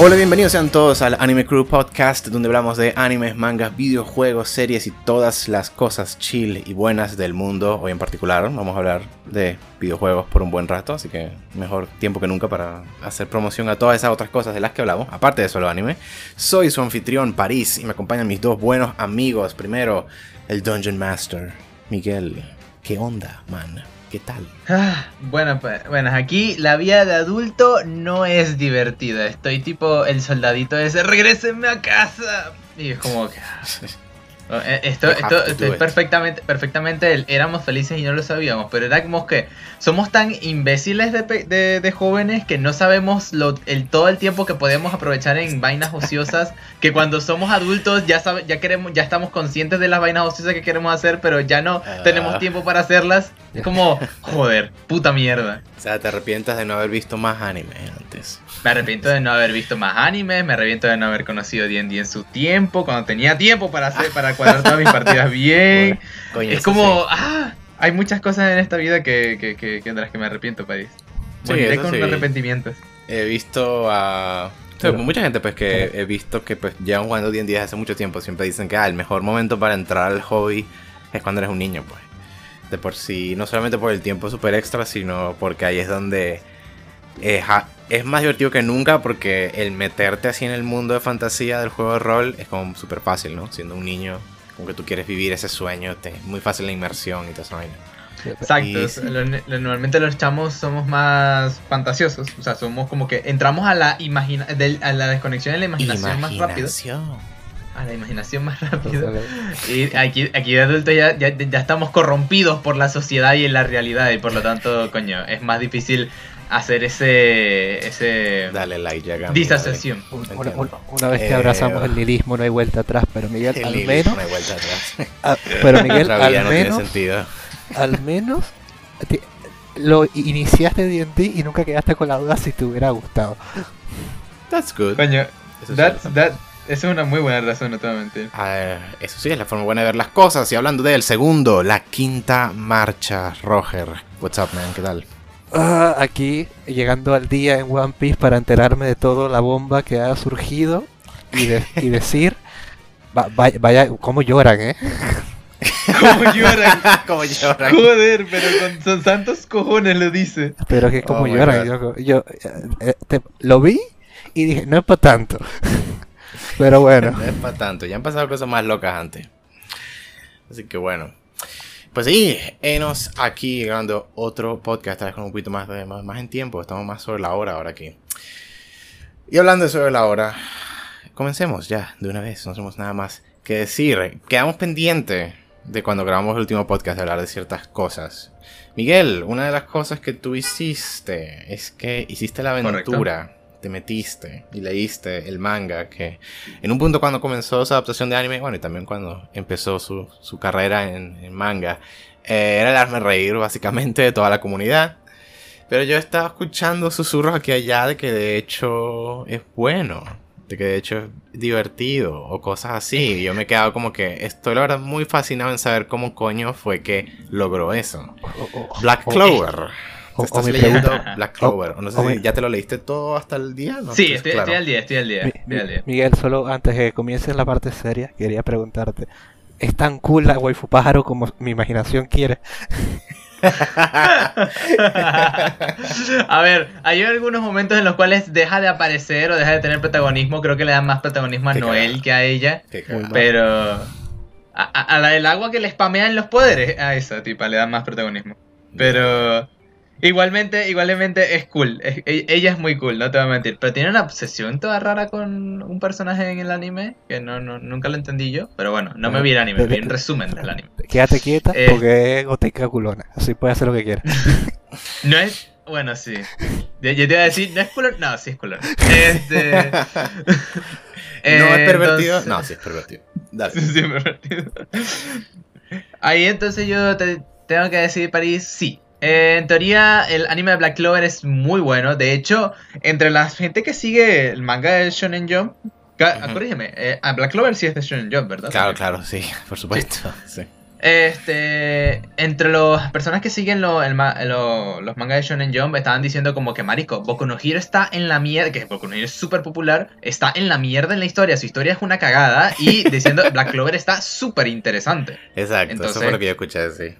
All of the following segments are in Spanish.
Hola, bienvenidos sean todos al Anime Crew Podcast, donde hablamos de animes, mangas, videojuegos, series y todas las cosas chill y buenas del mundo. Hoy en particular vamos a hablar de videojuegos por un buen rato, así que mejor tiempo que nunca para hacer promoción a todas esas otras cosas de las que hablamos, aparte de solo anime. Soy su anfitrión París y me acompañan mis dos buenos amigos. Primero, el Dungeon Master, Miguel. ¿Qué onda, man? ¿Qué tal? Ah, bueno, pues, bueno, aquí la vida de adulto no es divertida. Estoy tipo el soldadito ese, regrésenme a casa. Y es como que... Eh, Esto, esto, to esto perfectamente, perfectamente el- éramos felices y no lo sabíamos, pero era como que somos tan imbéciles de- de jóvenes que no sabemos lo, el, todo el tiempo que podemos aprovechar en vainas ociosas, que cuando somos adultos ya sabe, ya queremos, ya estamos conscientes de las vainas ociosas que queremos hacer, pero ya no Ah. tenemos tiempo para hacerlas. Es como, joder, puta mierda. O sea, te arrepientas de no haber visto más anime antes. Me arrepiento de no haber visto más animes, me arrepiento de no haber conocido D&D en su tiempo, cuando tenía tiempo para hacer, para cuadrar todas mis partidas bien. Coño, es como, sí. ah, hay muchas cosas en esta vida que, que, que, que de las que me arrepiento, París. Sí, Moriré con sí. arrepentimientos. He visto a... o sea, Pero- mucha gente pues que he visto que pues llevan jugando D&D desde hace mucho tiempo. Siempre dicen que ah, el mejor momento para entrar al hobby es cuando eres un niño, pues. De por sí, no solamente por el tiempo super extra, sino porque ahí es donde eh, ja- es más divertido que nunca porque el meterte así en el mundo de fantasía del juego de rol es como súper fácil, ¿no? Siendo un niño, como que tú quieres vivir ese sueño, te, es muy fácil la inmersión y toda esa vaina. Exacto. Y- es- lo- lo- normalmente los chamos somos más fantasiosos. O sea, somos como que entramos a la imagina del- a la desconexión de la imaginación, más rápido. A la imaginación más rápido. Y aquí, aquí de adultos ya, ya, ya estamos corrompidos por la sociedad y en la realidad. Y por lo tanto, coño, es más difícil hacer ese. ese Dale like, ya disasociación. Entiendo. Una, una- una vez que Eh, abrazamos el nihilismo no hay vuelta atrás, pero Miguel, El al menos, no hay vuelta atrás. ah, pero Miguel, al no tiene menos, sentido. al menos, te- lo iniciaste D&D y nunca quedaste con la duda si te hubiera gustado. That's good. Coño, that's, that, esa es una muy buena razón, no te voy a mentir. Eso sí, es la forma buena de ver las cosas. Y hablando del segundo, la quinta marcha, Roger. What's up, man? ¿Qué tal? Ah, aquí, llegando al día en One Piece para enterarme de toda la bomba que ha surgido y, de- y decir, va- vaya, vaya, cómo lloran, ¿eh? ¿Cómo lloran? Como lloran. Joder, pero con, son santos cojones lo dice. Pero que como Oh lloran, yo, yo, eh, eh, te- lo vi y dije, no es para tanto. Pero bueno, No es para tanto. Ya han pasado cosas más locas antes. Así que bueno. Pues sí, enos aquí grabando otro podcast. Esta vez con un poquito más, de, más, más en tiempo. Estamos más sobre la hora ahora aquí. Y hablando de sobre la hora, comencemos ya de una vez. No tenemos nada más que decir. Quedamos pendientes de cuando grabamos el último podcast de hablar de ciertas cosas. Miguel, una de las cosas que tú hiciste es que hiciste la aventura. Te metiste y leíste el manga que en un punto cuando comenzó su adaptación de anime, bueno, y también cuando empezó su, su carrera en, en manga, eh, era el hazme reír básicamente de toda la comunidad. Pero yo estaba escuchando susurros aquí y allá de que de hecho es bueno, de que de hecho es divertido o cosas así. Y yo me he quedado como que estoy la verdad muy fascinado en saber cómo coño fue que logró eso. o- o- Black o- Clover. O- ¿Te estás o mi leyendo pregunta- Black Clover? O no sé o si mi- ya te lo leíste todo hasta el día. ¿no? Sí, Entonces, estoy, claro. estoy al día, estoy al día. Mi- Estoy al día. Miguel, solo antes de que comiences la parte seria, quería preguntarte, ¿es tan cool la waifu pájaro como mi imaginación quiere? a ver, hay algunos momentos en los cuales deja de aparecer o deja de tener protagonismo. Creo que le dan más protagonismo a Qué Noel que a ella. Pero a, a- a la del agua que le spamean los poderes, a esa tipa le dan más protagonismo. Pero igualmente, igualmente es cool. Es- e- ella es muy cool, no te voy a mentir. Pero tiene una obsesión toda rara con un personaje en el anime que no, no nunca lo entendí yo. Pero bueno, no me vi el anime, vi un resumen del anime. Quédate quieta Eh. porque es goteca culona, así puede hacer lo que quiera. No es. Bueno, sí. Yo, te iba a decir, ¿no es color? No, sí es color. Este. ¿No es pervertido? entonces- No, sí es pervertido. Dale. Sí, sí, pervertido. Ahí entonces yo te tengo que decir, París, sí. Eh, en teoría, el anime de Black Clover es muy bueno. De hecho, entre la gente que sigue el manga de Shonen Jump, Ujú. corrígeme, eh, a Black Clover sí es de Shonen Jump, ¿verdad? Claro, claro, sí, por supuesto. Sí. Este, entre las personas que siguen lo- el lo- los mangas de Shonen Jump estaban diciendo como que marico, Boku no Hero está en la mierda, que Boku no Hero es súper popular, está en la mierda en la historia, su historia es una cagada y diciendo Black Clover está súper interesante. Exacto, eso Entonces- fue lo que yo escuché, sí.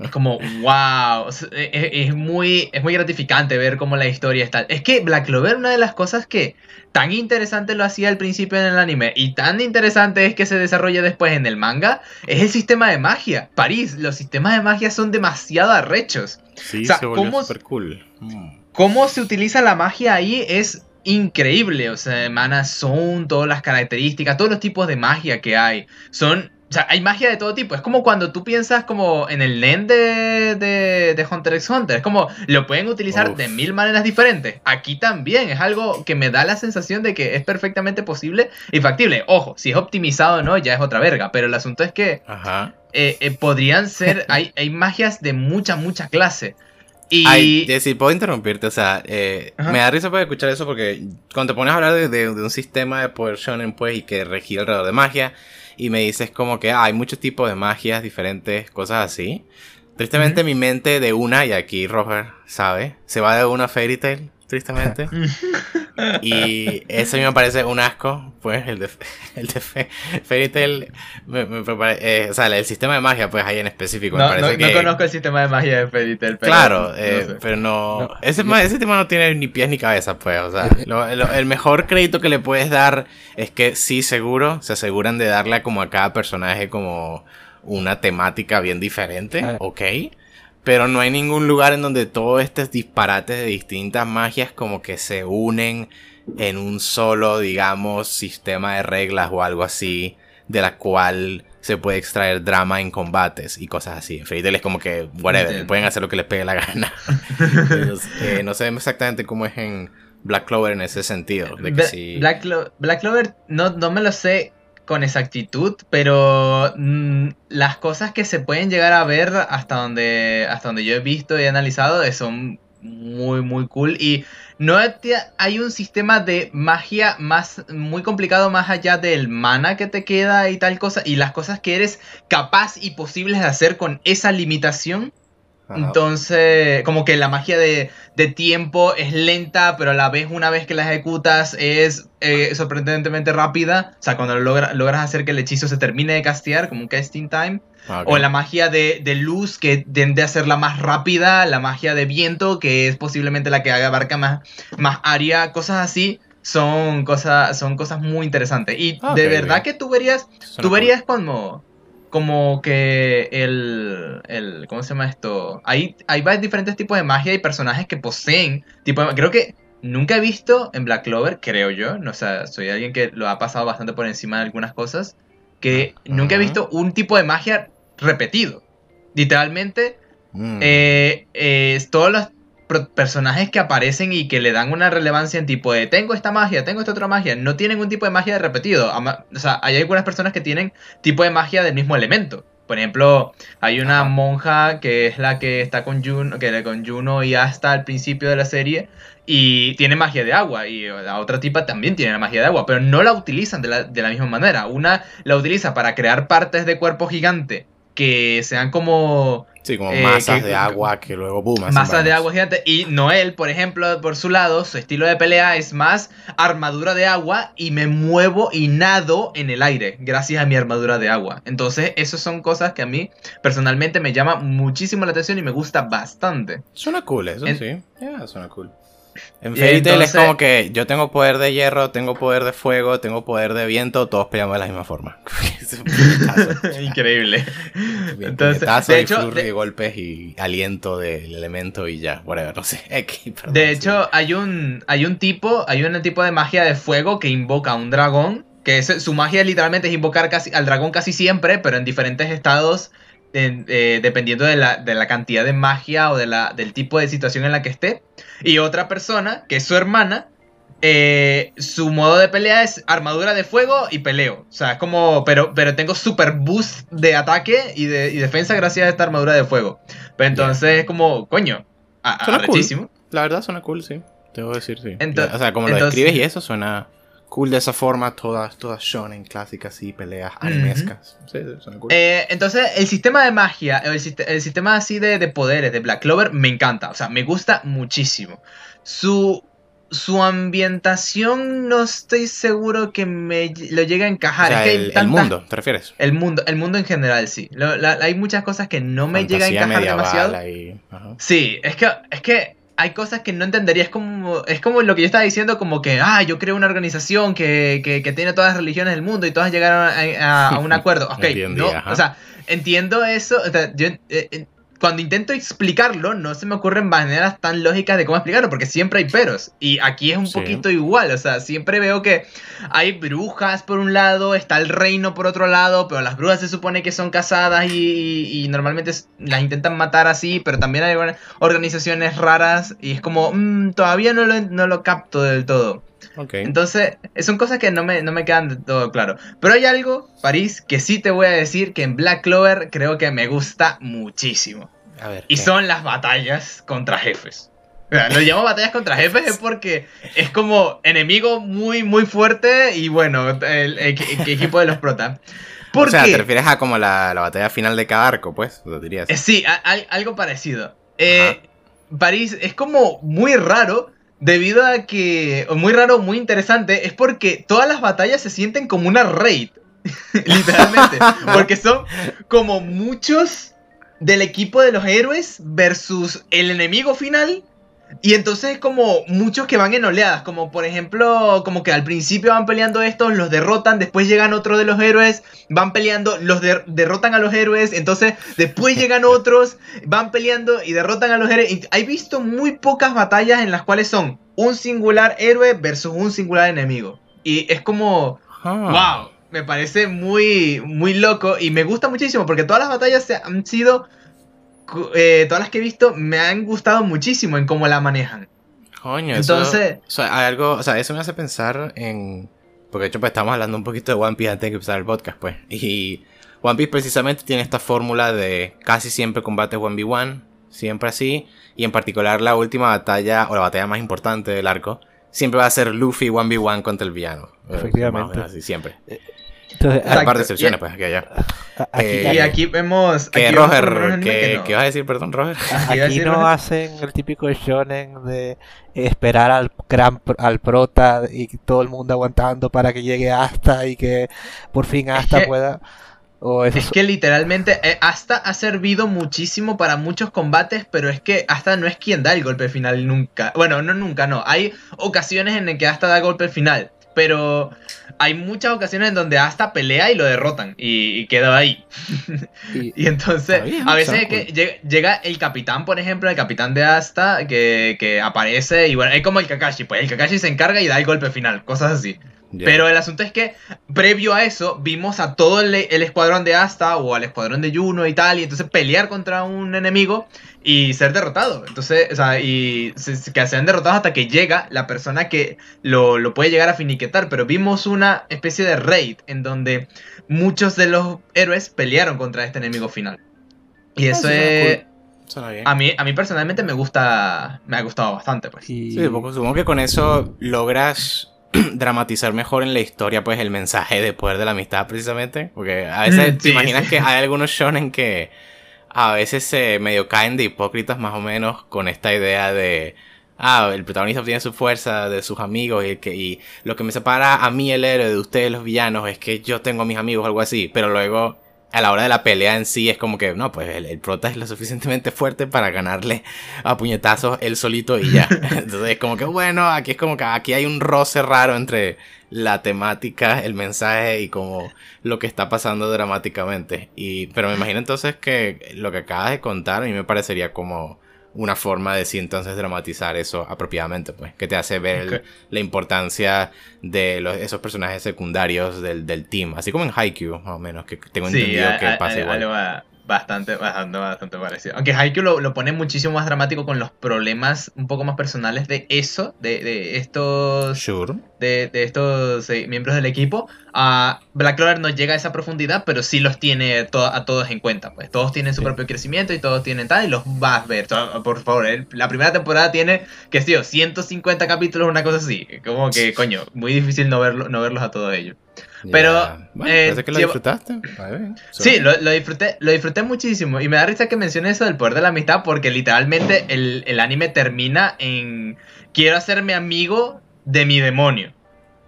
Es como, wow, es, es- es muy, es muy gratificante ver cómo la historia está. Es que Black Clover, una de las cosas que tan interesante lo hacía al principio en el anime y tan interesante es que se desarrolla después en el manga, es el sistema de magia. París, los sistemas de magia son demasiado arrechos. Sí, O sea, se volvió ¿cómo- cool. Mm. Cómo se utiliza la magia ahí es increíble. O sea, Mana Zone, todas las características, todos los tipos de magia que hay. Son. O sea, hay magia de todo tipo. Es como cuando tú piensas como en el NEN de, de, de Hunter x Hunter. Es como lo pueden utilizar Uf. de mil maneras diferentes. Aquí también es algo que me da la sensación de que es perfectamente posible y factible. Ojo, si es optimizado o no, ya es otra verga. Pero el asunto es que Ajá. eh, eh, podrían ser. Hay, hay magias de mucha, mucha clase. Y. Ay, puedo interrumpirte, o sea, eh, me da risa para escuchar eso porque cuando te pones a hablar de, de- de un sistema de poder shonen, pues, y que regira alrededor de magia, y me dices como que ah, hay muchos tipos de magias diferentes, cosas así. Tristemente mi mente de una, y aquí Roger sabe, se va de una fairy tale, tristemente. y mí me parece un asco, pues, el de, el de Fa- Fairy Tail, me, me eh, o sea, el sistema de magia, pues, ahí en específico, me No, parece no- que... no conozco el sistema de magia de Fairy Tail, pero Claro, no eh, sé. pero no. Ese, ese tema no tiene ni pies ni cabeza, pues. O sea, lo- lo- el mejor crédito que le puedes dar es que sí, seguro, se aseguran de darle como a cada personaje como una temática bien diferente, Ah. ok. Pero no hay ningún lugar en donde todos estos disparates de distintas magias como que se unen en un solo, digamos, sistema de reglas o algo así, de la cual se puede extraer drama en combates y cosas así. En Fairy es como que, whatever, pueden hacer lo que les pegue la gana. Entonces, eh, no sé exactamente cómo es en Black Clover en ese sentido. De que Bla- sí- Black, Clo- Black Clover no, no me lo sé con exactitud, pero mm, las cosas que se pueden llegar a ver hasta donde, hasta donde yo he visto y analizado eh, son muy, muy cool. Y no hay un sistema de magia más muy complicado más allá del mana que te queda y tal cosa, y las cosas que eres capaz y posibles de hacer con esa limitación. Ajá. Entonces, como que la magia de, de tiempo es lenta, pero a la vez una vez que la ejecutas es eh, sorprendentemente rápida. O sea, cuando logra- logras hacer que el hechizo se termine de castear, como un casting time. Ah. O la magia de, de luz, que tiende a ser la más rápida. La magia de viento, que es posiblemente la que abarca más, más área. Cosas así son cosas, son cosas muy interesantes. Y Ah, de verdad que tú verías Suena Tú cool. verías como, que el, el, ¿cómo se llama esto? Hay, hay diferentes tipos de magia y personajes que poseen tipo Creo que nunca he visto en Black Clover, creo yo, no, o sea, soy alguien que lo ha pasado bastante por encima de algunas cosas, que nunca he visto un tipo de magia repetido. Literalmente, Mm. eh, eh, todos los pro- personajes que aparecen y que le dan una relevancia en tipo de tengo esta magia, tengo esta otra magia, no tienen un tipo de magia repetido. Ama- O sea, hay algunas personas que tienen tipo de magia del mismo elemento. Por ejemplo, hay una Ajá. monja que es la que está con Juno, que con Juno y hasta al principio de la serie y tiene magia de agua y la otra tipa también tiene la magia de agua, pero no la utilizan de la, de la misma manera. Una la utiliza para crear partes de cuerpo gigante que sean como Sí, como eh, masas que- de agua que luego boom. masas de agua gigante. Y Noel, por ejemplo, por su lado, su estilo de pelea es más armadura de agua y me muevo y nado en el aire gracias a mi armadura de agua. Entonces, esas son cosas que a mí personalmente me llama muchísimo la atención y me gusta bastante. Suena cool, eso En- sí. Suena cool. En Y Fairy Tail es entonces- como que yo tengo poder de hierro, tengo poder de fuego, tengo poder de viento, todos peleamos de la misma forma. Es un puñetazo. Increíble. Entonces, de y hecho, de- de golpes y aliento del elemento y ya, whatever, no sé. Perdón, De sí. hecho, hay un, hay un tipo, hay un tipo de magia de fuego que invoca a un dragón. Que es- su magia literalmente es invocar casi, al dragón casi siempre, pero en diferentes estados, eh, dependiendo de la, de la cantidad de magia o de la, del tipo de situación en la que esté. Y otra persona, que es su hermana, eh, su modo de pelea es armadura de fuego y peleo. O sea, es como, pero, pero tengo super boost de ataque y de y defensa gracias a esta armadura de fuego. Pero entonces es como, coño, a- Suena cool. La verdad suena cool, sí. Te voy a decir, sí. Ento- o sea, como lo entonces- describes y eso suena cool de esa forma, todas, todas shonen clásicas y peleas animescas. Sí, sí, son cool. Eh, entonces, el sistema de magia, el, sist- el sistema así de, de poderes de Black Clover me encanta. O sea, me gusta muchísimo. Su, su ambientación no estoy seguro que me lo llegue a O encajar. sea, es que hay el, mundo, ¿te refieres? El mundo, el mundo en general, sí. Lo- la- hay muchas cosas que no me llega a encajar demasiado. Sí, es que, es que hay cosas que no entendería. Es como, es como lo que yo estaba diciendo, como que, ah, yo creo una organización que, que, que tiene todas las religiones del mundo y todas llegaron a, a- a un acuerdo. Ok, Entendí, no, ajá. o sea, entiendo eso. o sea, yo, eh, eh, cuando intento explicarlo, no se me ocurren maneras tan lógicas de cómo explicarlo, porque siempre hay peros. Y aquí es un Sí. poquito igual, o sea, siempre veo que hay brujas por un lado, está el reino por otro lado, pero las brujas se supone que son casadas y, y- y normalmente las intentan matar así, pero también hay or- organizaciones raras y es como, mm, todavía no lo, no lo capto del todo. Entonces, son cosas que no me, no me quedan de todo claro. Pero hay algo, París, que sí te voy a decir que en Black Clover creo que me gusta muchísimo. A ver. Y ¿qué? son las batallas contra jefes. O sea, lo llamo batallas contra jefes es porque es como enemigo muy, muy fuerte y bueno, el, el- el equipo de los prota. ¿Por O sea, te refieres a como la, la batalla final de cada arco, pues, lo dirías. Eh, sí, a- al- algo parecido. Eh, París es como muy raro debido a que, muy raro, muy interesante, es porque todas las batallas se sienten como una raid. Literalmente. porque son como muchos del equipo de los héroes versus el enemigo final. Y entonces es como muchos que van en oleadas, como por ejemplo, como que al principio van peleando estos, los derrotan, después llegan otros de los héroes, van peleando, los der- derrotan a los héroes, entonces después llegan otros, van peleando y derrotan a los héroes. Y He visto muy pocas batallas en las cuales son un singular héroe versus un singular enemigo. Y es como, wow, me parece muy, muy loco y me gusta muchísimo porque todas las batallas se- han sido, eh, todas las que he visto me han gustado muchísimo en cómo la manejan. Coño, eso- Entonces- o sea, hay algo, o sea, eso me hace pensar en... Porque de hecho, pues estamos hablando un poquito de One Piece antes de que empezara el podcast, pues. Y One Piece precisamente tiene esta fórmula de casi siempre combates 1v1, siempre así. Y en particular la última batalla, o la batalla más importante del arco, siempre va a ser Luffy 1v1 contra el villano. Eh, Efectivamente. así, siempre. Entonces. Hay par de excepciones, pues, aquí y allá. a- aquí, Eh, Y aquí vemos... Que aquí lo Roger, ¿qué, que no. ¿qué vas a decir, perdón, Roger? Aquí aquí no Roger. hacen el típico shonen de esperar al gran al prota y todo el mundo aguantando para que llegue hasta y que por fin Es hasta que- pueda o eso Es que literalmente eh, Asta ha servido muchísimo para muchos combates, pero es que Asta no es quien da el golpe final nunca. Bueno, no nunca, no. Hay ocasiones en las que Asta da golpe final, pero hay muchas ocasiones en donde Asta pelea y lo derrotan y, y queda ahí. y- Y entonces, a veces está es que llega, llega el capitán, por ejemplo, el capitán de Asta, que, que aparece y bueno, es como el Kakashi, pues el Kakashi se encarga y da el golpe final, cosas así. Pero el asunto es que, previo a eso, vimos a todo el, el escuadrón de Asta o al escuadrón de Juno y tal, y entonces pelear contra un enemigo y ser derrotado. Entonces, o sea, y se- que sean derrotados hasta que llega la persona que lo, lo puede llegar a finiquetar. Pero vimos una especie de raid en donde muchos de los héroes pelearon contra este enemigo final. Y Ah, eso es. cool. Suena bien. A mí, a mí personalmente me gusta. Me ha gustado bastante, pues. y- Sí, supongo que con eso logras dramatizar mejor en la historia, pues, el mensaje de poder de la amistad, precisamente. Porque a veces Mm, te imaginas sí. que hay algunos shonen que a veces se medio caen de hipócritas, más o menos, con esta idea de. Ah, el protagonista obtiene su fuerza de sus amigos y, que, y lo que me separa a mí el héroe de ustedes los villanos es que yo tengo a mis amigos o algo así, pero luego a la hora de la pelea en sí es como que, no, pues el, el prota es lo suficientemente fuerte para ganarle a puñetazos él solito y ya. Entonces es como que, bueno, aquí es como que aquí hay un roce raro entre la temática, el mensaje y como lo que está pasando dramáticamente. Y, pero me imagino entonces que lo que acabas de contar a mí me parecería como una forma de sí entonces dramatizar eso apropiadamente, pues, que te hace ver el- la importancia de los- esos personajes secundarios del, del team, así como en Haikyuu, más o menos, que tengo entendido a- que pasa a- igual. Bastante, bastante, bastante parecido. Aunque Haikyuu lo, lo pone muchísimo más dramático con los problemas un poco más personales de eso, de, de estos... Sure. de, de estos eh, miembros del equipo, a Black Clover no llega a esa profundidad, pero sí los tiene to- a todos en cuenta. Pues todos tienen su Sí. propio crecimiento y todos tienen tal, y los vas a ver. Por favor, el- la primera temporada tiene, que sé yo, 150 capítulos, una cosa así. Como que, coño, muy difícil no, verlo, no verlos a todos ellos. Pero. Bueno, eh, parece que lo disfrutaste. Ver, Sí, lo, lo disfruté, lo disfruté muchísimo. Y me da risa que mencione eso del poder de la amistad, porque literalmente el, el anime termina en quiero hacerme amigo de mi demonio.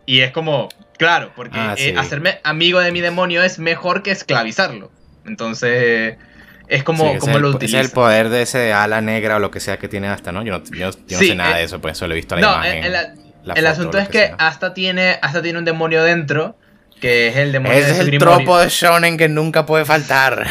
Y es como, claro, porque Ah, eh, hacerme amigo de mi demonio es mejor que esclavizarlo. Entonces, es como, Sí, como es el lo ese utiliza. es el poder de ese ala negra o lo que sea que tiene hasta, ¿no? Yo no, yo, yo no Sí, sé nada eh, de eso, pues solo he visto la No, imagen. el, el- la el foto, asunto es que hasta tiene, hasta tiene un demonio dentro, que es el demonio Ese de es el grimorio. tropo de shonen que nunca puede faltar.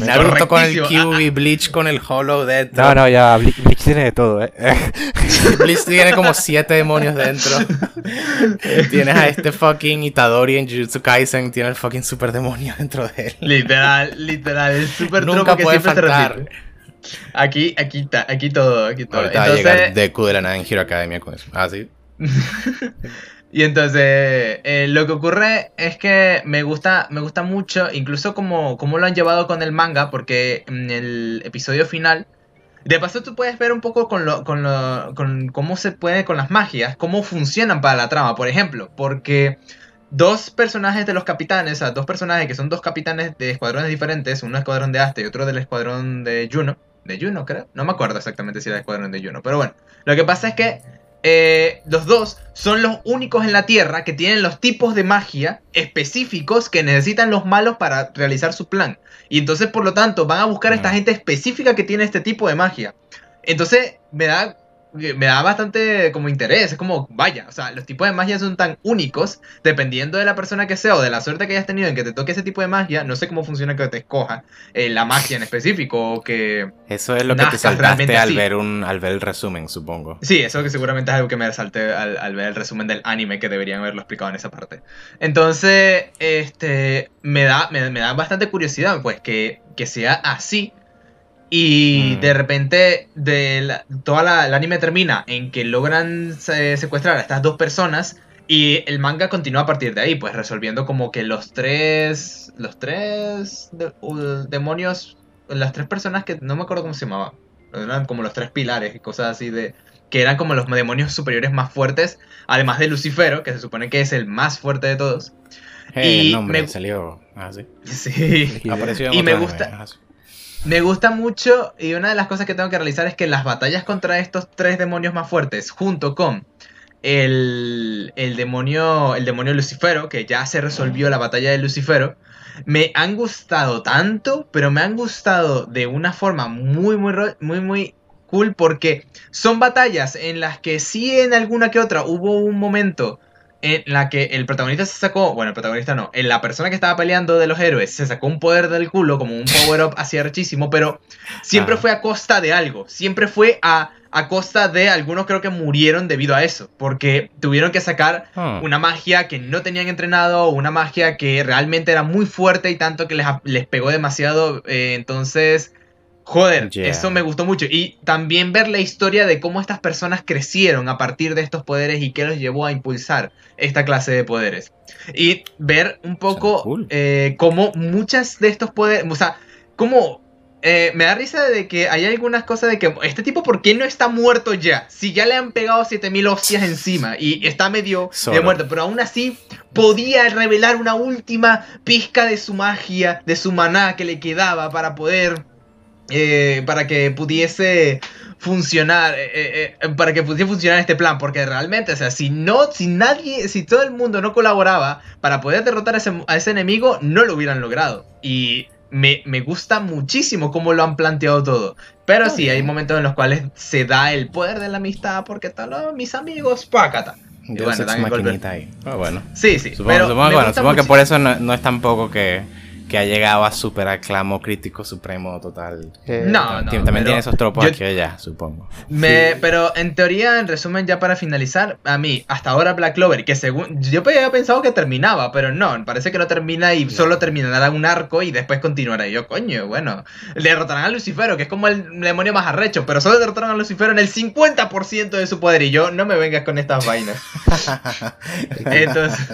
Naruto con el. Cube y Bleach con el Hollow dentro. No, no, ya, Bleach, Bleach tiene de todo, ¿eh? Bleach tiene como siete demonios dentro. Tienes a este fucking Itadori en Jujutsu Kaisen, tiene el fucking super demonio dentro de él. Literal, literal, el super Nunca tropo que puede siempre faltar. se repite. Aquí, aquí, está, aquí todo, aquí todo. Ahorita va a llegar Entonces, Deku de la nada en Hero Academia con eso. Ah, sí. y entonces, eh, lo que ocurre es que me gusta, me gusta mucho, incluso como, lo han llevado con el manga, porque en el episodio final, de paso tú puedes ver un poco con, lo, con, lo, con cómo se puede con las magias, cómo funcionan para la trama, por ejemplo, porque dos personajes de los capitanes, o sea, dos personajes que son dos capitanes de escuadrones diferentes, uno escuadrón de Asta y otro del escuadrón de Juno, de Juno creo, no me acuerdo exactamente si era el escuadrón de Juno, pero bueno, lo que pasa es que eh, los dos son los únicos en la Tierra que tienen los tipos de magia específicos que necesitan los malos para realizar su plan. Y entonces, por lo tanto, van a buscar a esta gente específica que tiene este tipo de magia. Entonces, me da, me da bastante como interés. Es como, vaya, o sea, los tipos de magia son tan únicos, dependiendo de la persona que sea o de la suerte que hayas tenido en que te toque ese tipo de magia. No sé cómo funciona que te escoja eh, la magia en específico o que... Eso es lo que te saltaste al así. ver, un, al ver el resumen, supongo. Sí, eso que seguramente es algo que me resalté al, al ver el resumen del anime que deberían haberlo explicado en esa parte. Entonces, este, me da, me, me da bastante curiosidad, pues, que, que sea así. Y Mm. de repente, de la- toda la, el anime termina en que logran se- secuestrar a estas dos personas. Y el manga continúa a partir de ahí, pues resolviendo como que los tres. Los tres de- demonios. Las tres personas que no me acuerdo cómo se llamaban. Eran como los tres pilares y cosas así de. Que eran como los demonios superiores más fuertes. Además de Lucifero, que se supone que es el más fuerte de todos. Hey, Y el nombre me- salió. Ah, sí. Apareció en y me gusta- anime. Me gusta mucho y una de las cosas que tengo que realizar es que las batallas contra estos tres demonios más fuertes, junto con el, el demonio el demonio Lucifero, que ya se resolvió la batalla de Lucifero, me han gustado tanto, pero me han gustado de una forma muy, muy, muy, muy cool porque son batallas en las que sí en alguna que otra hubo un momento en la que el protagonista se sacó, bueno, el protagonista no, en la persona que estaba peleando de los héroes se sacó un poder del culo, como un power up así archísimo, pero siempre fue a costa de algo, siempre fue a, a costa de algunos creo que murieron debido a eso, porque tuvieron que sacar Ah. una magia que no tenían entrenado, una magia que realmente era muy fuerte y tanto que les, les pegó demasiado. eh, entonces, joder, Yeah. eso me gustó mucho. Y también ver la historia de cómo estas personas crecieron a partir de estos poderes y qué los llevó a impulsar esta clase de poderes. Y ver un poco cool. eh, cómo muchas de estos poderes, o sea, cómo... eh, me da risa de que hay algunas cosas de que este tipo, ¿por qué no está muerto ya? Si ya le han pegado 7000 hostias encima y está medio de muerto, pero aún así podía revelar una última pizca de su magia, de su maná que le quedaba para poder, eh, para que pudiese funcionar, eh, eh, para que pudiese funcionar este plan, porque realmente, o sea, si no, si nadie, si todo el mundo no colaboraba para poder derrotar a ese, a ese enemigo, no lo hubieran logrado. Y me, me gusta muchísimo cómo lo han planteado todo. Pero sí, hay momentos en los cuales se da el poder de la amistad, porque tal, oh, mis amigos, pácata. Y bueno, ahí. Ah, bueno. Sí, sí. Supongo, pero supongo bueno, supongo que por eso no, no es tampoco que, que ha llegado a superar Clamo Crítico Supremo total. Eh, No, no. Tiem- también tiene esos tropos yo- aquí y allá, supongo. Me, Pero en teoría, en resumen, ya para finalizar, a mí, hasta ahora Black Clover, que según. Yo había pensado que terminaba, pero no, parece que no termina y solo terminará un arco y después continuará. Y yo, coño, bueno. derrotarán a Lucifero, que es como el demonio más arrecho, pero solo derrotaron a Lucifero en el 50% de su poder. Y yo, no me vengas con estas vainas. Entonces,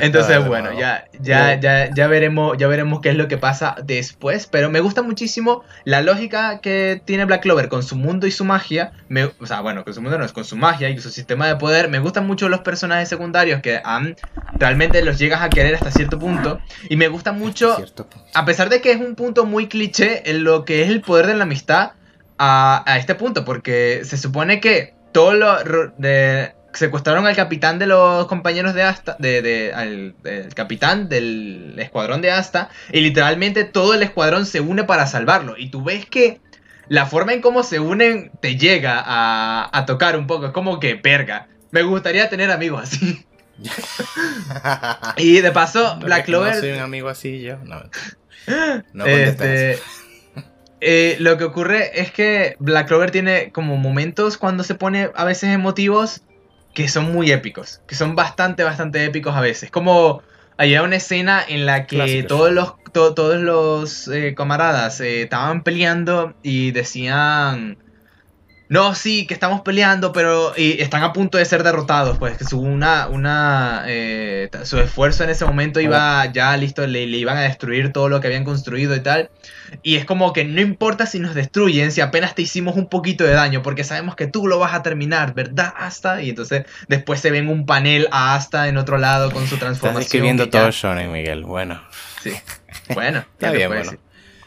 entonces bueno, no. ya, ya, ya, ya veremos, ya veremos qué es lo que pasa después. Pero me gusta muchísimo la lógica que tiene Black Clover con su mundo y su magia. Me- o sea, bueno, con su mundo no es con su magia y su sistema de poder. Me gustan mucho los personajes secundarios que realmente los llegas a querer hasta cierto punto. Y me gusta mucho a pesar de que es un punto muy cliché en lo que es el poder de la amistad a, a este punto, porque se supone que todo lo de, secuestraron al capitán de los compañeros de Asta, de, de- al del capitán del escuadrón de Asta, y literalmente todo el escuadrón se une para salvarlo. Y tú ves que la forma en cómo se unen te llega a, a tocar un poco, es como que verga. Me gustaría tener amigos así. Y de paso, No, Black que No Clover soy un amigo así yo. No, no este, eh, lo que ocurre es que Black Clover tiene como momentos cuando se pone a veces emotivos que son muy épicos, que son bastante, bastante épicos a veces. Como había una escena en la que Clásicos. todos los, to- todos los eh, camaradas eh, estaban peleando y decían... No, sí, que estamos peleando, pero y están a punto de ser derrotados, pues que su una, una, eh, su esfuerzo en ese momento iba ya listo, le, le iban a destruir todo lo que habían construido y tal. Y es como que no importa si nos destruyen, si apenas te hicimos un poquito de daño, porque sabemos que tú lo vas a terminar, ¿verdad, Asta? Y entonces después se ve en un panel a Asta en otro lado con su Estás transformación. escribiendo y ya- todo Shonen, Miguel. Bueno. Sí. Bueno, Está bien, bueno.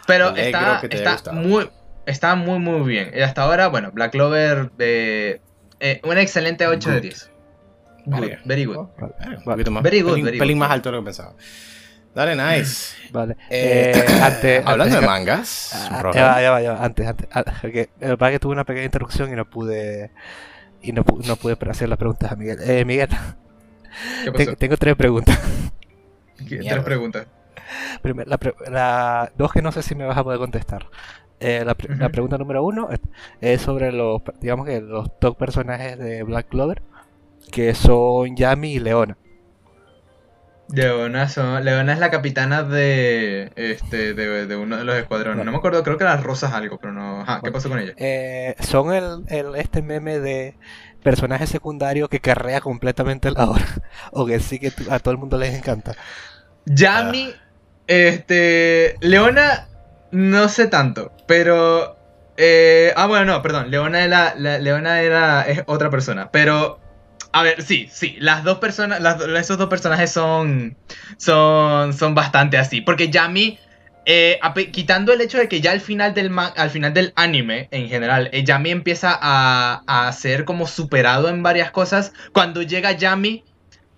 Pero está, está muy, está muy, muy bien. Y hasta ahora, bueno, Black Clover, eh, eh, un excelente 8 de Good. 10. Good, Verga. very good. Vale, Un Vale. poquito más. Very good, pelín, very pelín good. más alto de lo que pensaba. Dale, nice. vale. Eh, Eh, antes- hablando antes- de mangas, Ah, ya va, ya va, ya va, antes, antes. ah, porque el verdad que tuve una pequeña interrupción y no pude y no, pu- no pude hacer las preguntas a Miguel. Eh, Miguel, ¿Qué te- pasó? tengo tres preguntas. ¿Qué-. Tres preguntas. Primero, la, la- dos que no sé si me vas a poder contestar. Eh, la, pregunta número uno es, sobre los, digamos que los top personajes de Black Clover, que son Yami y Leona. Leona, son- Leona es la capitana de, este, de, de uno de los escuadrones. No me acuerdo, creo que las rosas algo, pero no. Ajá, ¿qué Bueno. pasó con ella? Eh, son el, el- este meme de personaje secundario que carrea completamente la obra, o que sí que a todo el mundo les encanta. Yami, este. Leona, no sé tanto, pero. eh, ah, bueno, no, perdón. Leona era, Leona era es otra persona, pero. A ver, sí, sí, las dos personas, esos dos personajes son, son, son bastante así, porque Yami, eh, quitando el hecho de que ya al final del, al final del anime en general, eh, Yami empieza a, a ser como superado en varias cosas, cuando llega Yami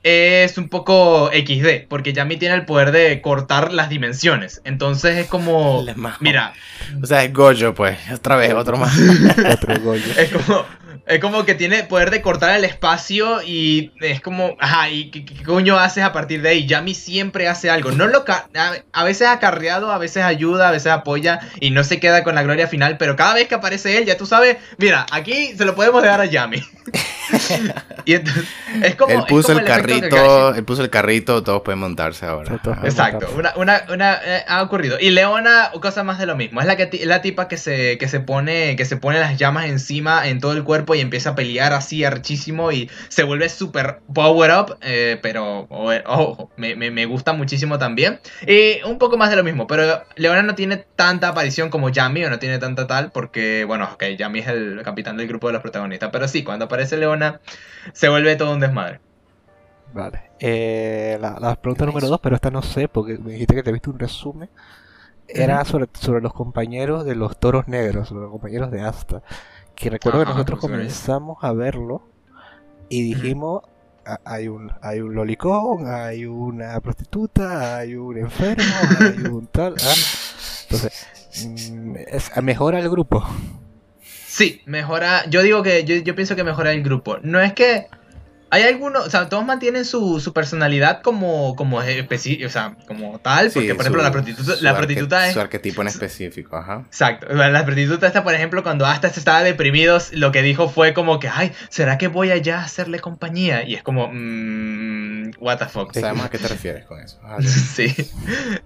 es un poco XD, porque Yami tiene el poder de cortar las dimensiones, entonces es como, mira, O sea, es Gojo, pues. Otra vez, otro más. Otro Goyo. es como, es como que tiene poder de cortar el espacio y es como, ajá, ¿y qué, qué coño haces a partir de ahí? Yami siempre hace algo. No lo ca- a, a veces acarreado, a veces ayuda, a veces apoya y no se queda con la gloria final, pero cada vez que aparece él, ya tú sabes, mira, aquí se lo podemos dejar a Yami. y entonces, es como. él es puso como el carrito, él puso el carrito, todos pueden montarse ahora. Exacto, una, una, una, eh, ha ocurrido. Y Leona, cosa más de lo mismo. Es la, que ti- la tipa que se, que se pone que se pone las llamas encima en todo el cuerpo y empieza a pelear así archísimo y se vuelve súper power up. eh, pero, o- ojo, me, me- me gusta muchísimo también. Y un poco más de lo mismo. Pero Leona no tiene tanta aparición como Yami o no tiene tanta tal porque, bueno, ok, Yami es el capitán del grupo de los protagonistas. Pero sí, cuando aparece Leona se vuelve todo un desmadre. Vale. Eh, la, la pregunta número dos, pero esta no sé, porque me dijiste que te viste un resumen. Era sobre, sobre los compañeros de los toros negros, sobre los compañeros de Asta. Que recuerdo que nosotros comenzamos a verlo y dijimos: "Ah, hay un, hay un lolicón, hay una prostituta, hay un enfermo, hay un tal. ah". Entonces, mm, es, mejora el grupo. Sí, mejora. Yo digo que. Yo, yo pienso que mejora el grupo. No es que. Hay algunos, o sea, todos mantienen su, su personalidad como, como o sea, como tal, porque Sí, por ejemplo su- la prostituta, la prostituta es... Su arquetipo en específico, ajá. Exacto, la prostituta esta, por ejemplo, cuando hasta estaba deprimido, lo que dijo fue como que, ay, ¿será que voy allá a hacerle compañía? Y es como, mmm, what the fuck. Sabemos a qué te refieres con eso. Sí.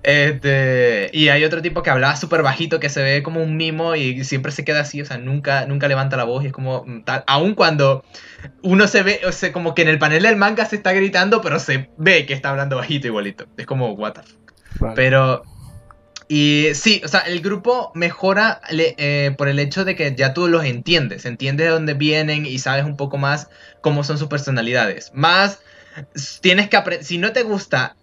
Este, y hay otro tipo que hablaba súper bajito que se ve como un mimo y siempre se queda así, o sea, nunca, nunca levanta la voz y es como mm, tal. Aun cuando uno se ve, o sea, como que en el panel del manga se está gritando, pero se ve que está hablando bajito igualito. Es como, what the fuck. Vale. Pero. Y sí, o sea, el grupo mejora le- eh, por el hecho de que ya tú los entiendes, entiendes de dónde vienen y sabes un poco más cómo son sus personalidades. Más tienes que aprender, si no te gusta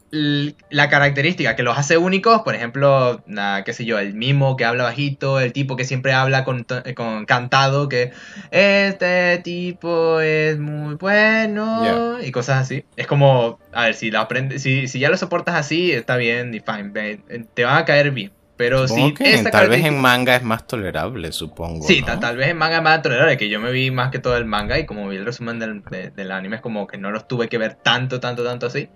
la característica que los hace únicos, por ejemplo, na- qué sé yo, el mimo que habla bajito, el tipo que siempre habla con, eh, con cantado, que este tipo es muy bueno y cosas así. Es como, a ver, si lo aprendes, si, si ya lo soportas así, está bien y fine, eh, te van a caer bien. Pero si esta tal vez en manga es más tolerable, supongo. Sí, tal vez en manga es más tolerable, que yo me vi más que todo el manga y como vi el resumen del, de- del anime es como que no los tuve que ver tanto, tanto, tanto así.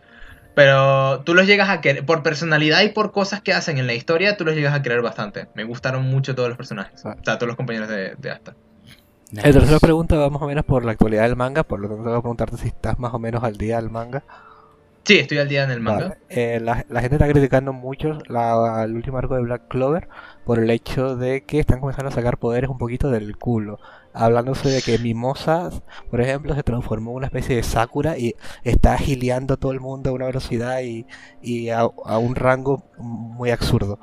Pero tú los llegas a querer, por personalidad y por cosas que hacen en la historia, tú los llegas a querer bastante. Me gustaron mucho todos los personajes, Ah. o sea, todos los compañeros de, de Asta. La tercera pregunta va más o menos por la actualidad del manga, por lo tanto voy a preguntarte si estás más o menos al día del manga. Sí, estoy al día en el manga. Vale. Eh, la, la gente está criticando mucho la, el último arco de Black Clover por el hecho de que están comenzando a sacar poderes un poquito del culo. Hablándose de que Mimosa, por ejemplo, se transformó en una especie de Sakura y está agiliando a todo el mundo a una velocidad y, a un rango muy absurdo.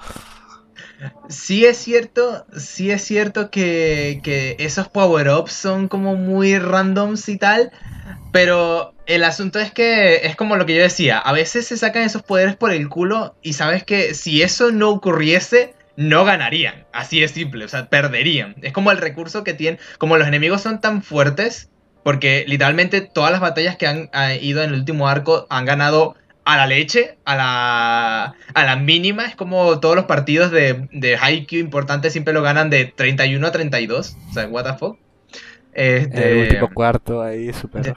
Sí es cierto, sí es cierto que, que esos power-ups son como muy randoms y tal, pero el asunto es que es como lo que yo decía, a veces se sacan esos poderes por el culo y sabes que si eso no ocurriese, no ganarían, así de simple, o sea, perderían. Es como el recurso que tienen, como los enemigos son tan fuertes, porque literalmente todas las batallas que han ido en el último arco han ganado a la leche, a la, a la mínima. Es como todos los partidos de, de Haikyuu importantes siempre lo ganan de 31 a 32. O sea, what the fuck. Este, El último cuarto ahí, súper.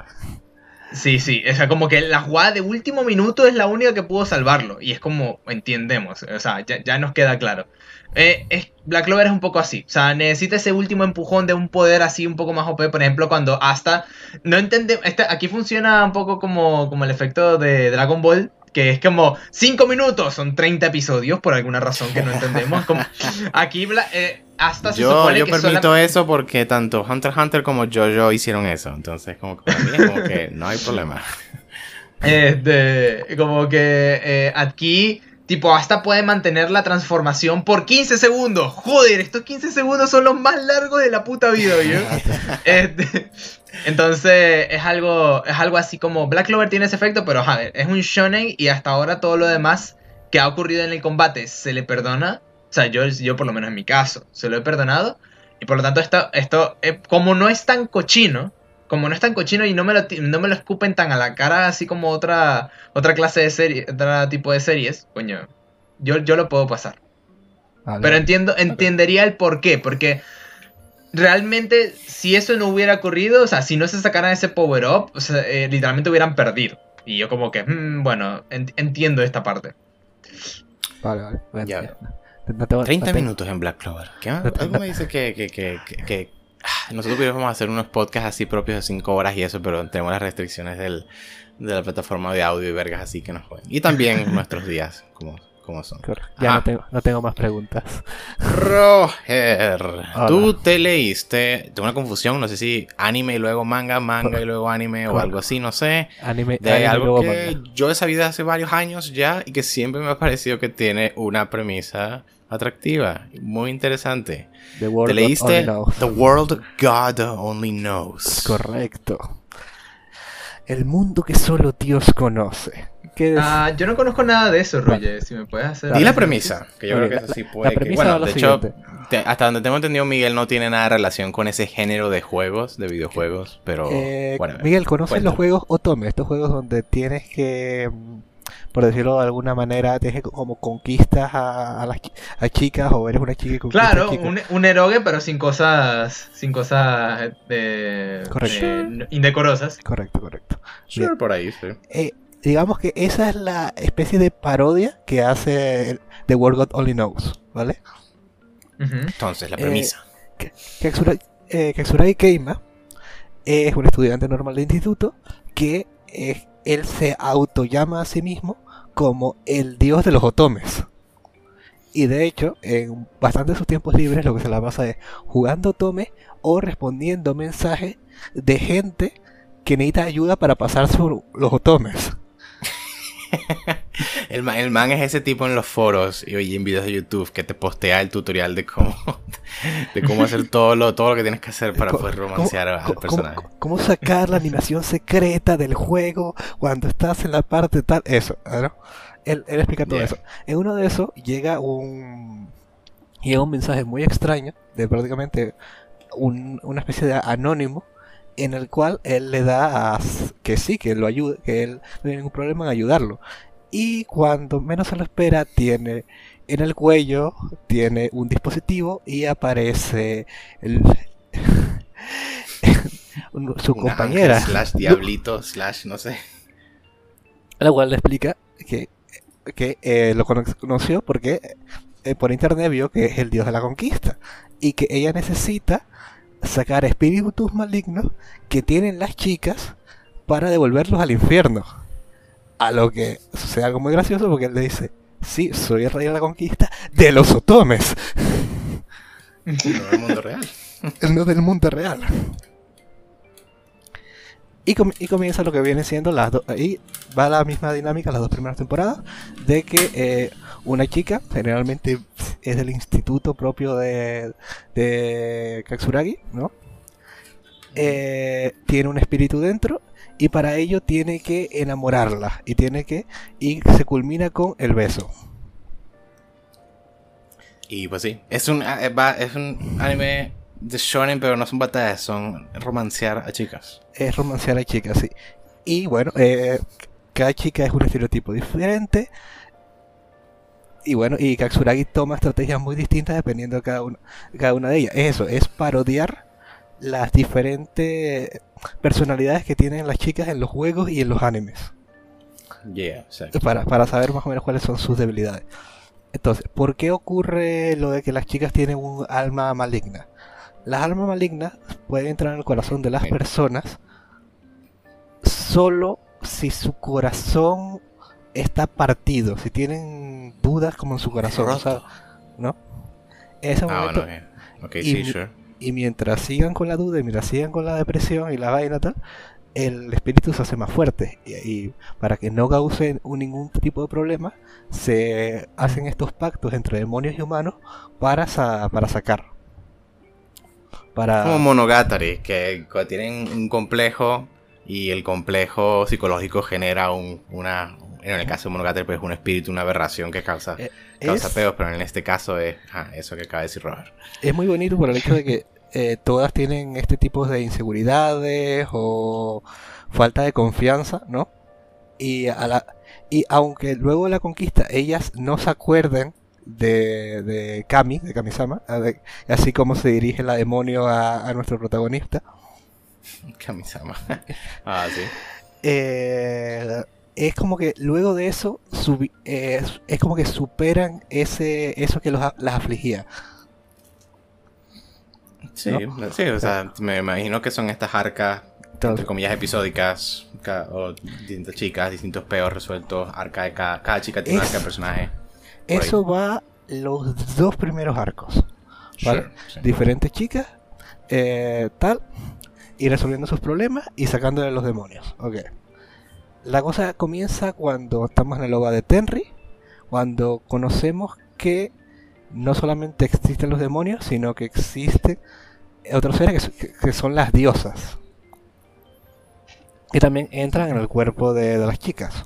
Sí, sí, o sea, como que la jugada de último minuto es la única que pudo salvarlo. Y es como, entendemos, o sea, ya, ya nos queda claro. Eh, es, Black Clover es un poco así, o sea, necesita ese último empujón de un poder así un poco más OP, por ejemplo, cuando hasta, no entendemos, este, aquí funciona un poco como, como el efecto de Dragon Ball, que es como 5 minutos, son 30 episodios por alguna razón que no entendemos. Como, aquí eh, hasta se Yo, supone yo que permito sola- eso porque tanto Hunter x Hunter como JoJo hicieron eso. Entonces, como que para mí es como que no hay problema. Este, como que eh, aquí, tipo, hasta puede mantener la transformación por 15 segundos. Joder, estos 15 segundos son los más largos de la puta vida, ¿yo? Este, entonces, es algo, es algo así como Black Clover tiene ese efecto, pero a ver, es un shonen y hasta ahora todo lo demás que ha ocurrido en el combate se le perdona. O sea, yo, yo por lo menos en mi caso, se lo he perdonado. Y por lo tanto, esto, esto eh, como no es tan cochino, como no es tan cochino y no me lo, no me lo escupen tan a la cara, así como otra, otra clase de serie, otro tipo de series, coño, yo, yo lo puedo pasar. Vale. Pero entiendo, entendería el por qué, porque realmente si eso no hubiera ocurrido, o sea, si no se sacaran ese power up, o sea, eh, literalmente hubieran perdido. Y yo como que, mm, bueno, en- entiendo esta parte. Vale, vale. Ya. No tengo- 30 no tengo- minutos en Black Clover. ¿Qué más? Algo me dice que, que, que, que- que, ah, nosotros pudiéramos hacer unos podcasts así propios de 5 horas y eso, pero tenemos las restricciones del, de la plataforma de audio y vergas así que nos joden. Y también nuestros días, como, como son. Ya no tengo, no tengo más preguntas. Roger, tú Hola. te leíste, tengo una confusión, no sé si anime y luego manga, manga y luego anime o algo así, no sé. Anime, De anime y algo luego que manga. yo he sabido hace varios años ya y que siempre me ha parecido que tiene una premisa atractiva, muy interesante. The World ¿Te leíste Knows. The World God Only Knows? Correcto. El mundo que solo Dios conoce. ¿Qué es? Ah, yo no conozco nada de eso, Roger, si me puedes hacer... Di la premisa, que yo creo que la- eso sí puede la que- premisa Bueno, de hecho, te- hasta donde tengo entendido, Miguel no tiene nada de relación con ese género de juegos, de videojuegos, pero... Eh. Miguel, ¿conoces los juegos Otome? Estos juegos donde tienes que por decirlo de alguna manera, tienes como conquistas a, a las a chicas o eres una chica que conquista Claro, a chicas. un, un erogue, pero sin cosas. Sin cosas eh, Correcto. eh, indecorosas. Correcto, correcto. Sure, por ahí, sí. Eh, digamos que esa es la especie de parodia que hace The World God Only Knows, ¿vale? Entonces, la Eh, premisa. Katsura- eh, Katsuragi Keima es un estudiante normal de instituto que eh, él se autollama a sí mismo como el dios de los otomes. Y de hecho, en bastante de sus tiempos libres lo que se la pasa es jugando otome o respondiendo mensajes de gente que necesita ayuda para pasar sobre los otomes. El man, el man es ese tipo en los foros y oye, en videos de YouTube que te postea el tutorial de cómo, de cómo hacer todo lo, todo lo que tienes que hacer para poder ¿Cómo- romancear al personaje. cómo- cómo sacar la animación secreta del juego cuando estás en la parte tal? Eso, ¿no? Él, él explica todo Yeah. eso. En uno de esos llega un llega un mensaje muy extraño de prácticamente un- una especie de anónimo en el cual él le da a que sí, que lo ayude, que él no tiene ningún problema en ayudarlo. Y cuando menos se lo espera, tiene en el cuello, tiene un dispositivo y aparece el, su Una compañera, slash diablito slash no sé. la cual le explica que, que eh, lo cono- conoció porque eh, por internet vio que es el dios de la conquista y que ella necesita sacar espíritus malignos que tienen las chicas para devolverlos al infierno. A lo que sucede algo muy gracioso porque él le dice, sí, soy el rey de la conquista de los otomes, No del mundo real. no del mundo real. Y, com- y comienza lo que viene siendo las dos. Ahí va la misma dinámica las dos primeras temporadas. De que eh, una chica, generalmente es del instituto propio de, de Katsuragi, ¿no? Eh, tiene un espíritu dentro y para ello tiene que enamorarla. Y tiene que. Y se culmina con el beso. Y pues sí, es un, eh, va- es un anime de shonen, pero no son batallas, son romancear a chicas. es romancear a chicas, sí. Y bueno, eh, cada chica es un estereotipo diferente. Y bueno, y Katsuragi toma estrategias muy distintas dependiendo de cada una, cada una de ellas. Eso, es parodiar las diferentes personalidades que tienen las chicas en los juegos y en los animes. Yeah, exacto. Para, para saber más o menos cuáles son sus debilidades. Entonces, ¿por qué ocurre lo de que las chicas tienen un alma maligna? Las almas malignas pueden entrar en el corazón de las personas solo si su corazón está partido, si tienen dudas como en su corazón, o sea, ¿no? En ese Ah, momento, bueno, ok. Ok, y sí, sure. y mientras sigan con la duda y mientras sigan con la depresión y la vaina tal, el espíritu se hace más fuerte. Y, y para que no causen un- ningún tipo de problema, se hacen estos pactos entre demonios y humanos para, sa- para sacar. Para... Como Monogatari, que tienen un complejo y el complejo psicológico genera un, una. En el caso de Monogatari, pues un espíritu, una aberración que causa, Eh, causa es, peos, pero en este caso es ah, eso que acaba de decir Robert. es muy bonito por el hecho de que eh, todas tienen este tipo de inseguridades o falta de confianza, ¿no? Y, a la, y aunque luego de la conquista ellas no se acuerden de, de Kami, de Kamisama, ver, así como se dirige la demonio a, a nuestro protagonista, Kamisama. ah, sí. eh, es como que luego de eso eh, es como que superan ese eso que los, las afligía. Sí, ¿No? sí, o sea, me imagino que son estas arcas, entre comillas, episódicas, ca- o distintas chicas, distintos peos resueltos, arca de cada, cada chica tiene un Es- arca de personaje. ahí. eso va los dos primeros arcos. ¿vale? Sure, sí. diferentes chicas, eh, tal, y resolviendo sus problemas y sacándole los demonios. Ok. La cosa comienza cuando estamos en el OVA de Tenry, cuando conocemos que no solamente existen los demonios, sino que existen otros seres que, son las diosas. Que también entran en el cuerpo de, de las chicas.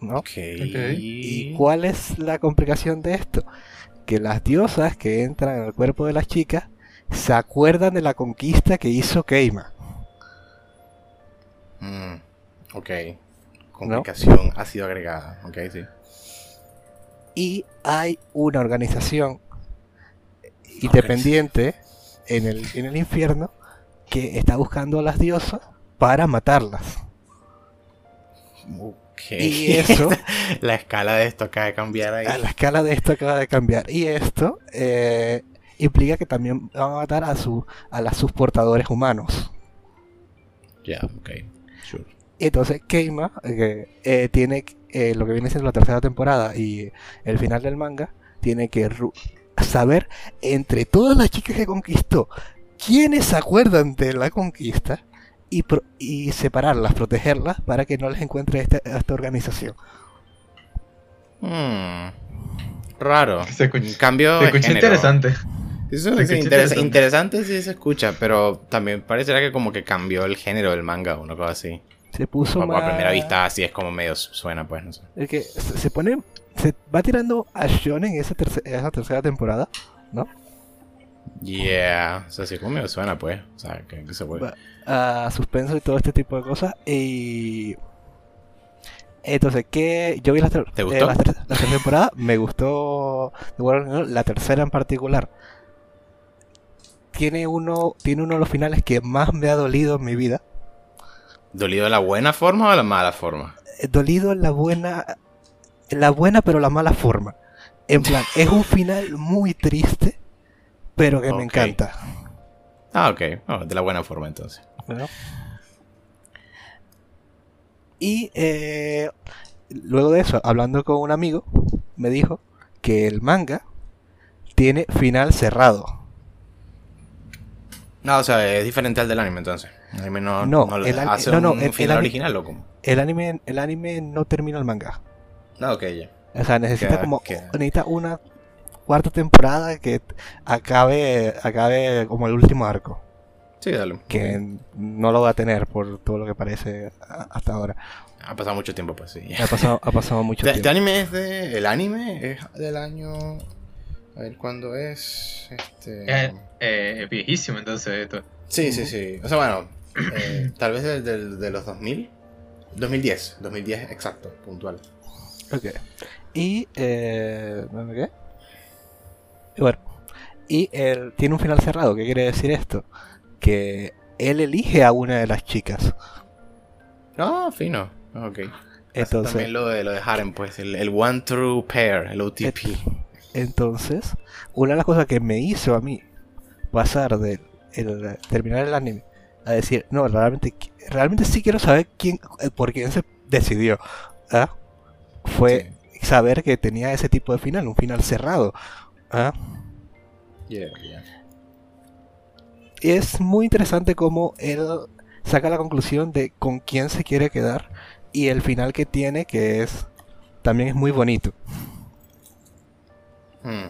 ¿no? Ok. ¿Y cuál es la complicación de esto? Que las diosas que entran en el cuerpo de las chicas se acuerdan de la conquista que hizo Keima. Mm, ok. complicación ha sido agregada. Ok, sí. Y hay una organización independiente en el, en el infierno que está buscando a las diosas para matarlas. Ok. Y eso, La escala de esto acaba de cambiar ahí. a la escala de esto acaba de cambiar. Y esto eh, implica que también van a matar a, su, a las sus portadores humanos. Ya, ok. Entonces Keima eh, eh, tiene eh, lo que viene siendo la tercera temporada y el final del manga, tiene que saber entre todas las chicas que conquistó, quiénes se acuerdan de la conquista y, pro- y separarlas, protegerlas para que no les encuentre esta, esta organización. Hmm. Raro. Se escucha- cambio Se escucha interesante. Eso Se es escucha interesa- interesante. interesante sí se escucha, pero también parecerá que como que cambió el género del manga o una cosa así. Se puso Como a más- primera vista así es como medio suena, pues, no sé. Es que se pone. Se va tirando a Shonen esa, terce- esa tercera temporada. Yeah, o sea, sí como medio suena, pues. O sea, que, que se puede. A suspenso y todo este tipo de cosas. Y. Entonces, ¿qué? Yo vi la, ter- ¿Te eh, gustó? la, ter- la tercera temporada, me gustó la tercera en particular. Tiene uno, tiene uno de los finales que más me ha dolido en mi vida. ¿Dolido de la buena forma o de la mala forma? Eh, Dolido en la buena, en la buena pero la mala forma. En plan, es un final muy triste, pero que me encanta. Ah, ok. Oh, de la buena forma entonces. ¿no? Y eh, luego de eso, hablando con un amigo, me dijo que el manga tiene final cerrado. No, o sea, es diferente al del anime entonces. El anime no, No, no, el hace no, no, un el- el final ani- original o cómo. El anime, el anime no termina el manga. No, ok, ya. O sea, necesita como necesita una cuarta temporada que acabe acabe como el último arco, Sí, dale. que no lo va a tener por todo lo que parece hasta ahora. Ha pasado mucho tiempo, pues sí. Ha pasado ha pasado mucho Este, este tiempo. anime es de. El anime es del año. A ver cuándo es. Este. Eh, eh, viejísimo entonces esto. Sí, sí, sí. O sea, bueno, eh, tal vez del- de, los 2000. 2010, 2010 exacto, puntual. Ok. Y, eh, ¿dónde qué? Y bueno, y él tiene un final cerrado. ¿Qué quiere decir esto? Que él elige a una de las chicas. Ah, fino. Ok. Entonces, También lo de, lo de Harem, pues, el, el One True Pair, el OTP. entonces, una de las cosas que me hizo a mí pasar de el, terminar el anime a decir, no, realmente, realmente sí quiero saber quién, eh, por quién se decidió. ¿ah? Fue saber que tenía ese tipo de final, un final cerrado. ¿ah? Yeah, yeah. Y es muy interesante cómo él saca la conclusión de con quién se quiere quedar y el final que tiene que es también es muy bonito. Hmm.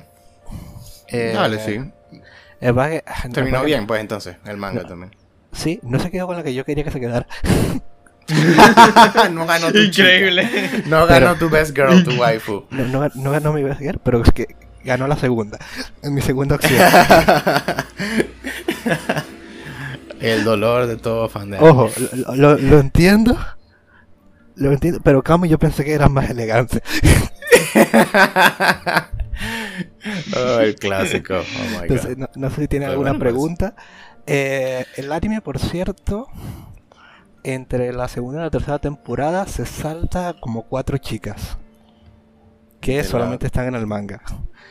Eh, Dale, sí. verdad que- ah, Terminó bien, pues, entonces, el manga también. Sí, no se quedó con la que yo quería que se quedara. no ganó tu Increíble. chica. No ganó tu best girl, tu waifu. No, no, no ganó mi best girl, pero es que ganó la segunda. En mi segunda opción. el dolor de todo fan de Ojo, lo, lo- lo entiendo. Lo entiendo, pero Camo yo pensé que era más elegante. Oh, el clásico. Oh my Entonces, god. no, no sé si tiene Pero alguna bueno, pues. Eh, el anime, por cierto, entre la segunda y la tercera temporada se salta como cuatro chicas. Que De la- solamente están en el manga.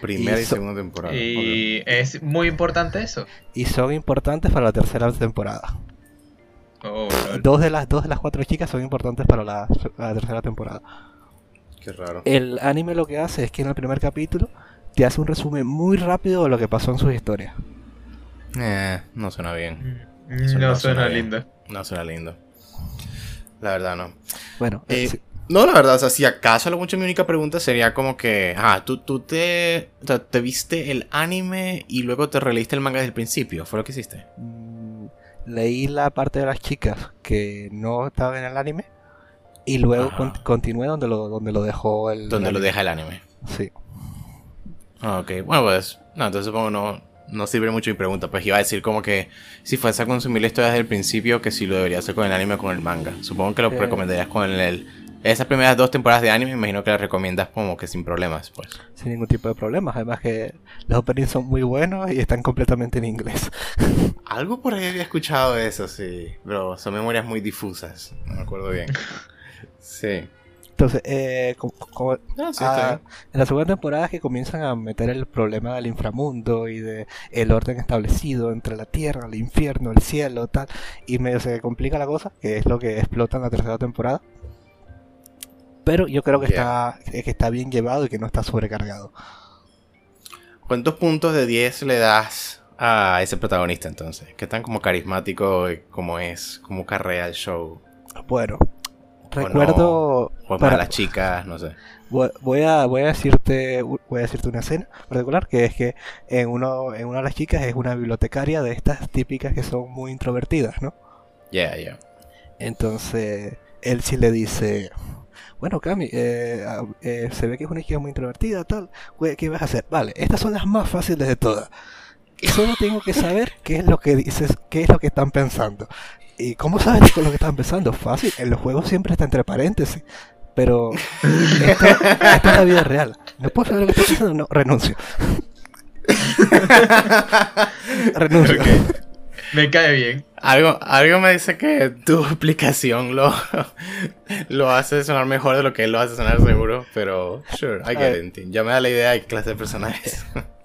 Primera y, y so- segunda temporada. Y es muy importante eso. Y son importantes para la tercera temporada. Oh. Dos de las, dos de las cuatro chicas son importantes para la, la tercera temporada. Qué raro. El anime lo que hace es que en el primer capítulo te hace un resumen muy rápido de lo que pasó en sus historias. Eh, no suena bien. No, no suena suena bien. lindo. No suena lindo. La verdad, no. Bueno, Eh, sí, No, la verdad, o sea, si acaso lo mucho mi única pregunta sería como que, ah, tú, tú te, o sea, te viste el anime y luego te releíste el manga desde el principio, ¿fue lo que hiciste? mm, leí la parte de las chicas que no estaba en el anime y luego con- continué donde lo, donde lo dejó el Donde lo anime. deja el anime. Sí. Ah, ok, bueno, pues, no, entonces supongo no, no sirve mucho mi pregunta, pues iba a decir como que si fuese a consumir la historia desde el principio, que si lo debería hacer con el anime o con el manga. Supongo que lo recomendarías con el, el- Esas primeras dos temporadas de anime me imagino que las recomiendas como que sin problemas, pues. Sin ningún tipo de problemas. Además que los openings son muy buenos y están completamente en inglés. Algo por ahí había escuchado de eso, sí. Pero son memorias muy difusas. No me acuerdo bien. Sí. Entonces, eh, como- como- Ah, sí, ah, en la segunda temporada es que comienzan a meter el problema del inframundo y de el orden establecido entre la tierra, el infierno, el cielo, tal, y medio se complica la cosa, que es lo que explota en la tercera temporada. Pero yo creo que Yeah. está que está bien llevado y que no está sobrecargado. ¿Cuántos puntos de 10 le das a ese protagonista entonces? ¿Qué tan como carismático como es? ¿Cómo carrea el show? Bueno, recuerdo ¿O para- las chicas? No sé. Voy a, voy a decirte voy a decirte una escena particular que es que en uno en una de las chicas es una bibliotecaria de estas típicas que son muy introvertidas, ¿no? Yeah, yeah. Entonces él sí le dice, bueno Cami, eh, eh, se ve que es una chica muy introvertida, tal, ¿qué vas a hacer? Vale, estas son las más fáciles de todas. Y solo tengo que saber qué es lo que dices, qué es lo que están pensando. ¿Y cómo sabes con lo que están pensando? Fácil, en los juegos siempre está entre paréntesis. Pero esto, esto es la vida real. No puedo saber lo que estás pensando, no, renuncio. renuncio. Me cae bien. Algo, algo me dice que tu explicación lo, lo hace sonar mejor de lo que él lo hace sonar seguro, pero sure, I get it. Ya me da la idea de qué clase de personajes.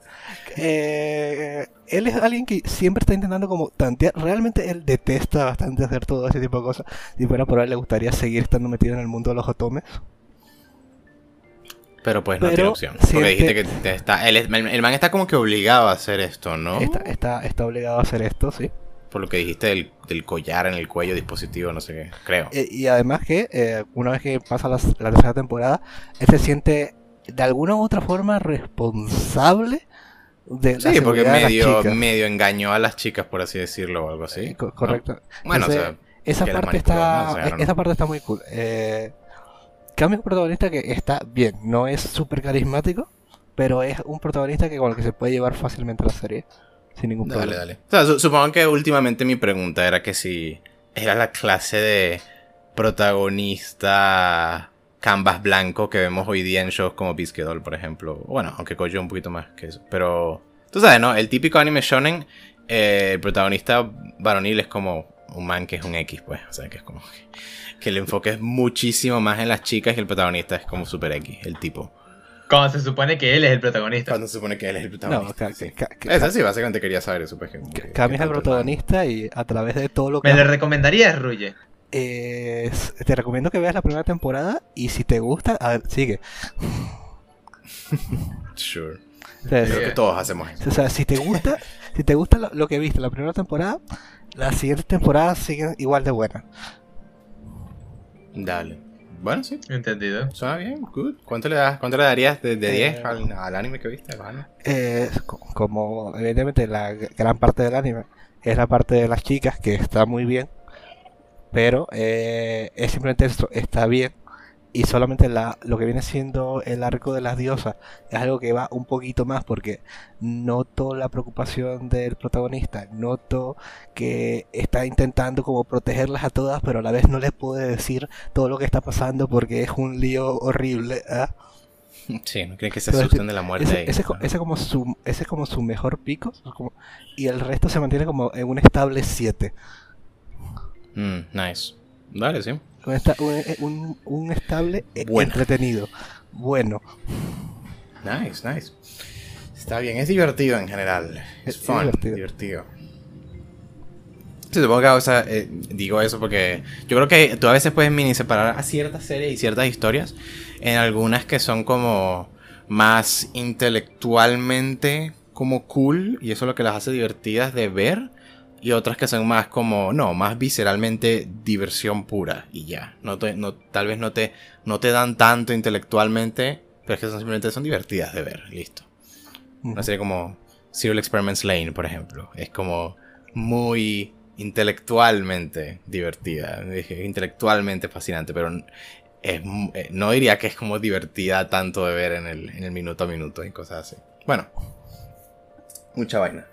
Eh, él es alguien que siempre está intentando como tantear. Realmente él detesta bastante hacer todo ese tipo de cosas. Si fuera por él, le gustaría seguir estando metido en el mundo de los otomes. Pero pues no Pero tiene opción. Porque siente- dijiste que te está, el, el man está como que obligado a hacer esto, ¿no? Está, está, está obligado a hacer esto, sí. Por lo que dijiste del, del collar en el cuello, dispositivo, no sé qué. Creo. Eh, y además que eh, una vez que pasa las- la, tercera temporada, él se siente de alguna u otra forma responsable de Sí, porque medio, medio engañó a las chicas, por así decirlo, o algo así. Co- ¿no? correcto. Bueno, Entonces, o sea, esa parte está esa parte está muy cool. Eh, Cambio es un protagonista que está bien, no es súper carismático, pero es un protagonista que con el que se puede llevar fácilmente la serie sin ningún Dale, problema. dale. O sea, su- supongo que últimamente mi pregunta era que si era la clase de protagonista canvas blanco que vemos hoy día en shows como Biscuit Doll, por ejemplo. Bueno, aunque Koyo un poquito más que eso. Pero, tú sabes, ¿no? El típico anime shonen, eh, el protagonista varonil es como un man que es un X, pues. O sea, que es como que, que el enfoque es muchísimo más en las chicas y el protagonista es como super X, el tipo. Cuando se supone que él es el protagonista. Cuando se supone que él es el No, protagonista. ca- sí. Eso sí, básicamente quería saber eso. Pues, que- que- Cami que es el tanto protagonista y a través de todo lo que Me le hace, recomendarías, Ruye. Eh, te recomiendo que veas la primera temporada y si te gusta, a ver, sigue. Sure. O sea, Creo que todos hacemos eso. O sea, si te gusta, si te gusta lo, lo que viste la primera temporada, las siguientes temporadas siguen igual de buenas. Dale. Bueno, sí. Entendido. Suena bien. Good. ¿Cuánto le, das, cuánto le darías de, de Eh, 10 al, al anime que viste? Eh, co- como evidentemente la gran parte del anime es la parte de las chicas que está muy bien, pero eh, es simplemente esto, está bien y solamente la, lo que viene siendo el arco de las diosas es algo que va un poquito más porque noto la preocupación del protagonista, noto que está intentando como protegerlas a todas, pero a la vez no les puede decir todo lo que está pasando porque es un lío horrible. ¿ah? Sí, no creen que se asusten de la muerte Ese, ahí. ese, ¿no? ese como su, ese es como su mejor pico como- y el resto se mantiene como en un estable 7. Mm, nice. Dale, sí. Un, esta- un, un- un estable Buena. entretenido. Bueno. Nice, nice. Está bien, es divertido en general. Es Es fun, divertido. divertido. Sí, supongo que o sea, eh, digo eso porque yo creo que tú a veces puedes mini separar a ciertas series y ciertas historias en algunas que son como más intelectualmente como cool y eso es lo que las hace divertidas de ver y otras que son más como no más visceralmente diversión pura y ya. No te, no tal vez no te no te dan tanto intelectualmente pero es que son simplemente son divertidas de ver listo. Una serie como Serial Experiments Lane por ejemplo. Es como muy intelectualmente divertida. Intelectualmente fascinante pero es eh, no diría que es como divertida tanto de ver en el, en el minuto a minuto y cosas así. Bueno mucha vaina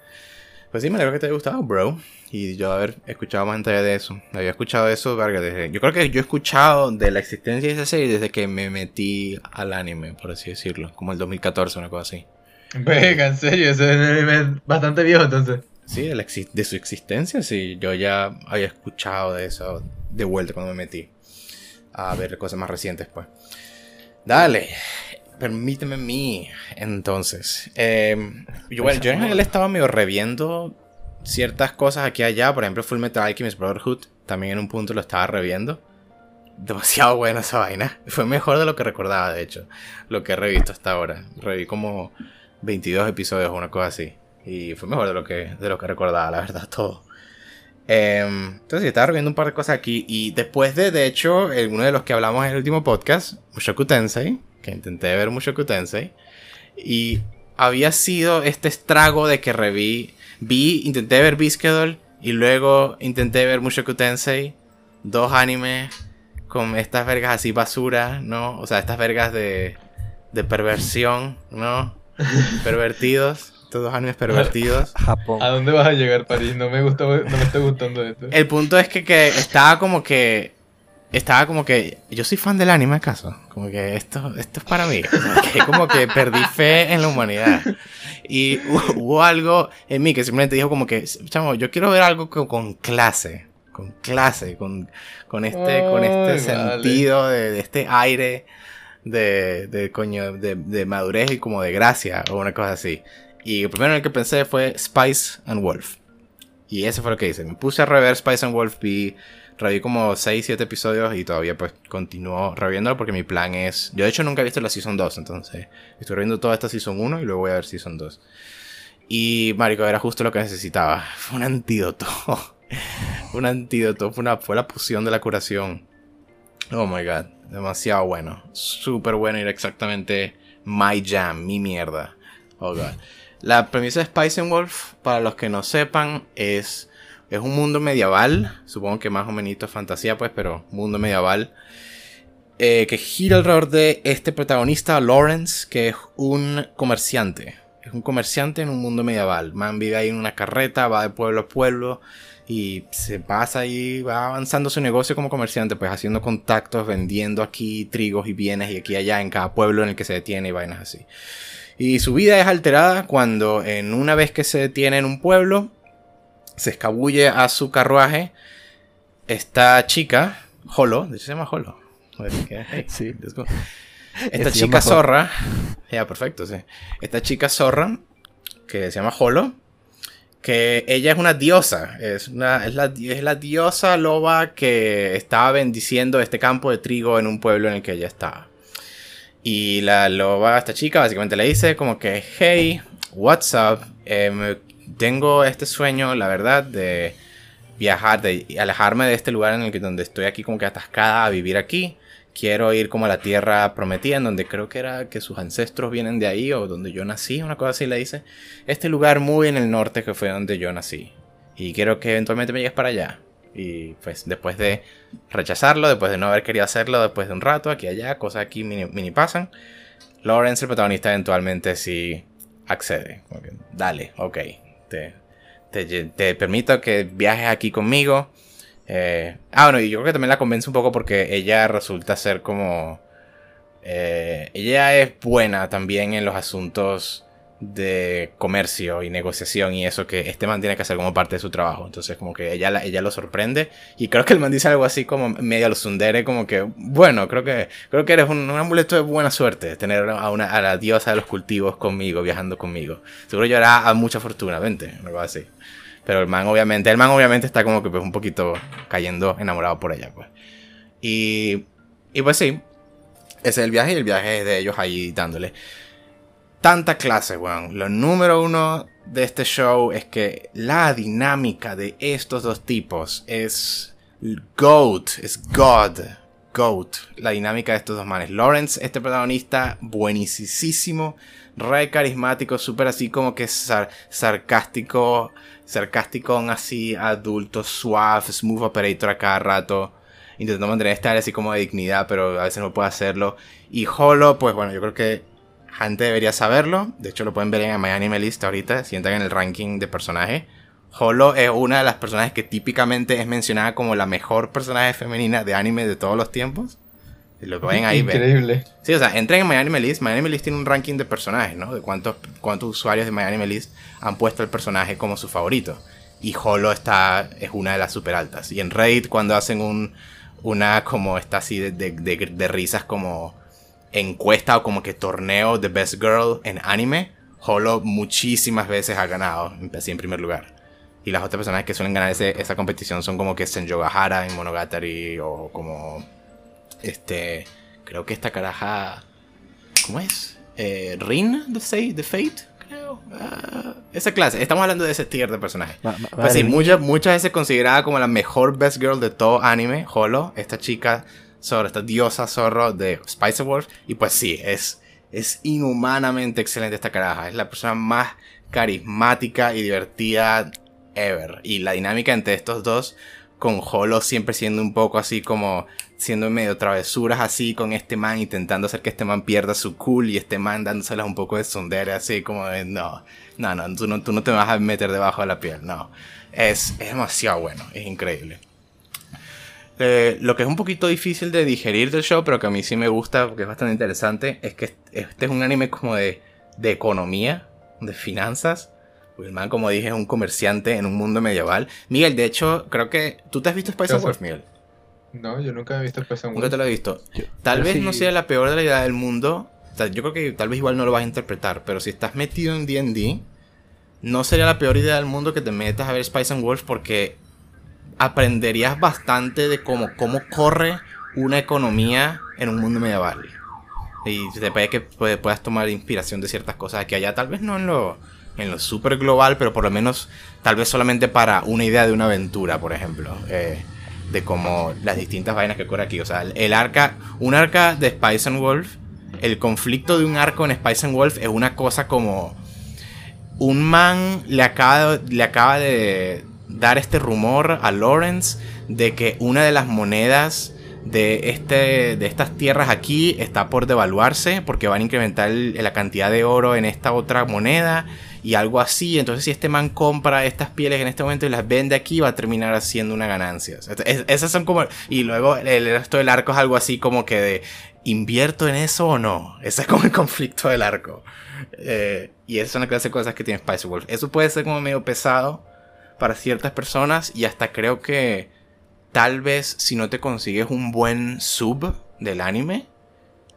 Pues sí, me alegro que te haya gustado, bro. Y yo haber escuchado más detalle de eso. Había escuchado eso, verga, desde... Yo creo que yo he escuchado de la existencia de esa serie desde que me metí al anime, por así decirlo. Como el 2014, una cosa así. Venga, en serio, ese es un anime bastante viejo entonces. Sí, de, la exi- de su existencia, sí. Yo ya había escuchado de eso de vuelta cuando me metí a ver cosas más recientes, pues. Dale, permíteme a mí, entonces. Eh, yo, bueno, yo en general estaba medio reviendo ciertas cosas aquí y allá. Por ejemplo, Full Metal Alchemist Brotherhood. También en un punto lo estaba reviendo. Demasiado buena esa vaina. Fue mejor de lo que recordaba, de hecho. Lo que he revisto hasta ahora. Reví como 22 episodios o una cosa así. Y fue mejor de lo que, de lo que recordaba, la verdad, todo. Em, entonces, estaba reviendo un par de cosas aquí. Y después de, de hecho, uno de los que hablamos en el último podcast, Mushoku Tensei, que intenté ver Tensei. Y había sido este estrago de que reví. Vi, intenté ver Biskedol. Y luego intenté ver Tensei. Dos animes con estas vergas así basura, ¿no? O sea, estas vergas de, de perversión, ¿no? Pervertidos. Estos dos animes pervertidos. Japón. ¿A dónde vas a llegar, París? No me gusta, no me está gustando esto. El punto es que, que estaba como que. Estaba como que. Yo soy fan del anime, ¿acaso? Como que esto, esto es para mí. Que como que perdí fe en la humanidad. Y hu- hubo algo en mí que simplemente dijo como que. Chamo, yo quiero ver algo con, con clase. Con clase. Con, con este, con este sentido de, de este aire de, de coño. De, de madurez y como de gracia. O una cosa así. Y el primero en el que pensé fue Spice and Wolf. Y eso fue lo que hice. Me puse a rever Spice and Wolf, vi, reví como 6, 7 episodios y todavía pues continúo reviéndolo porque mi plan es... Yo de hecho nunca he visto la Season 2, entonces estoy reviendo toda esta Season 1 y luego voy a ver Season 2. Y Marico, era justo lo que necesitaba. Fue un antídoto. un antídoto, fue, una, fue la poción de la curación. Oh my god, demasiado bueno. Súper bueno era exactamente my jam, mi mierda. Oh god. La premisa de Spice and Wolf, para los que no sepan, es, es un mundo medieval. Supongo que más o menos fantasía, pues, pero mundo medieval. eh, que gira alrededor de este protagonista, Lawrence, que es un comerciante. Es un comerciante en un mundo medieval. Man vive ahí en una carreta, va de pueblo a pueblo y se pasa ahí, va avanzando su negocio como comerciante, pues haciendo contactos, vendiendo aquí trigos y bienes y aquí y allá en cada pueblo en el que se detiene y vainas así. Y su vida es alterada cuando en una vez que se detiene en un pueblo, se escabulle a su carruaje esta chica, Holo, de hecho se llama Holo. Sí. let's go. Se Esta chica zorra, ya perfecto, sí. Esta chica zorra, que se llama Holo, que ella es una diosa, es, una, es, la, es la diosa loba que estaba bendiciendo este campo de trigo en un pueblo en el que ella estaba. Y la loba, esta chica, básicamente le dice como que, hey, what's up, Em, tengo este sueño, la verdad, de viajar, de alejarme de este lugar en el que donde estoy aquí como que atascada a vivir aquí. Quiero ir como a la tierra prometida, en donde creo que era que sus ancestros vienen de ahí o donde yo nací, una cosa así le dice. Este lugar muy en el norte que fue donde yo nací. Y quiero que eventualmente me llegues para allá. Y pues después de rechazarlo, después de no haber querido hacerlo, después de un rato, aquí allá, cosas aquí mini, mini pasan. Lawrence, el protagonista, eventualmente sí accede. Dale, ok. Te, te, permito que viajes aquí conmigo. Eh, ah, bueno, y yo creo que también la convence un poco porque ella resulta ser como... eh, ella es buena también en los asuntos de comercio y negociación y eso que este man tiene que hacer como parte de su trabajo. Entonces como que ella, la- ella lo sorprende y creo que el man dice algo así como medio a lo sundere, como que, bueno, creo que, creo que eres un, un amuleto de buena suerte tener a, una, a la diosa de los cultivos conmigo, viajando conmigo. Seguro yo hará a mucha fortuna, vente, algo así. Pero el man obviamente, el man obviamente está como que pues un poquito cayendo enamorado por ella, pues. Y, y pues sí, ese es el viaje y el viaje es de ellos ahí dándole. Tanta clase, weón. Lo número uno de este show es que la dinámica de estos dos tipos es GOAT, es God. GOAT, la dinámica de estos dos manes. Lawrence, este protagonista, buenísimo, re carismático, súper así como que sar- sarcástico, sarcástico, así adulto, suave, smooth operator a cada rato. Intentando mantener esta área así como de dignidad, pero a veces no puede hacerlo. Y Holo, pues bueno, yo creo que gente debería saberlo. De hecho, lo pueden ver en My Anime List ahorita. Si entran en el ranking de personaje. Holo es una de las personajes que típicamente es mencionada como la mejor personaje femenina de anime de todos los tiempos. Lo ven ahí, ven. Increíble. Sí, o sea, entren en MyAnimeList. MyAnimeList tiene un ranking de personajes, ¿no? De cuántos, cuántos usuarios de MyAnimeList han puesto el personaje como su favorito. Y Holo está, es una de las super altas. Y en Reddit, cuando hacen un, una como está así de, de, de, de risas como encuesta o como que torneo de Best Girl en anime, Holo muchísimas veces ha ganado, así en primer lugar. Y las otras personas que suelen ganar ese, esa competición son como que Senjo Gahara en Monogatari o como este creo que esta caraja ¿cómo es? Eh, Rin de Fate, creo. Uh, esa clase, estamos hablando de ese tier de personajes. Ma- ma- Pues sí, muchas, muchas veces considerada como la mejor best girl de todo anime, Holo, esta chica zorro, esta diosa zorro de Spice Wolf. Y pues sí, es, es inhumanamente excelente esta caraja. Es la persona más carismática y divertida ever. Y la dinámica entre estos dos, con Holo siempre siendo un poco así como siendo medio travesuras así con este man, intentando hacer que este man pierda su cool y este man dándoselas un poco de sondere así como de no, no, no, tú no, tú no te vas a meter debajo de la piel, no. Es, es demasiado bueno, es increíble. Eh, lo que es un poquito difícil de digerir del show, pero que a mí sí me gusta, porque es bastante interesante, es que este es un anime como de, de economía, de finanzas. Porque el man, como dije, es un comerciante en un mundo medieval. Miguel, de hecho, creo que... ¿Tú te has visto Spice ¿Qué of pasa? Wolf, Miguel? No, yo nunca he visto Prison Nunca te lo he visto. Yo- Tal yo vez sí- no sea la peor de la idea del mundo. O sea, yo creo que tal vez igual no lo vas a interpretar. Pero si estás metido en D&D, no sería la peor idea del mundo que te metas a ver Spice and Wolf porque aprenderías bastante de cómo, cómo corre una economía en un mundo medieval. Y te puede que puedas tomar inspiración de ciertas cosas que allá tal vez no en lo, en lo super global, pero por lo menos tal vez solamente para una idea de una aventura, por ejemplo. eh, de como las distintas vainas que ocurre aquí. O sea, el, el arca, un arca de Spice and Wolf, el conflicto de un arco en Spice and Wolf es una cosa como un man le acaba, le acaba de dar este rumor a Lawrence de que una de las monedas de, este, de estas tierras aquí está por devaluarse porque van a incrementar la cantidad de oro en esta otra moneda y algo así. Entonces si este man compra estas pieles en este momento y las vende aquí va a terminar haciendo una ganancia. Es- esas son como... Y luego el resto del arco es algo así como que de... ¿Invierto en eso o no? Ese es como el conflicto del arco. Eh, y esas son las clase de cosas que tiene Spice Wolf. Eso puede ser como medio pesado para ciertas personas y hasta creo que tal vez si no te consigues un buen sub del anime,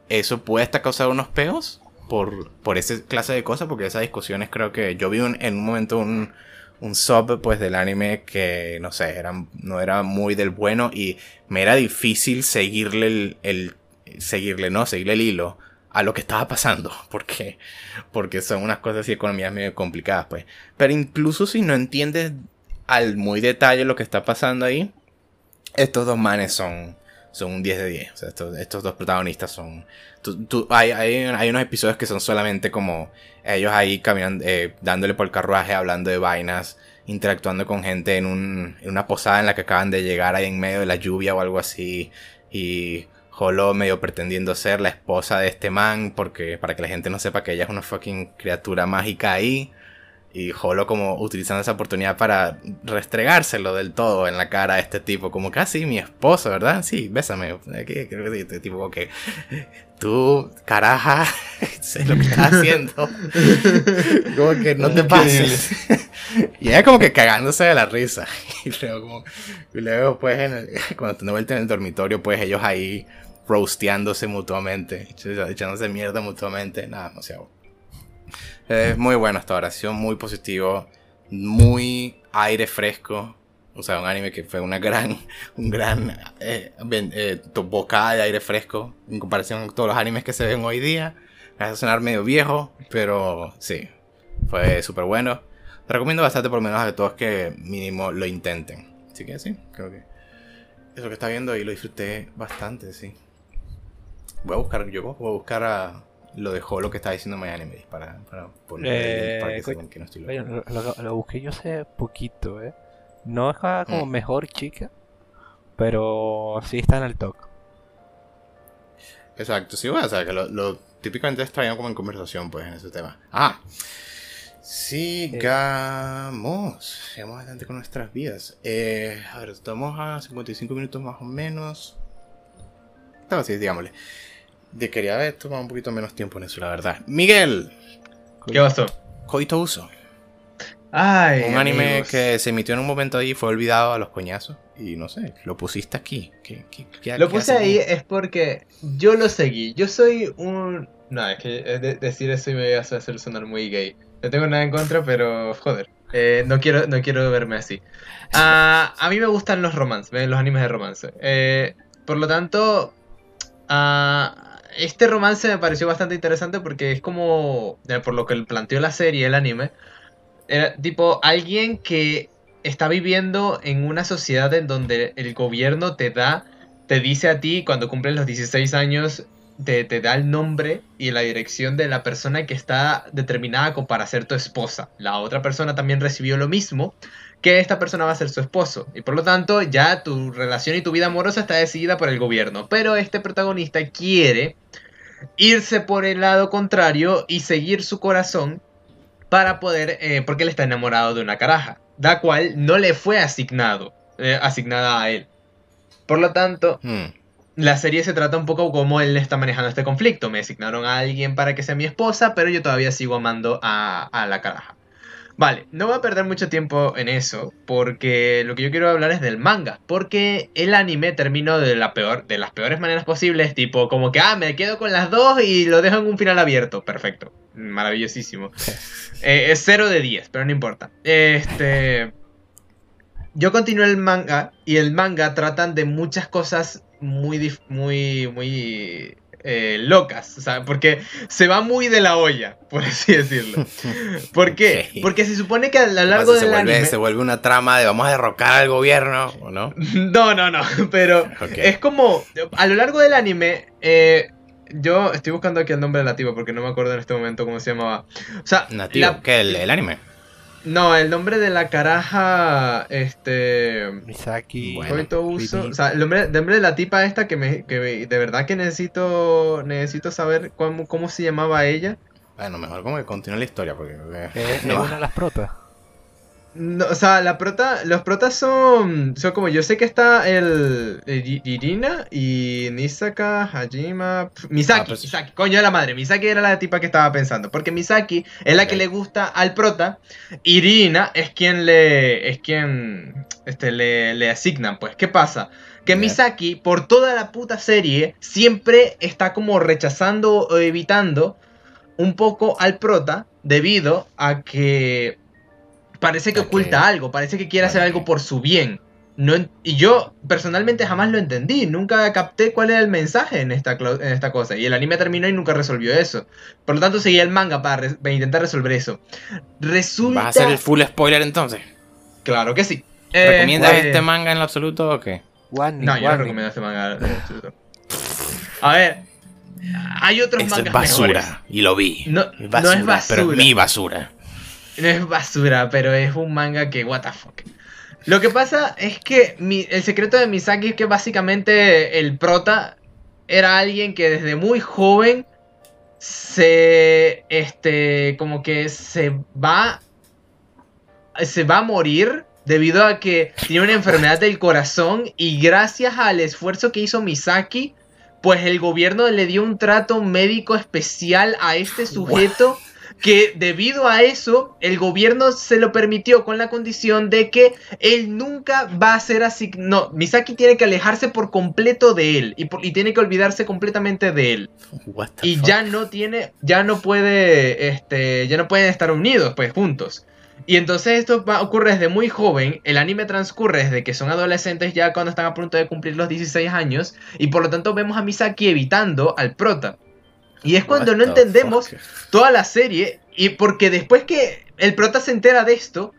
eso puede hasta causar unos peos por, por esa clase de cosas, porque esas discusiones creo que yo vi en un momento un, un sub pues del anime que no sé, era, no era muy del bueno y me era difícil seguirle el, el- seguirle, no, seguirle el hilo a lo que estaba pasando, porque porque son unas cosas y economías medio complicadas, pues. Pero incluso si no entiendes al muy detalle lo que está pasando ahí, estos dos manes son, son un 10 de 10. O sea, estos, estos dos protagonistas son... hay, hay, hay unos episodios que son solamente como ellos ahí caminando, eh, dándole por el carruaje, hablando de vainas, interactuando con gente en, un, en una posada en la que acaban de llegar ahí en medio de la lluvia o algo así. Y Holo medio pretendiendo ser la esposa de este man, porque para que la gente no sepa que ella es una fucking criatura mágica ahí. Y Holo como utilizando esa oportunidad para restregárselo del todo en la cara a este tipo. Como casi mi esposo, ¿verdad? Sí, bésame. Aquí, creo que Este tipo como que... Tú, caraja, sé lo que estás haciendo. como que no te pases. y ella como que cagándose de la risa. Y luego como... Y luego pues en el- cuando de vuelta en el dormitorio, pues ellos ahí roasteándose mutuamente. ech- Echándose mierda mutuamente. Nada, demasiado. Es muy bueno hasta ahora, ha sido muy positivo, muy aire fresco. O sea, un anime que fue una gran, un gran eh, eh, bocada de aire fresco en comparación con todos los animes que se ven hoy día. Me hace sonar medio viejo, pero sí, fue súper bueno. Recomiendo bastante por lo menos a todos que mínimo lo intenten. Así que sí, creo que eso que está viendo ahí lo disfruté bastante, sí. Voy a buscar, yo voy a buscar a lo de Holo que está diciendo My Anime para, para poner link para que Eh, sepan que no estoy loco. Lo, lo- lo busqué yo hace poquito, ¿eh? No es como Mm. mejor chica, pero sí está en el top. Exacto, sí, bueno, o sea, que lo, lo típicamente estarían como en conversación, pues, en ese tema. Ah, Sigamos. Sigamos adelante con nuestras vidas. Eh, a ver, estamos a 55 minutos más o menos. No, sí, digámosle. De quería haber tomado un poquito menos tiempo en eso, la verdad. Miguel, ¿Qué pasó? Coito Uso. Ay, Un anime amigos. que se emitió en un momento ahí y fue olvidado a los coñazos. Y no sé, lo pusiste aquí. ¿Qué, qué- qué- Lo puse ahí es porque yo lo seguí. Yo soy un... No, es que eh, de- decir eso me va a hacer sonar muy gay. No tengo nada en contra, pero joder. Eh, no, quiero, no quiero verme así. Ah, a mí me gustan los romances, ¿ven? los animes de romance. Eh, por lo tanto, ah, este romance me pareció bastante interesante porque es como, eh, por lo que planteó la serie, el anime, era tipo alguien que está viviendo en una sociedad en donde el gobierno te da, te dice a ti cuando cumples los 16 años, te, te da el nombre y la dirección de la persona que está determinada para ser tu esposa. La otra persona también recibió lo mismo, que esta persona va a ser su esposo. Y por lo tanto, ya tu relación y tu vida amorosa está decidida por el gobierno. Pero este protagonista quiere irse por el lado contrario y seguir su corazón para poder, eh, porque él está enamorado de una caraja, la cual no le fue asignado, eh, asignada a él. Por lo tanto, Hmm. la serie se trata un poco como él está manejando este conflicto. Me asignaron a alguien para que sea mi esposa, pero yo todavía sigo amando a, a la caraja. Vale, no voy a perder mucho tiempo en eso, porque lo que yo quiero hablar es del manga, porque el anime terminó de, la peor, de las peores maneras posibles, tipo como que, ah, me quedo con las dos y lo dejo en un final abierto, perfecto, maravillosísimo. Eh, es 0 de 10, pero no importa. Este... Yo continué el manga y el manga tratan de muchas cosas muy, muy, muy eh, locas, o sea, porque se va muy de la olla, por así decirlo. ¿Por qué? Porque se supone que a lo largo se, del vuelve, anime... se vuelve una trama de vamos a derrocar al gobierno, ¿o no? No, no, no, pero es como, a lo largo del anime, eh, yo estoy buscando aquí el nombre nativo porque no me acuerdo en este momento cómo se llamaba. O sea, Nativo. la- ¿Qué? El, el anime? No, el nombre de la caraja, este... Misaki. Bueno. Uso, Rini. o sea, el nombre, el nombre de la tipa esta que, me, que me- de verdad que necesito necesito saber cómo, cómo se llamaba ella. Bueno, mejor como que continúe la historia, porque... eh, Es, es no. una de las protas. No, o sea, la prota, los protas son, son como, yo sé que está el, el I- Irina y Nisaka, Hajima, pf, Misaki, Ah, pues- Misaki, coño de la madre, Misaki era la tipa que estaba pensando, porque Misaki es la que le gusta al prota, Irina es quien le, es quien, este, le, le asignan, pues, ¿qué pasa? Que. Misaki, por toda la puta serie, siempre está como rechazando o evitando un poco al prota debido a que parece que oculta algo, parece que quiere hacer algo por su bien. No en- y yo personalmente jamás lo entendí, nunca capté cuál era el mensaje en esta, clo- en esta cosa. Y el anime terminó y nunca resolvió eso. Por lo tanto, seguí el manga para, intentar resolver eso. Resulta... ¿Vas a hacer el full spoiler entonces? Claro que sí. ¿Recomiendas Este- este manga en lo absoluto o qué? Warning, No, yo no recomiendo este manga. A ver, hay otros Esto mangas es basura, mejores. y lo vi. No- Es no es basura, pero basura. es mi basura. No es basura, pero es un manga que, what the fuck. Lo que pasa es que mi- el secreto de Misaki es que básicamente el prota era alguien que desde muy joven se, este, como que se va, se va a morir debido a que tiene una enfermedad del corazón y gracias al esfuerzo que hizo Misaki, pues el gobierno le dio un trato médico especial a este sujeto que debido a eso el gobierno se lo permitió con la condición de que él nunca va a ser así. No, Misaki tiene que alejarse por completo de él y, por- y tiene que olvidarse completamente de él y fuck? ya no tiene, ya no puede, este, ya no pueden estar unidos, pues juntos. Y entonces esto va- ocurre desde muy joven, el anime transcurre desde que son adolescentes ya cuando están a punto de cumplir los 16 años, y por lo tanto vemos a Misaki evitando al prota. Y es cuando What no entendemos fuck? toda la serie, y porque después que el prota se entera de esto,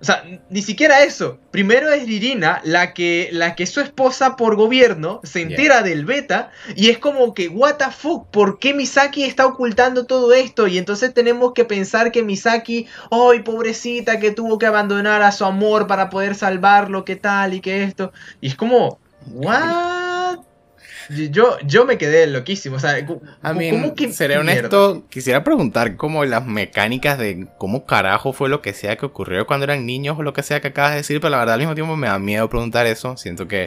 o sea, ni siquiera eso. Primero es Irina, la que, la que es su esposa por gobierno, se entera del beta y es como que, what the fuck, ¿por qué Misaki está ocultando todo esto? Y entonces tenemos que pensar que Misaki, ay, pobrecita, que tuvo que abandonar a su amor para poder salvarlo, qué tal y qué esto. Y es como, what? Yo, yo me quedé loquísimo. O sea, A mí, ¿cómo que seré mierda? honesto, quisiera preguntar como las mecánicas de cómo carajo fue lo que sea que ocurrió cuando eran niños o lo que sea que acabas de decir, pero la verdad al mismo tiempo me da miedo preguntar eso. Siento que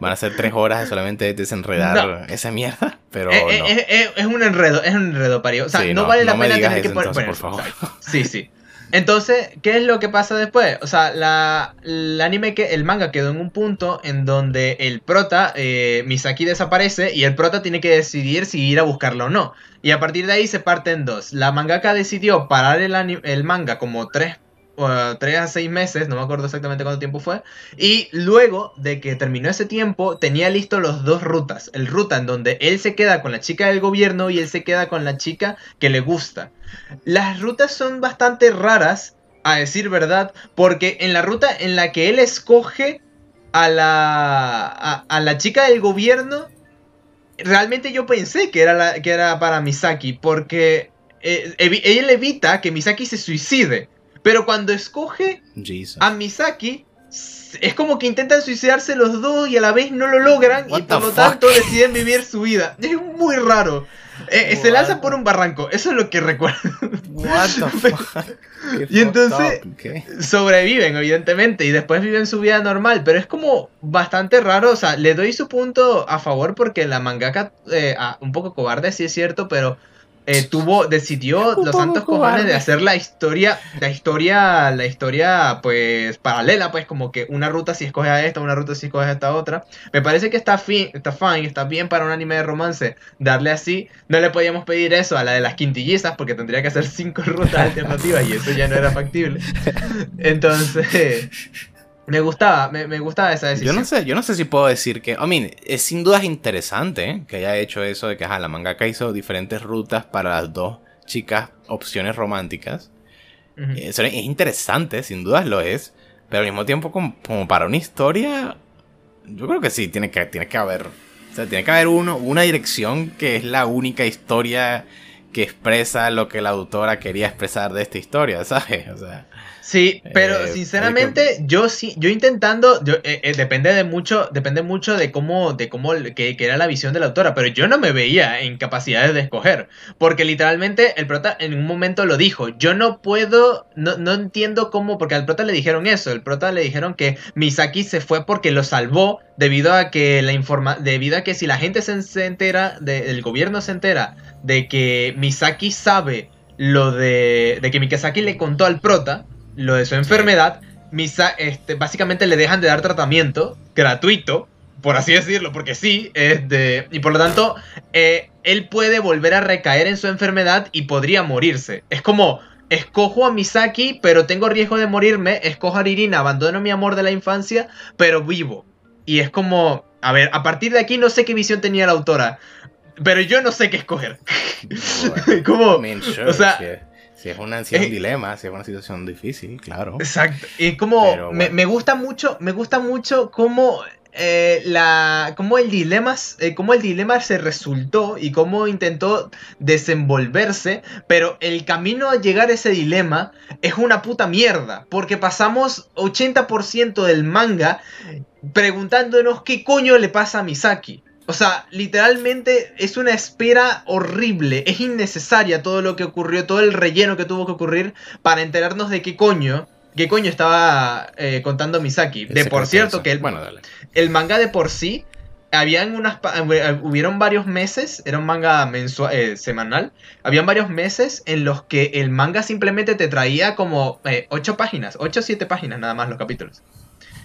van a ser tres horas de solamente desenredar esa mierda, pero Eh, eh, no. eh, eh, es un enredo, es un enredo parido. O sea, Sí, no, no, vale no la me pena tener que entonces, por favor. exacto. Sí, sí. Entonces, ¿qué es lo que pasa después? O sea, la, el anime que el manga quedó en un punto en donde el prota, eh, Misaki desaparece y el prota tiene que decidir si ir a buscarlo o no. Y a partir de ahí se parte en dos. La mangaka decidió parar el, el manga como tres, uh, tres a seis meses, no me acuerdo exactamente cuánto tiempo fue. Y luego de que terminó ese tiempo, tenía listo los dos rutas. El ruta en donde él se queda con la chica del gobierno y él se queda con la chica que le gusta. Las rutas son bastante raras, a decir verdad, porque en la ruta en la que él escoge a la, a, la chica del gobierno, realmente yo pensé que era, la, que era para Misaki, porque eh, él evita que Misaki se suicide. Pero cuando escoge Jesus. a Misaki, es como que intentan suicidarse los dos y a la vez no lo logran y por lo fuck? tanto deciden vivir su vida. Es muy raro. Eh, eh, se What? lanza por un barranco, eso es lo que recuerdo. What the fuck? Y entonces-. Sobreviven, evidentemente, y después viven su vida normal, pero es como bastante raro. O sea, le doy su punto a favor porque la mangaka, eh, ah, un poco cobarde, sí es cierto, pero eh, tuvo, decidió los santos cojones de hacer la historia, la historia, la historia, pues, paralela, pues, como que una ruta si escoges a esta, una ruta si escoges a esta otra. Me parece que está, fin, está fine, está bien para un anime de romance darle así. No le podíamos pedir eso a la de las quintillizas porque tendría que hacer cinco rutas alternativas y eso ya no era factible. Entonces, me gustaba, me, me gustaba esa Yo decisión. no sé, yo no sé si puedo decir que, I mean, es sin duda es interesante ¿eh? que haya hecho eso de que ajá, la mangaka hizo diferentes rutas para las dos chicas opciones románticas. Eso es interesante, sin dudas lo es, pero al mismo tiempo como, como para una historia, yo creo que sí, tiene que, tiene que haber, o sea, tiene que haber uno, una dirección que es la única historia que expresa lo que la autora quería expresar de esta historia, ¿sabes? O sea, Sí, pero Eh, sinceramente yo sí, yo intentando, yo, eh, eh, depende de mucho, depende mucho de cómo, de cómo, que, que era la visión de la autora, pero yo no me veía en capacidades de escoger, porque literalmente el prota en un momento lo dijo, yo no puedo, no, no entiendo cómo, porque al prota le dijeron eso, el prota le dijeron que Misaki se fue porque lo salvó debido a que la informa, debido a que si la gente se, se entera, de- el gobierno se entera de que Misaki sabe lo de, de que Mikasaki le contó al prota, lo de su enfermedad, Misa, este, básicamente le dejan de dar tratamiento gratuito, por así decirlo, porque sí, es de, y por lo tanto, eh, él puede volver a recaer en su enfermedad y podría morirse. Es como, escojo a Misaki, pero tengo riesgo de morirme, escojo a Ririna, abandono mi amor de la infancia, pero vivo. Y es como, a ver, a partir de aquí no sé qué visión tenía la autora, pero yo no sé qué escoger. bueno, como, I mean, sure, o sea, si es una, si es un dilema, si es una situación difícil, claro. Exacto. Y como me, me gusta mucho, me gusta mucho cómo eh, la, cómo el dilema, eh, cómo el dilema se resultó y cómo intentó desenvolverse, pero el camino a llegar a ese dilema es una puta mierda, porque pasamos 80% del manga preguntándonos qué coño le pasa a Misaki. O sea, literalmente es una espera horrible, es innecesaria todo lo que ocurrió, todo el relleno que tuvo que ocurrir para enterarnos de qué coño, qué coño estaba eh, contando Misaki. De por cierto que el, Bueno, dale. el manga de por sí, habían unas, pa- eh, hubieron varios meses, era un manga mensua- eh, semanal, habían varios meses en los que el manga simplemente te traía como 8 páginas, 8 o 7 páginas nada más los capítulos.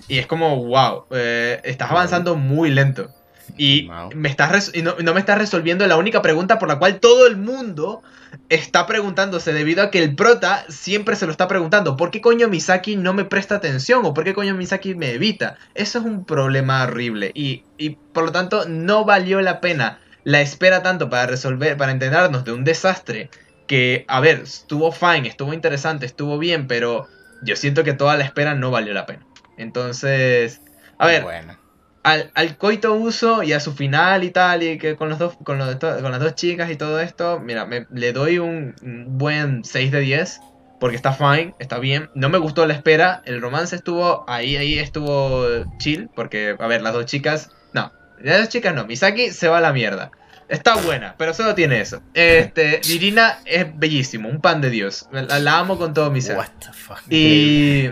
Y es como, wow, eh, estás avanzando muy lento. Y, Wow. me estás y no, no me estás resolviendo la única pregunta por la cual todo el mundo está preguntándose debido a que el prota siempre se lo está preguntando. ¿Por qué coño Misaki no me presta atención? ¿O por qué coño Misaki me evita? Eso es un problema horrible. Y, y por lo tanto no valió la pena la espera tanto para resolver, para enterarnos de un desastre que, a ver, estuvo fine, estuvo interesante, estuvo bien, pero yo siento que toda la espera no valió la pena. Entonces, a ver, Bueno. Al, al coito uso y a su final y tal, y que con, los dos, con, los con las dos chicas y todo esto, mira, me- le doy un, buen 6 de 10, porque está fine, está bien. No me gustó la espera, el romance estuvo ahí, ahí estuvo chill, porque, a ver, las dos chicas, no, las chicas no. Misaki se va a la mierda. Está buena, pero solo tiene eso. Este, Irina es bellísimo, un pan de Dios. La, la amo con todo mi ser. What the fuck. Y.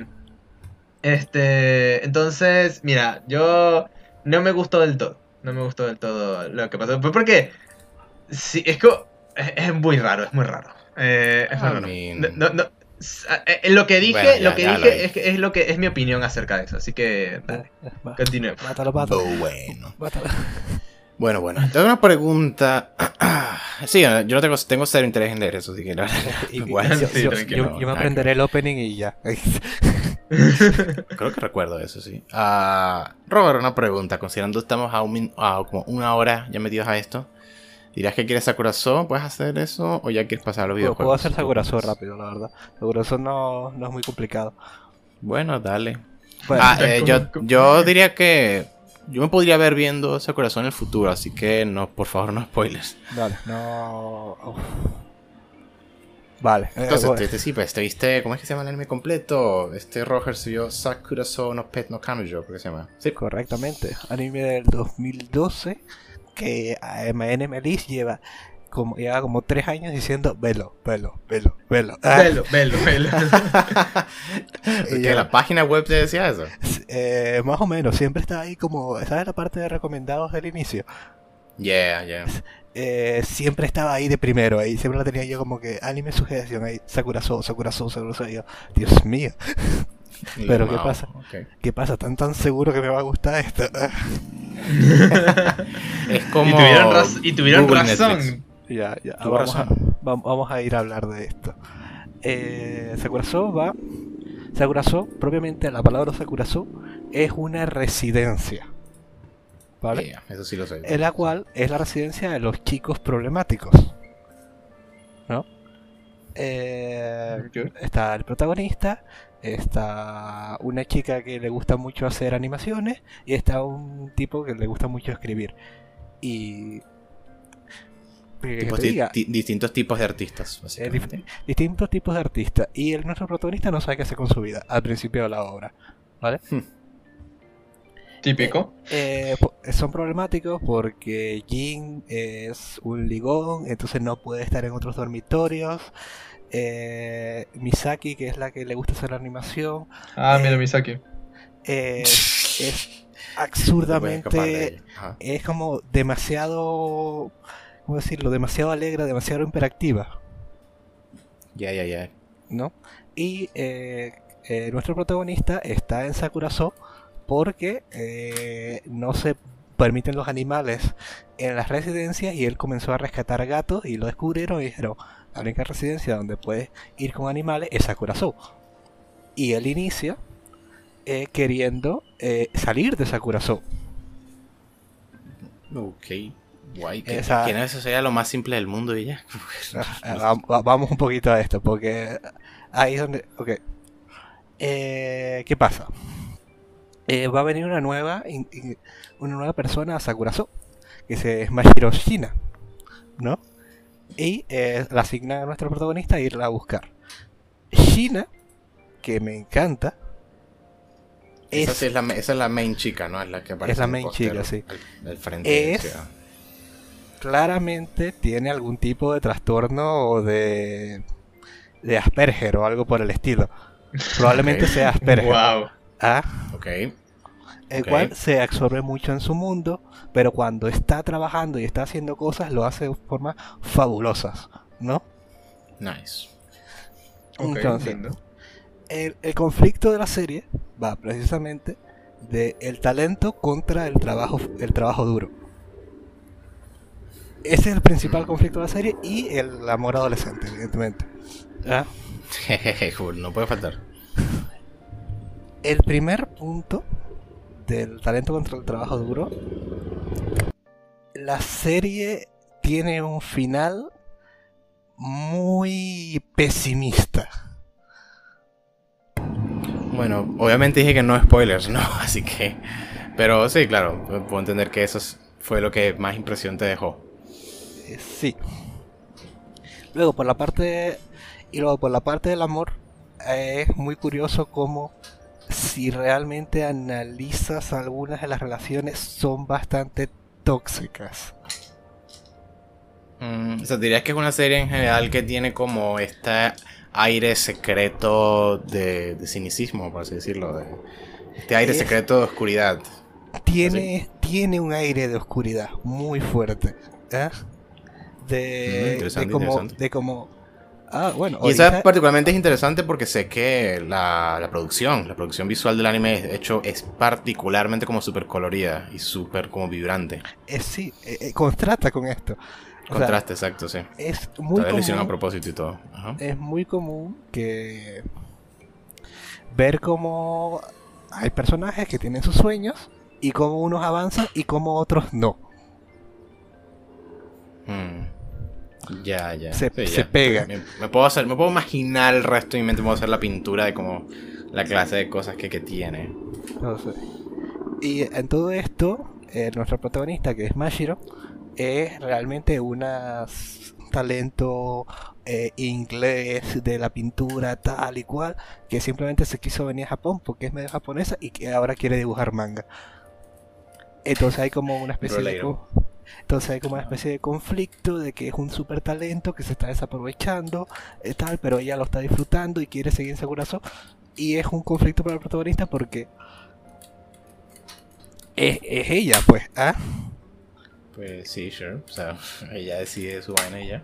Este. Entonces, mira, yo. No me gustó del todo. No me gustó del todo lo que pasó. Pues porque. Sí, es que. Es, es muy raro, es muy raro. Eh, es muy I raro. mean- No, no, no, s- eh, lo que dije, Bueno, ya, lo que lo dije es, que es lo que es mi opinión acerca de eso. Así que. dale, Va- continuemos. Mátalo, mátalo. Bueno. mátalo. Bueno, bueno. Tengo una pregunta. Sí, yo no tengo, tengo cero interés en leer eso, así que la Bueno, yo, sí, yo- tranquilo. yo- yo me aprenderé el opening y ya. Creo que recuerdo eso, sí. Ah, Robert, una pregunta. Considerando estamos a, un min- a como una hora ya metidos a esto, ¿dirás que quieres Sakurazo? ¿Puedes hacer eso? ¿O ya quieres pasar a los Puedo, videojuegos? puedo hacer Sakurazo rápido, la verdad. Sakurazo no, no es muy complicado. Bueno, dale. Bueno, Ah, eh, yo, yo diría que yo me podría ver viendo Sakurazo en el futuro, así que no, por favor, no spoilers. Dale, no. uf. Vale. eh, Entonces, bueno, te, te, sí, pues, te viste, ¿cómo es que se llama el anime completo? Este Roger se vio Sakurazo no Pet no Kanojo, creo que se llama. Sí. correctamente. Anime del 2012 que AMN Melis lleva como, lleva como tres años diciendo velo, velo, velo, velo. Ah, Velo, velo, velo. ¿Que la página web te decía eso? eh, más o menos, siempre está ahí como, ¿sabes la parte de recomendados del inicio? Yeah, yeah. Eh, siempre estaba ahí de primero, ahí siempre la tenía yo como que anime sugestión ahí, Sakurazo, Sakurazo, Sakurazo, y yo, Dios mío, Pero, ¿qué pasa? ok. ¿qué pasa? ¿Tan tan seguro que me va a gustar esto? Es como. y tuvieron, raz- y tuvieron Google razón. Netflix. ya, ya, vamos a, vamos a ir a hablar de esto. Eh, Sakurazo va, Sakurazo, propiamente la palabra Sakurazo, es una residencia, ¿vale? Yeah, eso sí lo sé. en la cual es la residencia de los chicos problemáticos. ¿No? Eh, está el protagonista, está una chica que le gusta mucho hacer animaciones y está un tipo que le gusta mucho escribir. Y... distintos tipos de artistas, Eh, distintos tipos de artistas. Y el, nuestro protagonista no sabe qué hacer con su vida al principio de la obra. Típico. Eh, po- son problemáticos porque Jin es un ligón, entonces no puede estar en otros dormitorios. Eh, Misaki, que es la que le gusta hacer la animación, Ah, Eh, mira Misaki. eh, es absurdamente. Es como demasiado. ¿Cómo decirlo? Demasiado alegre, demasiado hiperactiva. Ya, ya, ya. ¿no? Y eh, eh, nuestro protagonista está en Sakurazo porque eh, no se permiten los animales en las residencias y él comenzó a rescatar gatos y lo descubrieron y dijeron, la única residencia donde puedes ir con animales es Sakurazo. Y él inicia eh, queriendo eh, salir de Sakurazo. Ok. Guay. Que, Esa- que no, eso sería lo más simple del mundo y ya. Ah, va- vamos un poquito a esto, porque ahí es donde. Ok. Eh, ¿Qué pasa? Eh, va a venir una nueva in- in- una nueva persona a Sakurazo, que se es Mashiro Shina, ¿no? Y eh, la asigna a nuestro protagonista a irla a buscar. Shina, que me encanta, Esa, es, sí es la, esa es la main chica, ¿no? Es la que aparece Es la main chica, sí. Al, al frente. Es- ah. claramente tiene algún tipo de trastorno o de, de Asperger o algo por el estilo. Probablemente sea Asperger. Wow. ¿ah? Ok. El cual se absorbe mucho en su mundo, pero cuando está trabajando y está haciendo cosas lo hace de formas fabulosas, ¿no? Nice. Ok, Entonces, el, el conflicto de la serie va precisamente de el talento contra el trabajo, el trabajo duro. Ese es el principal conflicto de la serie y el amor adolescente, evidentemente. ¿Ah? No puede faltar. El primer punto del talento contra el trabajo duro, la serie tiene un final muy pesimista. Bueno, obviamente dije que no spoilers, ¿no? Así que. Pero sí, claro, puedo entender que eso es- fue lo que más impresión te dejó. Eh, Sí. Luego por la parte y luego por la parte del amor eh, es muy curioso cómo si realmente analizas algunas de las relaciones son bastante tóxicas. Mm, o sea, dirías que es una serie en general que tiene como este aire secreto de, de cinicismo, por así decirlo. de- este aire Es- secreto de oscuridad. Tiene, tiene un aire de oscuridad muy fuerte. ¿eh? Mm, De, interesante, de como, interesante. de como. Ah, bueno. Y ahorita- particularmente es interesante porque sé que la, la producción, la producción visual del anime, de hecho, es particularmente como súper colorida y súper como vibrante. eh, sí, eh, eh, contrasta con esto. O sea, Contraste, exacto, sí. es muy Tal vez lo hicieron a común, propósito y todo. Ajá. es muy común que ver cómo hay personajes que tienen sus sueños y cómo unos avanzan y cómo otros no. Mm. Ya, ya. Se- Sí, se pega. Me, me puedo hacer, me puedo imaginar el resto de mi mente, puedo hacer la pintura de como la clase de cosas que, que tiene. Entonces, y en todo esto, eh, nuestra protagonista, que es Mashiro, es realmente una talento eh, inglés de la pintura tal y cual, que simplemente se quiso venir a Japón porque es medio japonesa y que ahora quiere dibujar manga. Entonces hay como una especie de entonces hay como una especie de conflicto de que es un super talento que se está desaprovechando, eh, tal, pero ella lo está disfrutando y quiere seguir en Sakurazo. Y es un conflicto para el protagonista porque es, es ella, pues, ¿ah? Pues sí, sure. O sea, ella decide su vaina ya.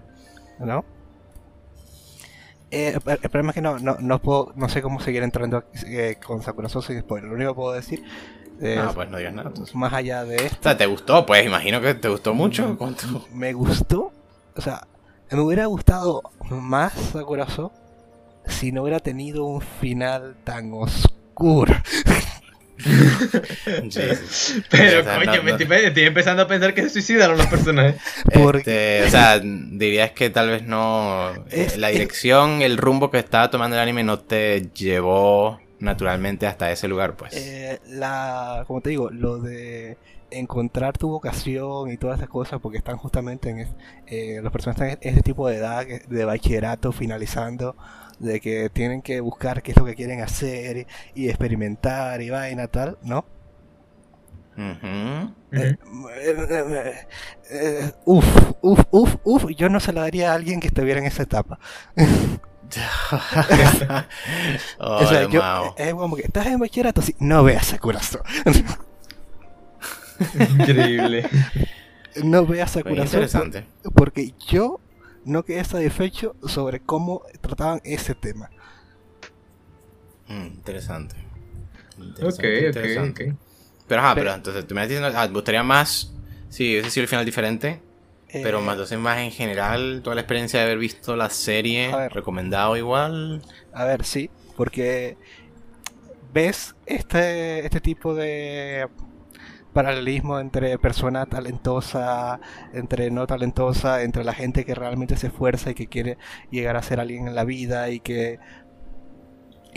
¿No? Eh, el el problema es que no, no, no puedo, no sé cómo seguir entrando eh, con Sakurazo sin spoiler. Lo único que puedo decir es, No, pues no digas nada. entonces. más allá de O esto, sea, ¿te gustó? Pues imagino que te gustó mucho. ¿Cuánto? me gustó, o sea, me hubiera gustado más Sakurazo si no hubiera tenido un final tan oscuro. Pero O sea, coño, no- me no- estoy, estoy empezando a pensar que se suicidaron los personajes. Porque- Este, o sea, dirías que tal vez no. Es- la es- dirección, el rumbo que estaba tomando el anime no te llevó naturalmente hasta ese lugar, pues. Eh, la, como te digo, lo de encontrar tu vocación y todas esas cosas, porque están justamente en es- eh, los personajes están en ese tipo de edad que- de bachillerato finalizando, de que tienen que buscar qué es lo que quieren hacer y, y experimentar y vaina tal, ¿no? Ujú. Eh, eh, eh, uf, uf, uf, uf, yo no se la daría a alguien que estuviera en esa etapa. oh, o sea, yo, Mao. es como que estás en bachillerato, sí, no veas a corazón. Increíble. no veas a corazón. interesante. porque yo no quedé satisfecho sobre cómo trataban ese tema. Mm, interesante. Ok, Interesante, ok, interesante. ok. Pero ajá, Pero- pero entonces tú me estás diciendo, ah, ¿te gustaría más? Sí, ese sí el final diferente. Pero Eh, más, entonces más en general, toda la experiencia de haber visto la serie, ver. recomendado igual. A ver, sí, porque ves este, este tipo de paralelismo entre persona talentosa, entre no talentosa, entre la gente que realmente se esfuerza y que quiere llegar a ser alguien en la vida y que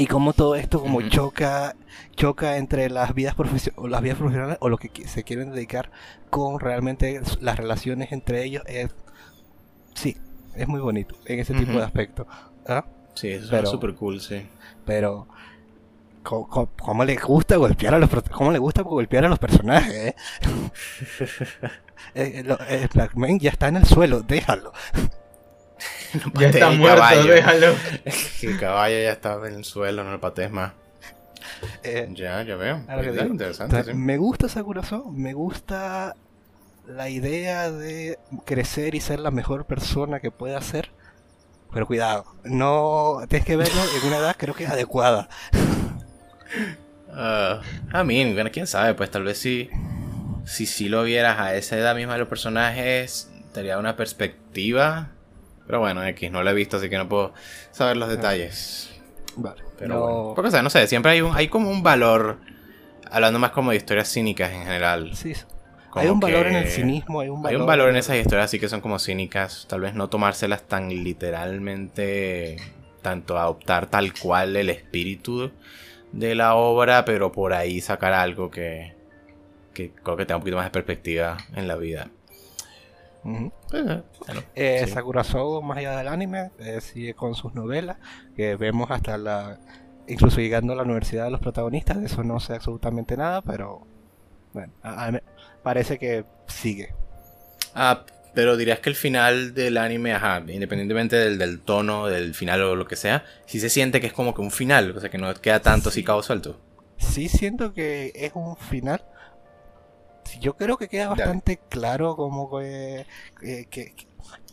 y cómo todo esto como choca choca entre las vidas o las vidas profesionales o lo que se quieren dedicar con realmente las relaciones entre ellos es sí es muy bonito en ese tipo de aspectos ¿ah? Sí, eso es súper cool, sí. pero ¿cómo, le gusta golpear a los cómo le gusta golpear a los personajes eh? Eh, lo- eh, Black Man ya está en el suelo déjalo Ya está el muerto, caballo. déjalo. El caballo ya estaba en el suelo, no lo patees más. Eh, Ya, ya veo. Interesante, sí. me gusta Sakurazo me gusta la idea de crecer y ser la mejor persona que pueda ser pero cuidado no tienes que verlo en una edad creo que adecuada Ah, I mean, bueno, quién sabe, pues tal vez si, si sí lo vieras a esa edad misma de los personajes, tendría una perspectiva. Pero bueno, X, no lo he visto, así que no puedo saber los detalles. vale Pero no- bueno. Porque, o sea, no sé, siempre hay, un, hay como un valor, hablando más como de historias cínicas en general. sí, como hay un valor en el cinismo hay un valor, Hay un valor en esas historias así que son como cínicas, tal vez no tomárselas tan literalmente, tanto adoptar tal cual el espíritu de la obra, pero por ahí sacar algo que, que creo que tenga un poquito más de perspectiva en la vida. Eh, bueno, Eh, sí. Sakurazo, más allá del anime, eh, sigue con sus novelas, que vemos hasta la incluso llegando a la universidad de los protagonistas, de eso no sé absolutamente nada, pero bueno, a- a- parece que sigue. Ah, pero dirías que el final del anime, ajá, independientemente del, del tono, del final o lo que sea, sí se siente que es como que un final, o sea, que no queda tanto así cabo suelto. Sí siento que es un final. Yo creo que queda Dale. bastante claro como que, que, que-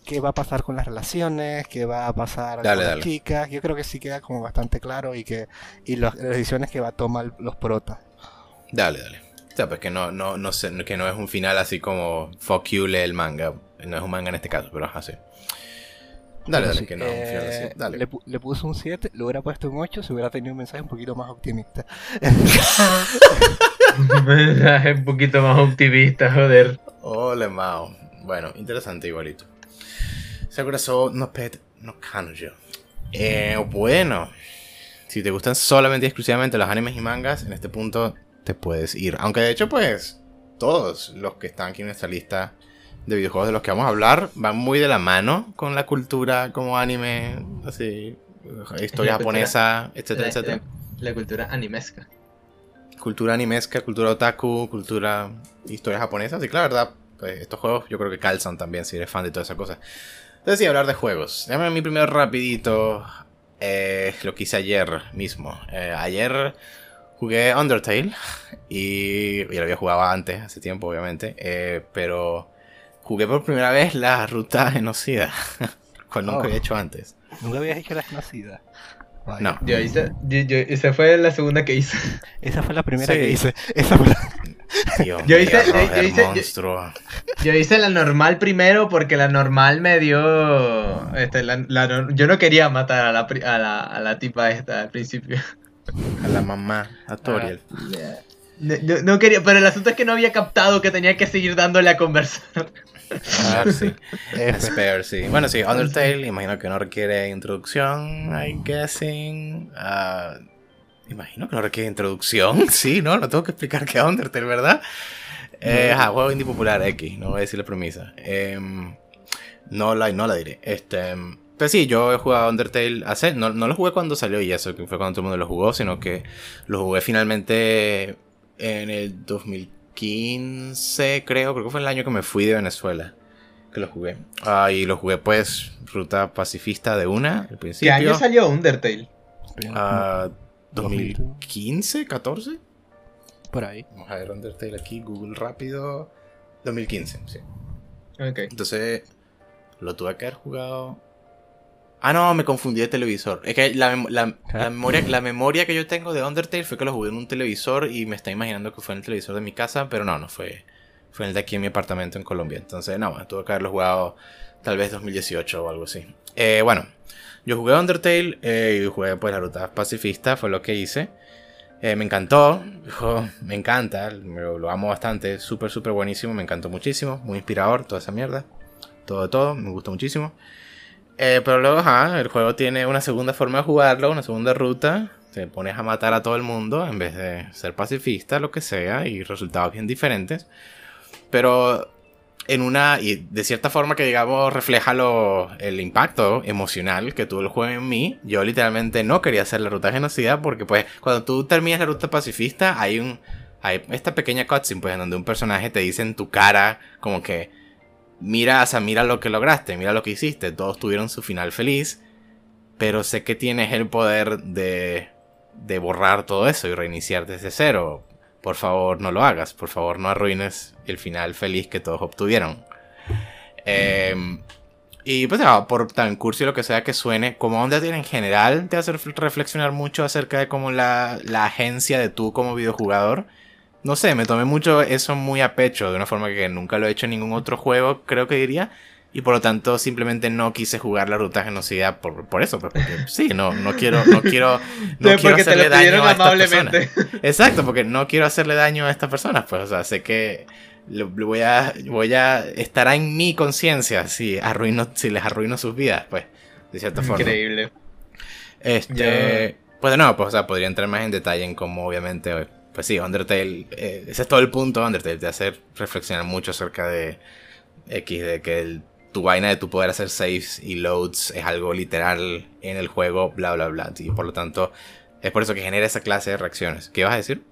qué va a pasar con las relaciones, qué va a pasar Dale, con las chicas. Yo creo que sí queda como bastante claro y que y las decisiones que va a tomar los protas. Dale, dale. O sea, pues que no, no, no sé, que no es un final así como fuck you, lee el manga. No es un manga en este caso, pero ajá, sí. Dale, dale, sí, que no, eh, Dale. Le, le puse un 7, le hubiera puesto un 8 si hubiera tenido un mensaje un poquito más optimista. Un mensaje un poquito más optimista, joder. Ole, Mao. Bueno, interesante igualito. Sakura so no pet no kanjo. Eh, bueno. Si te gustan solamente y exclusivamente los animes y mangas, en este punto te puedes ir. Aunque de hecho, pues, todos los que están aquí en esta lista de videojuegos de los que vamos a hablar van muy de la mano con la cultura como anime, así, historia La cultura- japonesa, etcétera, La, etcétera. la- la cultura animesca. cultura animesca, cultura otaku, cultura historia japonesa. Así que la verdad, pues, estos juegos yo creo que calzan también si eres fan de toda esa cosa. Entonces, sí, hablar de juegos. Déjame a mí primero rapidito eh, lo que hice ayer mismo. Eh, ayer jugué Undertale y ya lo había jugado antes, hace tiempo obviamente, eh, pero jugué por primera vez la ruta genocida, cual nunca Oh. había hecho antes. Nunca habías hecho la genocida. Vaya. No. Yo hice, yo, yo- esa fue la segunda que hice. Esa fue la primera Sí. que hice. Esa fue la... Dios Yo mío, hice- yo- hice- yo- monstruo. Yo hice la normal primero porque la normal me dio. Este, la- la yo no quería matar a la, a, la, a la tipa esta al principio. A la mamá, a Toriel. No, no- no quería, pero el asunto es que no había captado que tenía que seguir dándole a conversar. Ah, sí. Spare, sí. Bueno, sí, Undertale, imagino que no requiere introducción, I guessing. Ah, imagino que no requiere introducción, sí, ¿no? No tengo que explicar qué es Undertale, ¿verdad? Eh, ajá, juego indie popular X, no voy a decir la premisa. Em, no, la, no la diré. Este, pues sí, yo he jugado Undertale hace. No, no lo jugué cuando salió y eso, que fue cuando todo el mundo lo jugó, sino que lo jugué finalmente en el 2015, creo. Creo que fue el año que me fui de Venezuela que lo jugué. Ah, y lo jugué, pues, ruta pacifista de una, al ¿Qué principio. año salió Undertale? Ah, 2000. 2015, 14. Por ahí. Vamos a ver Undertale aquí, Google rápido. 2015, sí. Ok. Entonces, lo tuve que haber jugado. Ah, no, me confundí de televisor. Es que la, mem- la- la memoria, la memoria que yo tengo de Undertale fue que lo jugué en un televisor y me está imaginando que fue en el televisor de mi casa, pero no, no fue. Fue en el de aquí en mi apartamento en Colombia. Entonces, no, tuve que haberlo jugado tal vez 2018 o algo así. Eh, bueno, yo jugué Undertale eh, y jugué pues la ruta pacifista, fue lo que hice. Eh, me encantó, jo, me encanta, lo, lo amo bastante, súper, súper buenísimo, me encantó muchísimo, muy inspirador, toda esa mierda, todo, todo, me gustó muchísimo. Eh, pero luego, ajá, el juego tiene una segunda forma de jugarlo, una segunda ruta, te pones a matar a todo el mundo en vez de ser pacifista, lo que sea, y resultados bien diferentes. Pero en una, y de cierta forma que digamos refleja lo, el impacto emocional que tuvo el juego en mí, yo literalmente no quería hacer la ruta genocida porque pues cuando tú terminas la ruta pacifista hay un, hay esta pequeña cutscene pues en donde un personaje te dice en tu cara como que mira, o sea, mira lo que lograste, mira lo que hiciste, todos tuvieron su final feliz, pero sé que tienes el poder de, de borrar todo eso y reiniciar desde cero. Por favor, no lo hagas. Por favor, no arruines el final feliz que todos obtuvieron. Eh, y pues, ya, por tan cursi o lo que sea que suene, como Undertale en general te hace reflexionar mucho acerca de como la, la agencia de tú como videojugador. No sé, me tomé mucho eso muy a pecho, de una forma que nunca lo he hecho en ningún otro juego, creo que diría. Y por lo tanto, simplemente no quise jugar la ruta genocida por, por eso. pues, Porque sí, no, no quiero, no quiero, no Sí, quiero hacerle daño a estas personas. Exacto, porque no quiero hacerle daño a estas personas, pues, o sea, sé que lo, lo voy a, voy a, estará en mi conciencia si arruino, si les arruino sus vidas, pues, de cierta forma. Increíble. Este, pues de nuevo, pues, o sea, podría entrar más en detalle en cómo, obviamente, pues sí, Undertale, eh, ese es todo el punto de Undertale, de hacer reflexionar mucho acerca de X, de que tu vaina de tu poder hacer saves y loads es algo literal en el juego, bla, bla, bla, y por lo tanto Es por eso que genera esa clase de reacciones. ¿Qué ibas a decir?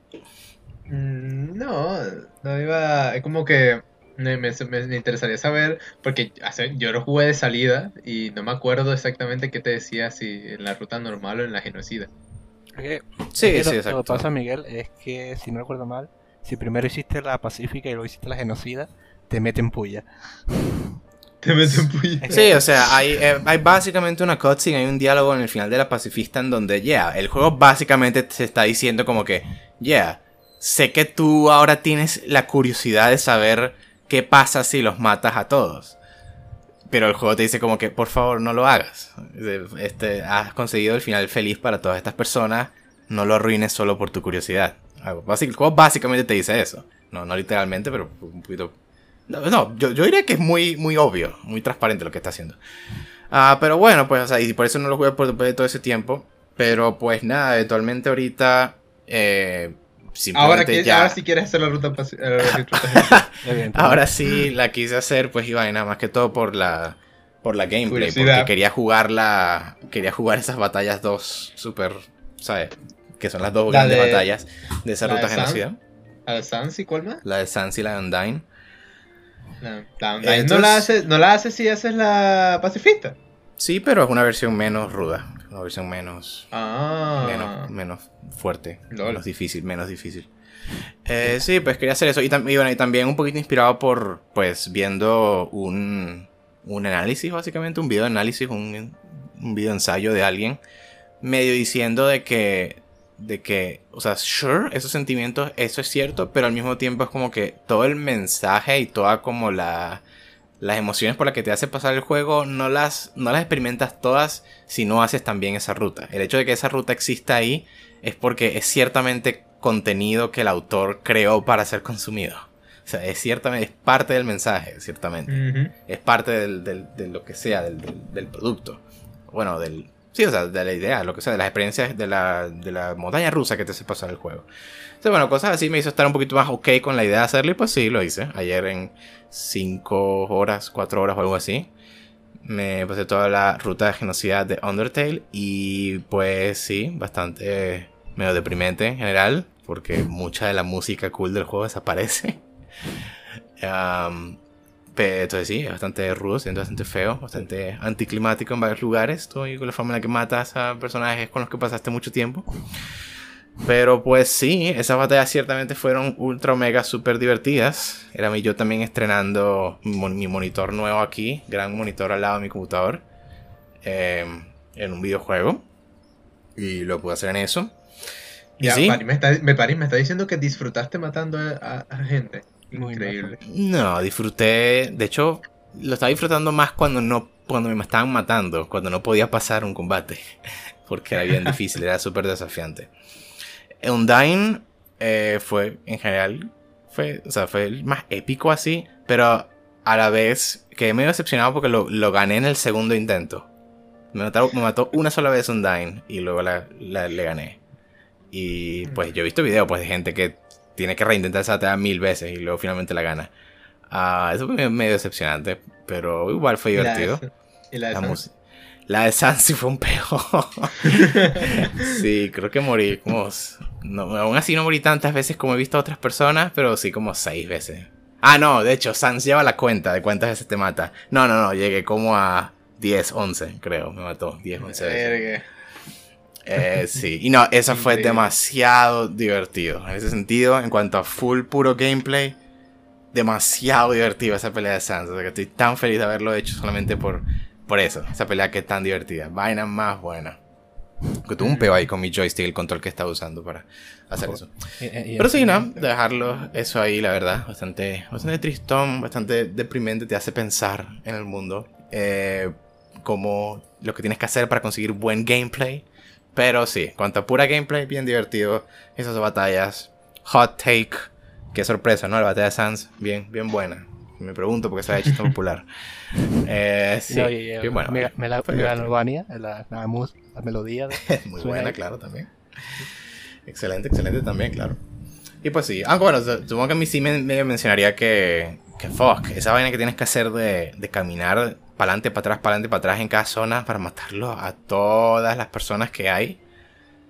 Mm, No, no iba. Es como que me, me- me interesaría saber, porque hace- yo lo jugué de salida y no me acuerdo exactamente qué te decía, si en la ruta normal o en la genocida. Es que- Sí, es que sí, lo- exacto. Lo que pasa, Miguel, es que si no recuerdo mal, si primero hiciste la pacífica y luego hiciste la genocida, te meten puya. Te meten puya. Sí, o sea, hay, eh, hay básicamente una cutscene, hay un diálogo en el final de la pacifista en donde, yeah, el juego básicamente te está diciendo como que, yeah, sé que tú ahora tienes la curiosidad de saber qué pasa si los matas a todos. Pero el juego te dice como que, por favor, no lo hagas. Este, has conseguido el final feliz para todas estas personas, no lo arruines solo por tu curiosidad. El juego básicamente te dice eso. No, no literalmente, pero un poquito no, no, yo, yo diría que es muy, muy obvio, muy transparente lo que está haciendo. Ah, pero bueno, pues, o sea, y por eso no lo jugué por todo ese tiempo. Pero pues nada, eventualmente ahorita. Eh, Ahora, que, ya. ahora sí quieres hacer la ruta. Evidentemente. Ahora sí la quise hacer, pues iba nada más que todo por la. Por la gameplay. Curiosidad. Porque quería jugar la. Quería jugar esas batallas dos super. ¿Sabes? Que son las dos La grandes de- batallas de esa la ruta de genocida. ¿A la Sans y cuál más? La de Sans y la de Undyne. No, la- Eh, no, la entonces- haces, no la haces si haces la pacifista. Sí, pero es una versión menos ruda. Una versión menos. Ah. menos, menos fuerte, Lol. menos difícil, menos difícil. Eh, sí, pues quería hacer eso. Y, tam- y bueno, y también un poquito inspirado por, pues, viendo un, un análisis, básicamente, un video de análisis, un, un video ensayo de alguien, medio diciendo de que, de que, o sea, sure, esos sentimientos, eso es cierto, pero al mismo tiempo es como que todo el mensaje y toda como la... Las emociones por las que te hace pasar el juego no las, no las experimentas todas si no haces también esa ruta. El hecho de que esa ruta exista ahí es porque es ciertamente contenido que el autor creó para ser consumido. O sea, es ciertamente, es parte del mensaje, ciertamente. Es parte del, del- de lo que sea, del, del- producto. Bueno, del... Sí, o sea, de la idea, lo que sea, de las experiencias de la, de la montaña rusa que te hace pasar el juego. Entonces, bueno, cosas así me hizo estar un poquito más ok con la idea de hacerlo y pues sí, lo hice. Ayer en 5 horas, 4 horas o algo así. Me pasé toda la ruta de genocida de Undertale y pues sí, bastante medio deprimente en general porque mucha de la música cool del juego desaparece. Pero entonces sí, es bastante rudo, siendo bastante feo, bastante anticlimático en varios lugares. Estoy con la forma en la que matas a personajes con los que pasaste mucho tiempo. Pero pues sí, esas batallas ciertamente fueron ultra mega super divertidas. Era mi yo también estrenando mi, mon- mi monitor nuevo aquí, gran monitor al lado de mi computador, em, en un videojuego. Y lo pude hacer en eso. Y Ya, sí, me, está, me, Pari me está diciendo que disfrutaste matando a, a- a gente. Muy Increíble. No, disfruté. De hecho, lo estaba disfrutando más cuando no. Cuando me estaban matando. Cuando no podía pasar un combate. Porque era bien difícil, era súper desafiante. Undyne eh, fue, en general. Fue, o sea, fue el más épico así. Pero a la vez quedé medio decepcionado porque lo, lo gané en el segundo intento. Me, mataron- me mató una sola vez Undyne y luego la, la- le gané. Y pues yo he visto videos pues, de gente que tiene que reintentar esa batalla mil veces y luego finalmente la gana. Ah, eso fue medio decepcionante, pero igual fue Y la de- divertido. Y la de La, Sans. música. La de Sans sí fue un peo. sí, creo que morí como... No, aún así no morí tantas veces como he visto a otras personas, pero sí como seis veces. Ah, no, de hecho, Sans lleva la cuenta de cuántas veces te mata. No, no, no, llegué como a 10, 11, creo, me mató. 10, 11 veces. Eh, sí, y no, eso fue demasiado divertido. En ese sentido, en cuanto a full puro gameplay, demasiado divertido esa pelea de Sans. O sea que estoy tan feliz de haberlo hecho solamente por, por eso. Esa pelea que es tan divertida. Vaina más buena. Que tuve un peo ahí con mi joystick, el control que estaba usando para hacer eso. Y- y- y- Pero sí, no, dejarlo eso ahí, la verdad, bastante, bastante tristón, bastante deprimente, te hace pensar en el mundo, eh, como lo que tienes que hacer para conseguir buen gameplay. Pero sí, cuanto a pura gameplay, bien divertido, esas batallas, hot take, qué sorpresa, ¿no? La batalla de Sans, bien, bien buena. Me pregunto por qué se ha hecho tan popular. Eh, sí, No, y- y- bien buena. me, me la Fue me la. Albania, la, la, melodía. de- Muy buena, ahí. claro, también. Excelente, excelente también, claro. Y pues sí, aunque bueno, su- supongo que a mí sí me, me mencionaría que, que fuck, esa vaina que tienes que hacer de, de caminar para adelante, para atrás, para adelante, para atrás en cada zona para matarlo a todas las personas que hay.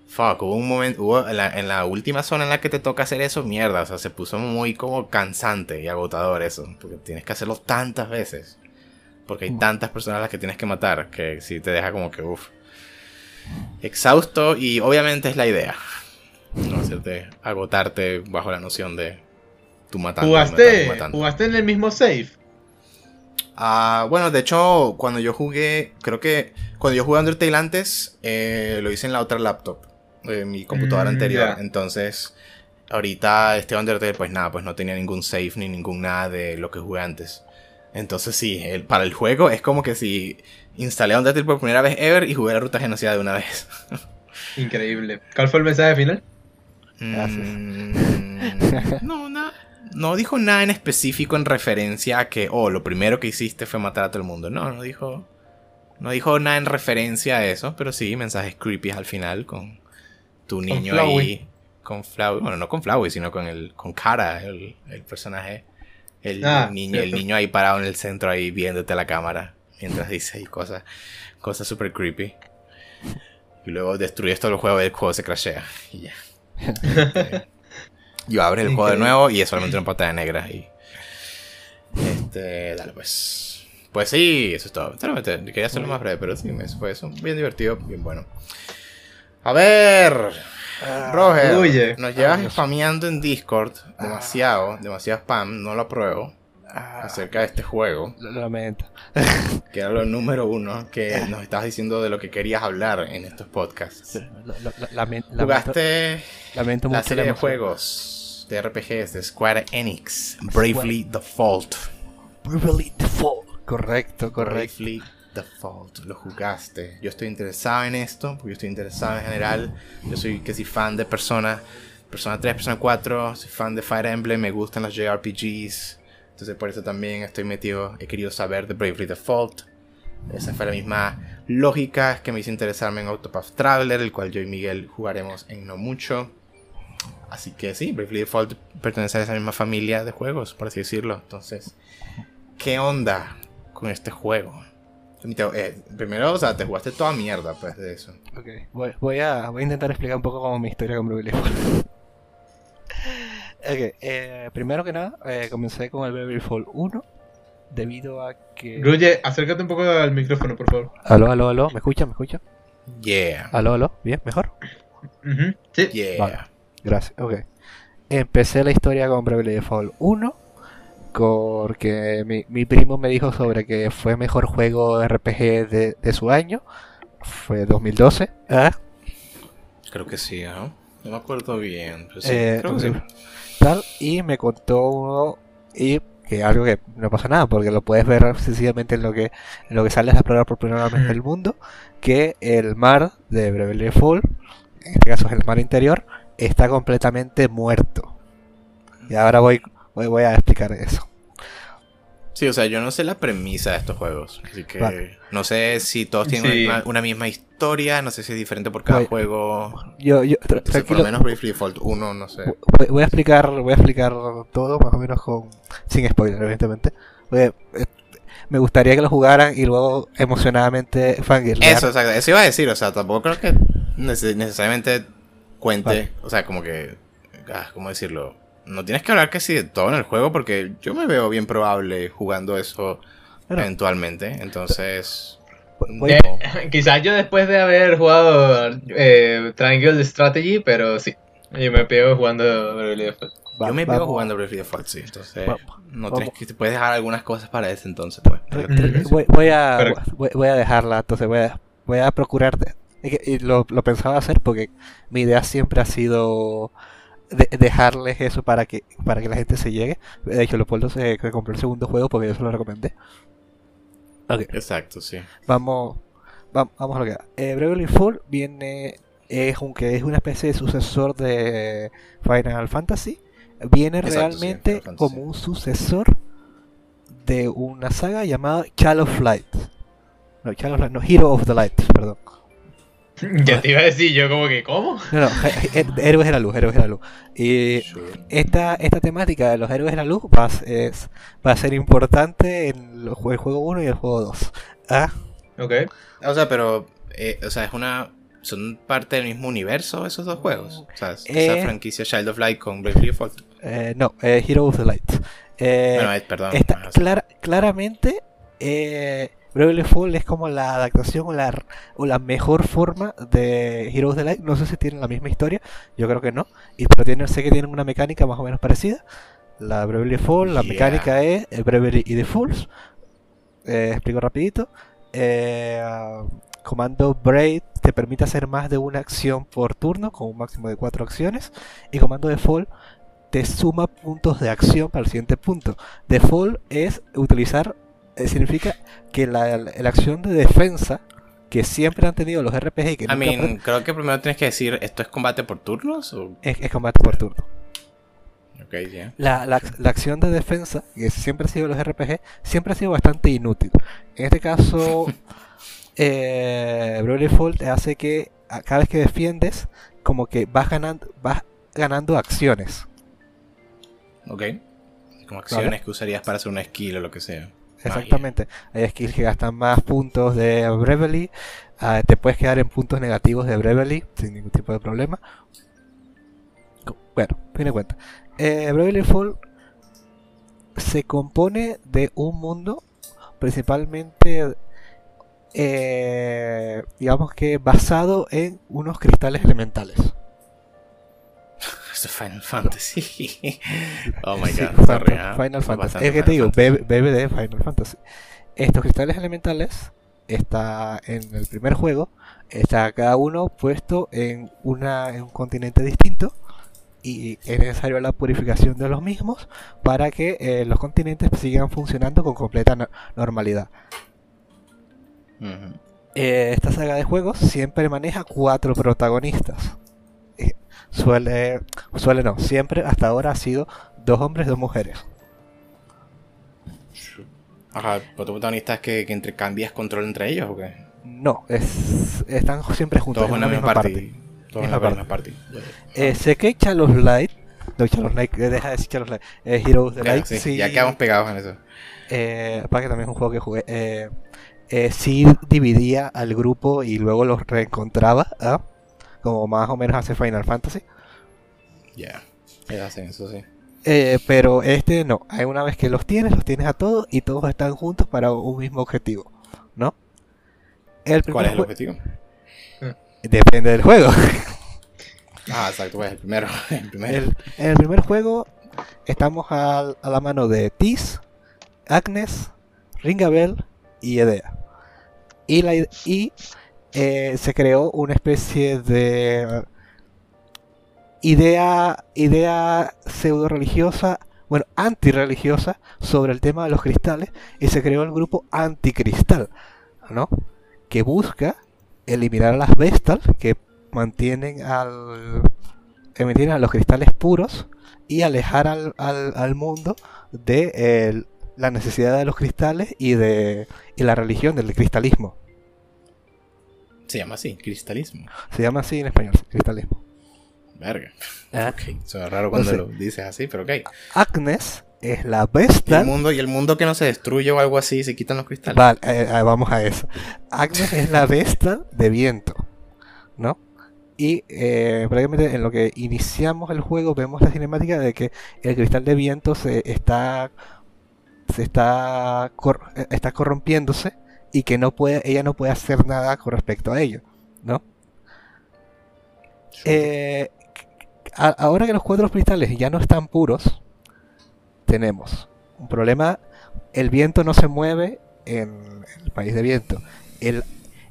Fuck, hubo un momento, hubo en la, en la última zona en la que te toca hacer eso, mierda, o sea, se puso muy como cansante y agotador eso, porque tienes que hacerlo tantas veces, porque hay tantas personas a las que tienes que matar, que sí te deja como que, uff, exhausto y obviamente es la idea, no hacerte agotarte bajo la noción de tú matando, ¿Jugaste, matando. ¿Jugaste en el mismo save? Ah, bueno, de hecho, cuando yo jugué, creo que cuando yo jugué Undertale antes, eh, lo hice en la otra laptop, de mi computadora Mm, anterior. Entonces, ahorita este Undertale, pues nada, pues no tenía ningún save ni ningún nada de lo que jugué antes. Entonces, sí, el- para el juego es como que si instalé Undertale por primera vez ever y jugué la ruta genocida de una vez. Increíble. ¿Cuál fue el mensaje final? Gracias. Mm, no, na- no dijo nada en específico en referencia a que, oh, lo primero que hiciste fue matar a todo el mundo. No, no dijo. No dijo nada en referencia a eso, pero sí, mensajes creepy al final con tu niño Flowey. ahí. Con Flowey. Bueno, no con Flowey, sino con el. con Cara, el, el personaje. El, Ah, niño, el niño ahí parado en el centro ahí viéndote a la cámara. Mientras dice y cosas. Cosas super creepy. Y luego destruyes todo el juego y el juego se crashea. Y ya. Este, yo abres el juego de nuevo y es solamente una pantalla negra. Y. Este. Dale, pues. Pues sí, eso es todo. Solamente quería hacerlo más breve, pero sí, fue eso. Bien divertido, bien bueno. A ver. Roger, Fluye. nos llevas Dios. spameando en Discord demasiado, demasiado spam, no lo apruebo, Ah, acerca de este juego, lo lamento. que era lo número uno que nos estabas diciendo de lo que querías hablar en estos podcasts. Lo- lo- lo- lamen- lamento, Jugaste lamento la serie de juegos de RPGs de Square Enix, Bravely Default. Bravely Default. Correcto, correcto. Bravely Default, lo jugaste. Yo estoy interesado en esto, porque yo estoy interesado en general. Yo soy que fan de Persona, Persona 3, Persona 4, soy fan de Fire Emblem, me gustan los JRPGs. Entonces por eso también estoy metido, he querido saber de Bravely Default. Esa fue la misma lógica que me hizo interesarme en Octopath Traveler, el cual yo y Miguel jugaremos en no mucho. Así que sí, Bravely Default pertenece a esa misma familia de juegos, por así decirlo. Entonces, ¿qué onda con este juego? Eh, primero, o sea, te jugaste toda mierda pues de eso. Ok, voy, voy a, voy a intentar explicar un poco como mi historia con Bravely Default. ok, eh, primero que nada, eh, comencé con el Bravely Default 1 debido a que... Ruye, acércate un poco al micrófono, por favor. Aló, aló, aló, ¿me escuchan? ¿Me escuchan? Yeah. Aló, aló, ¿bien? ¿Mejor? Sí. Yeah. Vale. Gracias, ok. Empecé la historia con Bravely Default 1 porque mi, mi primo me dijo sobre que fue mejor juego RPG de, de su año. Fue 2012. ¿ah? Creo que sí, ¿no? No me acuerdo bien. Pero sí, Eh, creo que sí. tal, y me contó uno y que algo que no pasa nada porque lo puedes ver sencillamente en lo que en lo que sales a explorar por primera vez el mundo que el mar de Bravely Default en este caso es el mar interior está completamente muerto y ahora voy voy, voy a explicar eso Sí, o sea, yo no sé la premisa de estos juegos. Así que Vale. no sé si todos tienen Sí. una, una misma historia. No sé si es diferente por cada Voy- juego. yo, yo tra- Entonces, por lo menos Bravely Default 1, no sé. voy, voy a explicar voy a explicar todo más o menos con sin spoiler evidentemente Voy a- eh, me gustaría que lo jugaran y luego emocionadamente fangirlear. Eso, o sea, eso iba a decir. O sea, tampoco creo que nece- necesariamente cuente. Vale. O sea, como que. ah, ¿Cómo decirlo? No tienes que hablar casi de todo en el juego porque yo me veo bien probable jugando eso eventualmente. Entonces. Voy- Eh, quizás yo después de haber jugado eh, Triangle Strategy, pero sí. Yo me pego jugando Bravely Default. yo me veo vamos- jugando Bravely Default, sí. Entonces, Va- no tienes que, te puedes dejar algunas cosas para ese entonces, pues. Voy, voy a, voy, voy a dejarla, entonces voy a, voy a procurar. lo, lo pensaba hacer porque mi idea siempre ha sido de- dejarles eso para que para que la gente se llegue. De hecho, Leopoldo se, se compró el segundo juego porque yo se lo recomendé. Exacto, sí. vamos, va- vamos a lo que va. Eh, Bravely Default viene, es un que es una especie de sucesor de Final Fantasy. Viene Exacto, realmente como un sucesor de una saga llamada Child of Light. No, Child of Light, no, Hero of the Light, perdón. Ya te iba a decir yo como que, ¿cómo? No, no, he- he- Héroes de la Luz, Héroes de la Luz. Y esta, esta temática de los Héroes de la Luz va a, ser- es- va a ser importante en el juego 1 y el juego 2. Ah, Ok. O sea, pero. eh, o sea, es una ¿Son parte del mismo universo esos dos juegos? O sea, Eh, esa franquicia Child of Light con Bravely Default. Eh, no, eh, Hero of the Light. Eh, bueno, eh, perdón. está clara- claramente, eh, Bravely Default es como la adaptación o la, o la mejor forma de Hero of the Light. No sé si tienen la misma historia, yo creo que no. Y, pero tienen, sé que tienen una mecánica más o menos parecida. La Bravely Default, la Yeah. mecánica es el Bravely y Defaults. Eh, explico rapidito. Eh, comando Braid te permite hacer más de una acción por turno, con un máximo de cuatro acciones. Y comando Default te suma puntos de acción para el siguiente punto. Default es utilizar, eh, significa que la, la acción de defensa que siempre han tenido los RPG que I mean, creo que primero tienes que decir, ¿esto es combate por turnos? O... es, es combate por turno. Ok, ya. La, la- la acción de defensa, que siempre ha sido los RPG, siempre ha sido bastante inútil. En este caso, eh, te hace que cada vez que defiendes, como que vas ganando, vas ganando acciones. Ok. Como acciones que usarías para hacer una skill o lo que sea. Exactamente. Hay skills que gastan más puntos de Bravely. ah, te puedes quedar en puntos negativos de Bravely sin ningún tipo de problema. Bueno, fin de cuentas. Eh, Bravely Default se compone de un mundo principalmente, eh, digamos que basado en unos cristales elementales. Esto es Final Fantasy. oh my Sí, god. Final, ah. Final Fantasy. Es que te digo, bebe, de Final Fantasy. Estos cristales elementales está en el primer juego. Está cada uno puesto en, una, en un continente distinto. Y es necesaria la purificación de los mismos para que eh, los continentes sigan funcionando con completa no- normalidad. Eh, esta saga de juegos siempre maneja cuatro protagonistas. Suele, suele no, siempre hasta ahora ha sido dos hombres, dos mujeres. Ajá, ¿los protagonistas que, que intercambias control entre ellos o qué? No, es, están siempre juntos. Todos en la misma party. parte. Todos en la misma party. Eh, sé que Chalos Light, no Chalos Light, eh, deja de decir Chalos Light, eh, Heroes Ya, Light, sí, sí, Ya quedamos pegados en eso. eh, para que también es un juego que jugué, eh, eh, sí dividía al grupo y luego los reencontraba, ¿ah? Como más o menos hace Final Fantasy. Ya. Hacen eso, sí. Eh, pero este no, hay una vez que los tienes, los tienes a todos y todos están juntos para un mismo objetivo, ¿no? El ¿Cuál es el objetivo? Depende del juego. Ah, exacto, pues el primero. El primero. El- en el primer juego estamos al- a, la mano de Tis, Agnes, Ringabel y Edea. Y, la, y eh, se creó una especie de idea, idea pseudo religiosa, bueno, antirreligiosa sobre el tema de los cristales y se creó el grupo anticristal, ¿no? Que busca eliminar a las Vestal que mantienen al que mantienen a los cristales puros y alejar al, al- al mundo de eh, la necesidad de los cristales y de y la religión del cristalismo. Se llama así, cristalismo. Se llama así en español, cristalismo. Verga. Ah. Ok. Suena raro cuando sé. lo dices así, pero ok. Agnes es la Y el mundo, y el mundo que no se destruye o algo así, se quitan los cristales. Vale, eh, eh, vamos a eso. Agnes es la Vestal de viento, ¿no? Y eh, prácticamente en lo que iniciamos el juego vemos la cinemática de que el cristal de viento se está se está cor- está corrompiéndose y que no puede ella no puede hacer nada con respecto a ello, ¿no? Eh, a- ahora que los cuatro cristales ya no están puros, tenemos un problema. El viento no se mueve en el país de viento. El,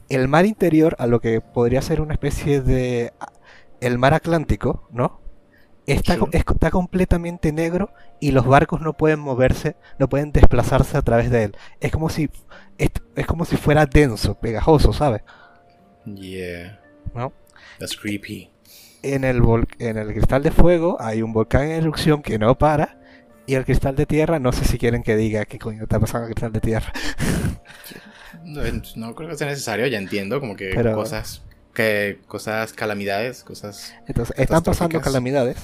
el mar interior, a lo que podría ser una especie de. El mar Atlántico, ¿no? Está, Sí. está completamente negro y los barcos no pueden moverse, no pueden desplazarse a través de él. Es como si, es, es como si fuera denso, pegajoso, ¿sabes? Yeah. ¿No? That's creepy. en el, vol- en el cristal de fuego hay un volcán en erupción que no para. Y el cristal de tierra, no sé si quieren que diga qué coño está pasando el cristal de tierra. No, no creo que sea necesario, ya entiendo, como que Pero- cosas, que cosas, calamidades, cosas... Entonces, están pasando calamidades.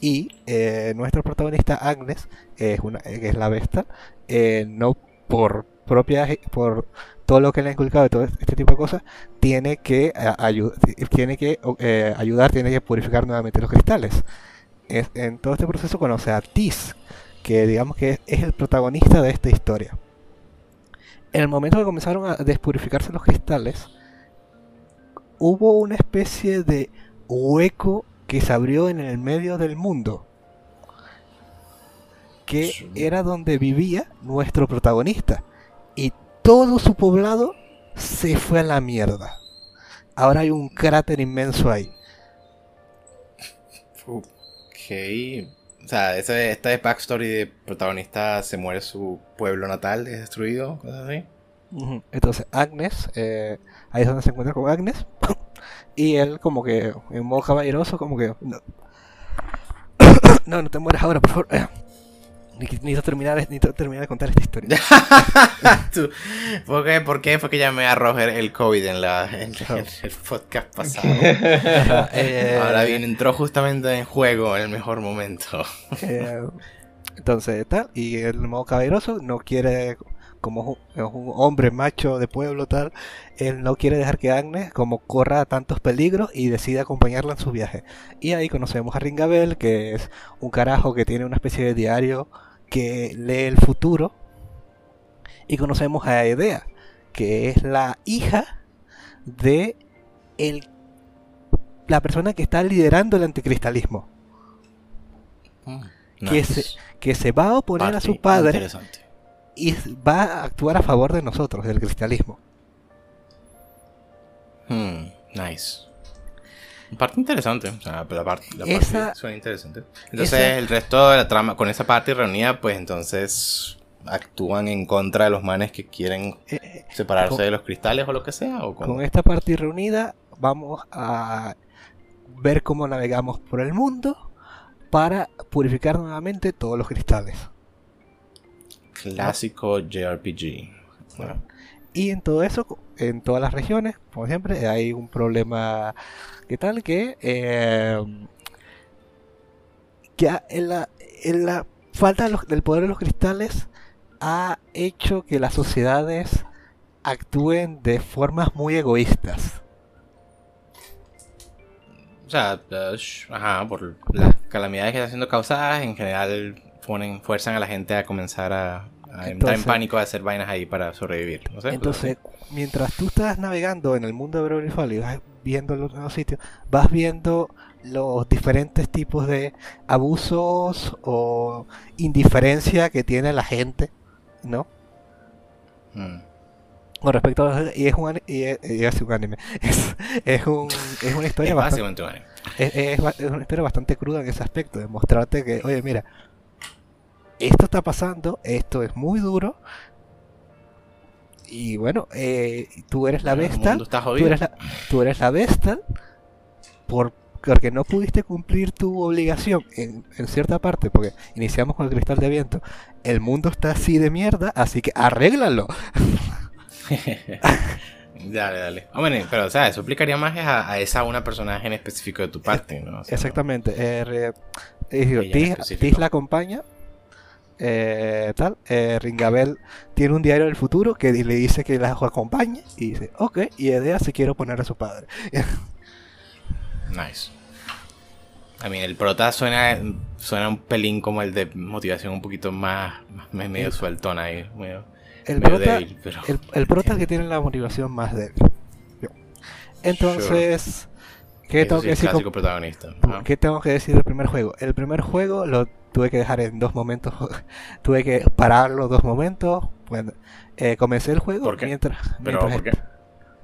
Y eh, nuestro protagonista Agnes, es una, que es la besta, eh, no por propia por todo lo que le ha inculcado y todo este tipo de cosas, tiene que, ayu- tiene que eh, ayudar, tiene que purificar nuevamente los cristales. Es- en todo este proceso conoce a Tis, que digamos que es, es el protagonista de esta historia. En el momento que comenzaron a despurificarse los cristales, hubo una especie de hueco que se abrió en el medio del mundo, que Sí. era donde vivía nuestro protagonista. Y todo su poblado se fue a la mierda. Ahora hay un cráter inmenso ahí. Ok. O sea, ese, esta es backstory de protagonista se muere su pueblo natal, es destruido, cosas así. Entonces Agnes, eh, ahí es donde se encuentra con Agnes. y él como que en modo caballeroso, como que... No, no, no te mueras ahora, por favor. Ni- Necesito terminar, necesito terminar de contar esta historia. Tú- ¿Por qué, ¿Por qué fue que llamé a Roger el COVID en, la, en, en el podcast pasado? Eh, Ahora bien, entró justamente en juego en el mejor momento. Eh, entonces, tal, y el modo caballeroso no quiere, como es un, hombre macho de pueblo, tal, él no quiere dejar que Agnes como corra tantos peligros y decide acompañarla en su viaje. Y ahí conocemos a Ringabel, que es un carajo que tiene una especie de diario que lee el futuro. Y conocemos a Edea, que es la hija de el, la persona que está liderando el anticristalismo. Que se, que se va a oponer a su padre Interesante. Y va a actuar a favor de nosotros, del cristianismo. Hmm, nice. Parte interesante. O sea, la parte, la parte Esa- suena interesante. Entonces, esa- el resto de la trama, con esa parte reunida, pues entonces actúan en contra de los manes que quieren Eh, eh, separarse Con- de los cristales o lo que sea. O con esta parte reunida vamos a ver cómo navegamos por el mundo para purificar nuevamente todos los cristales. Clásico JRPG. Y en todo eso, en todas las regiones, como siempre, hay un problema que tal que eh, que en la, en la falta de los- del poder de los cristales ha hecho que las sociedades actúen de formas muy egoístas. O sea, eh, ajá, por las calamidades que están siendo causadas, en general ponen, fuerzan a la gente a comenzar a, entrar en Entonces- pánico, a hacer vainas ahí para sobrevivir. No sé, Entonces, mientras tú estás navegando en el mundo de Bravely Fall y vas viendo los nuevos sitios, vas viendo los diferentes tipos de abusos o indiferencia que tiene la gente, ¿no? Mm. Con respecto a los- y es un y es, y es un anime, es, es un es una historia Es bastante básicamente un anime. es, es una historia bastante cruda en ese aspecto, de mostrarte que, oye, mira, esto está pasando, esto es muy duro. Y bueno, eh, tú eres la está tú eres la, tú eres la Vestal por, porque no pudiste cumplir tu obligación en, en cierta parte, porque iniciamos con el cristal de viento. El mundo está así de mierda, así que arréglalo. dale, dale. Hombre, pero o sea, eso aplicaría más a, a esa una personaje en específico de tu parte, ¿no? O sea, Exactamente. eh, eh, Tis. Tis la acompaña. Eh, tal. eh, Ringabel tiene un diario del futuro que le dice que la acompañe. Y dice, ok. Y Edea se quiere oponer a su padre. Nice. A mí, el prota suena, suena un pelín como el de motivación un poquito más, más medio El- sueltona ahí, medio, El medio prota, débil, pero... el, el prota es que tiene la motivación más débil. Entonces, ¿qué tengo sí que decir? ¿Qué tengo que decir del primer juego? El primer juego lo tuve que dejar en dos momentos. tuve que pararlo dos momentos. Bueno, eh, comencé el juego ¿Por qué? mientras, Pero, mientras, ¿por qué?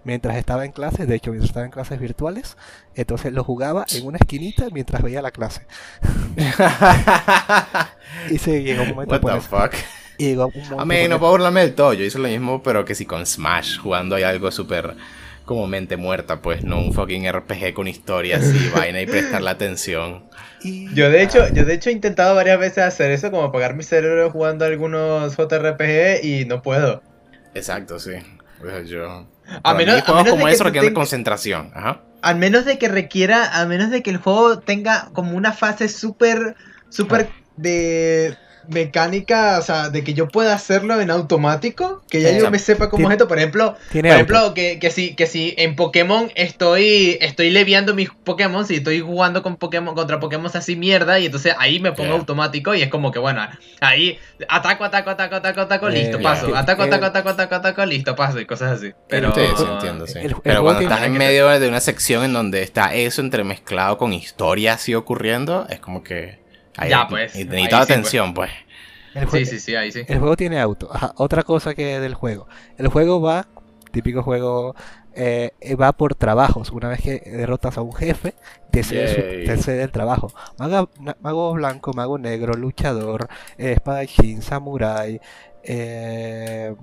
mientras estaba en clases. De hecho, mientras estaba en clases virtuales. Entonces lo jugaba en una esquinita mientras veía la clase. Y se llegó un momento. What the fuck? y llegó un momento A mí no puedo burlarme del todo. Yo hice lo mismo, pero que sí con Smash, jugando hay algo súper como mente muerta, pues no un fucking RPG con historia así, vaina y prestarle atención. Yo de hecho, yo de hecho he intentado varias veces hacer eso, como apagar mi cerebro jugando algunos JRPG y no puedo. Exacto, sí. Pues yo. A menos- mí, a juegos menos de como eso requieren de tengas- concentración. Ajá. Al menos de que requiera, a menos de que el juego tenga como una fase súper, súper de, mecánica, o sea, de que yo pueda hacerlo en automático, que ya Eh, yo me sepa cómo es esto, por ejemplo, Tiene por ejemplo, que, que si, que si en Pokémon estoy, estoy leviando mis Pokémon, si estoy jugando con Pokémon, contra Pokémon así mierda, y entonces ahí me pongo Yeah. automático y es como que bueno, ahí ataco, ataco, ataco, ataco, ataco, Eh, listo, paso. yeah. Ataco, Eh, ataco, ataco, ataco, ataco, listo, paso, y cosas así. Pero sí, sí, entiendo, sí. el- el Pero cuando estás en medio de una sección en donde está eso entremezclado con historia así ocurriendo, es como que... ahí- Ya, pues, Y ahí necesito sí, atención, pues. El, jue- Sí, sí, sí, ahí sí. el juego tiene auto. Ajá, otra cosa que del juego. El juego va, típico juego, eh, va por trabajos. Una vez que derrotas a un jefe, te cede, te cede el trabajo. Na- mago blanco, mago negro, luchador, eh, espadachín, samurái, eh,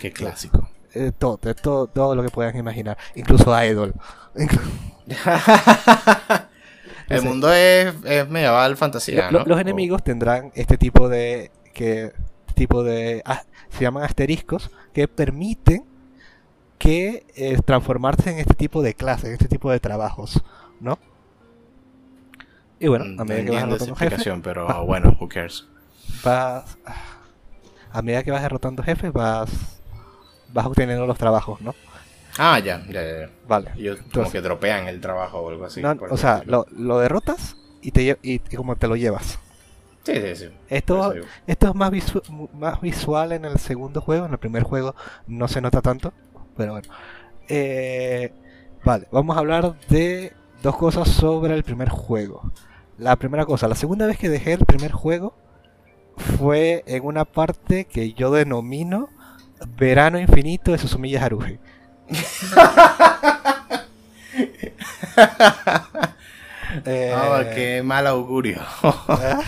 Qué clásico. eh, todo, todo, todo lo que puedan imaginar. Incluso idol. El mundo es, es medieval fantasía, Lo- ¿no? Los O- enemigos tendrán este tipo de que tipo de ah, se llaman asteriscos que permiten que eh, transformarse en este tipo de clases, en este tipo de trabajos, ¿no? Y bueno, Mm, a medida que vas derrotando jefes, pero va- bueno, who cares. vas a medida que vas derrotando jefes vas vas obteniendo los trabajos, ¿no? Ah, ya, ya, ya. Vale. Ellos como que dropean el trabajo o algo así. No, o sea, lo, lo derrotas y te y, y como te lo llevas. Sí, sí, sí. Esto. Esto es más, visu- más visual en el segundo juego. En el primer juego no se nota tanto. Pero bueno. Eh, vale, vamos a hablar de dos cosas sobre el primer juego. La primera cosa, la segunda vez que dejé el primer juego fue en una parte que yo denomino Verano Infinito de Susumiya Haruhi. Eh, Ah, qué mal augurio. ¿ah?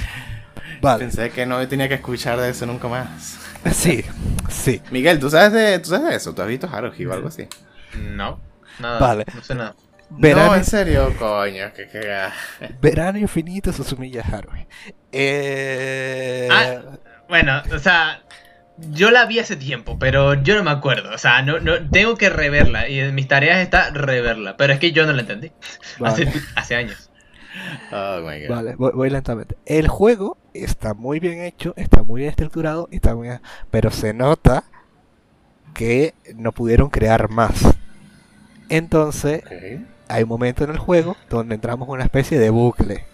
Vale, Pensé que no tenía que escuchar de eso nunca más. sí, sí. Miguel, ¿tú sabes de, ¿tú sabes de eso? ¿Tú has visto Haruhi o algo así? No, nada. Vale. No sé nada. Verano, No, en serio, coño, que cagada. Verano Infinito Susumiya Haruhi. Eh... Ah. Bueno, o sea, yo la vi hace tiempo, pero yo no me acuerdo. O sea, no, no, tengo que reverla. Y en mis tareas está reverla. Pero es que yo no la entendí. Vale. Hace, hace años. Oh my god. Vale, voy, voy lentamente. El juego está muy bien hecho, está muy bien estructurado, está muy bien- pero se nota que no pudieron crear más. Entonces, hay un momento en el juego donde entramos en una especie de bucle.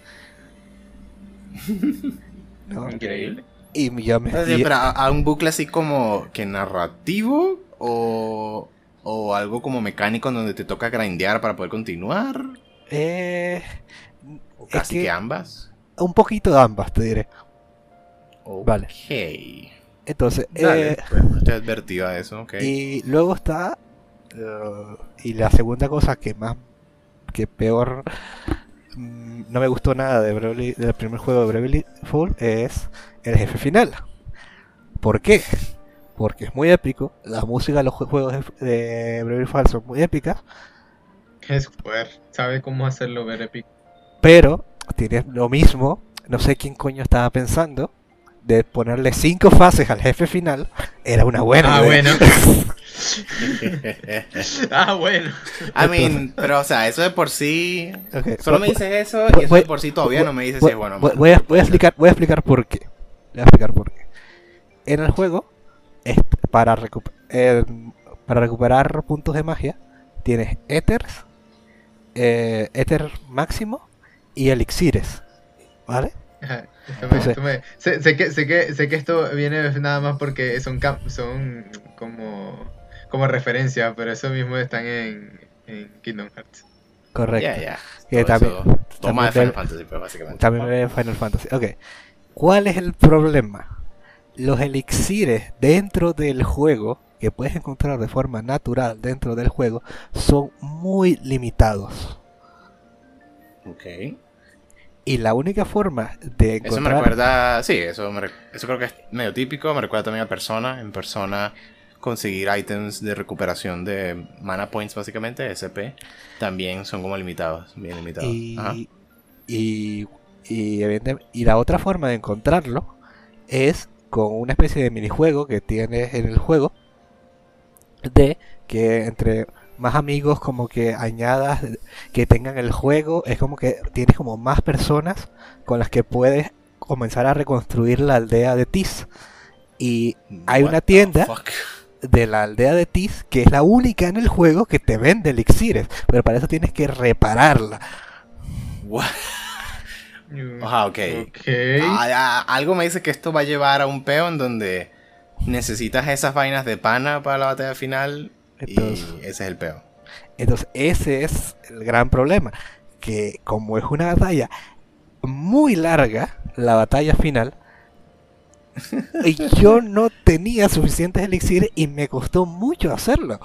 ¿No? Increíble. Y yo me pero a, a un bucle así como que narrativo o, o algo como mecánico en donde te toca grindear para poder continuar. eh, O Es casi que- que... ambas. un poquito de ambas, te diré. Vale. Ok. Entonces, Dale, eh, pues, estoy advertido a eso, ok. Y luego está. eh, y la segunda cosa que más. que peor. Mm, no me gustó nada de Bravely- del primer juego de Bravely Fall es el jefe final. ¿Por qué? Porque es muy épico. La música de los jue- juegos de, Bravely Fall son muy épicas. Es Square. Sabe cómo hacerlo ver épico. Pero tiene lo mismo. No sé quién coño estaba pensando. De ponerle cinco fases al jefe final. Era una buena ah, idea. bueno. ah, bueno. I mean, pero o sea, eso de por sí. Solo voy- me dices eso voy- y eso de por sí todavía voy- no me dices si es bueno o voy- voy a, voy a explicar, voy a explicar por qué. Voy a explicar por qué. En el juego, es para, recu- eh, para recuperar puntos de magia, tienes éteres, eh, máximo y elixires. ¿Vale? Sé, que, sé, que, sé que esto viene nada más porque son, son como, como referencia, pero eso mismo están en, en Kingdom Hearts. Correcto. Que también- Toma de también Final Fantasy, pues básicamente. También en Final Fantasy. Ok. ¿Cuál es el problema? Los elixires dentro del juego, que puedes encontrar de forma natural dentro del juego, son muy limitados. Ok. Y la única forma de Eso me encontrar... recuerda, sí, eso, me eso creo que es medio típico, me recuerda también a Persona, en Persona conseguir items de recuperación de mana points básicamente, SP, también son como limitados, bien limitados. Ajá. y, y, y, y la otra forma de encontrarlo es con una especie de minijuego que tienes en el juego de que entre más amigos como que añadas que tengan el juego es como que tienes como más personas con las que puedes comenzar a reconstruir la aldea de Tis. Y hay What una the tienda de la aldea de Tis que es la única en el juego que te vende elixires. Pero para eso tienes que repararla. What? Ah, ok. Ok. Ah, ah, algo me dice que esto va a llevar a un peo en donde necesitas esas vainas de pana para la batalla final. Entonces- y ese es el peo. Entonces ese es el gran problema. Que como es una batalla muy larga, la batalla final, y yo no tenía suficientes elixires y me costó mucho hacerlo.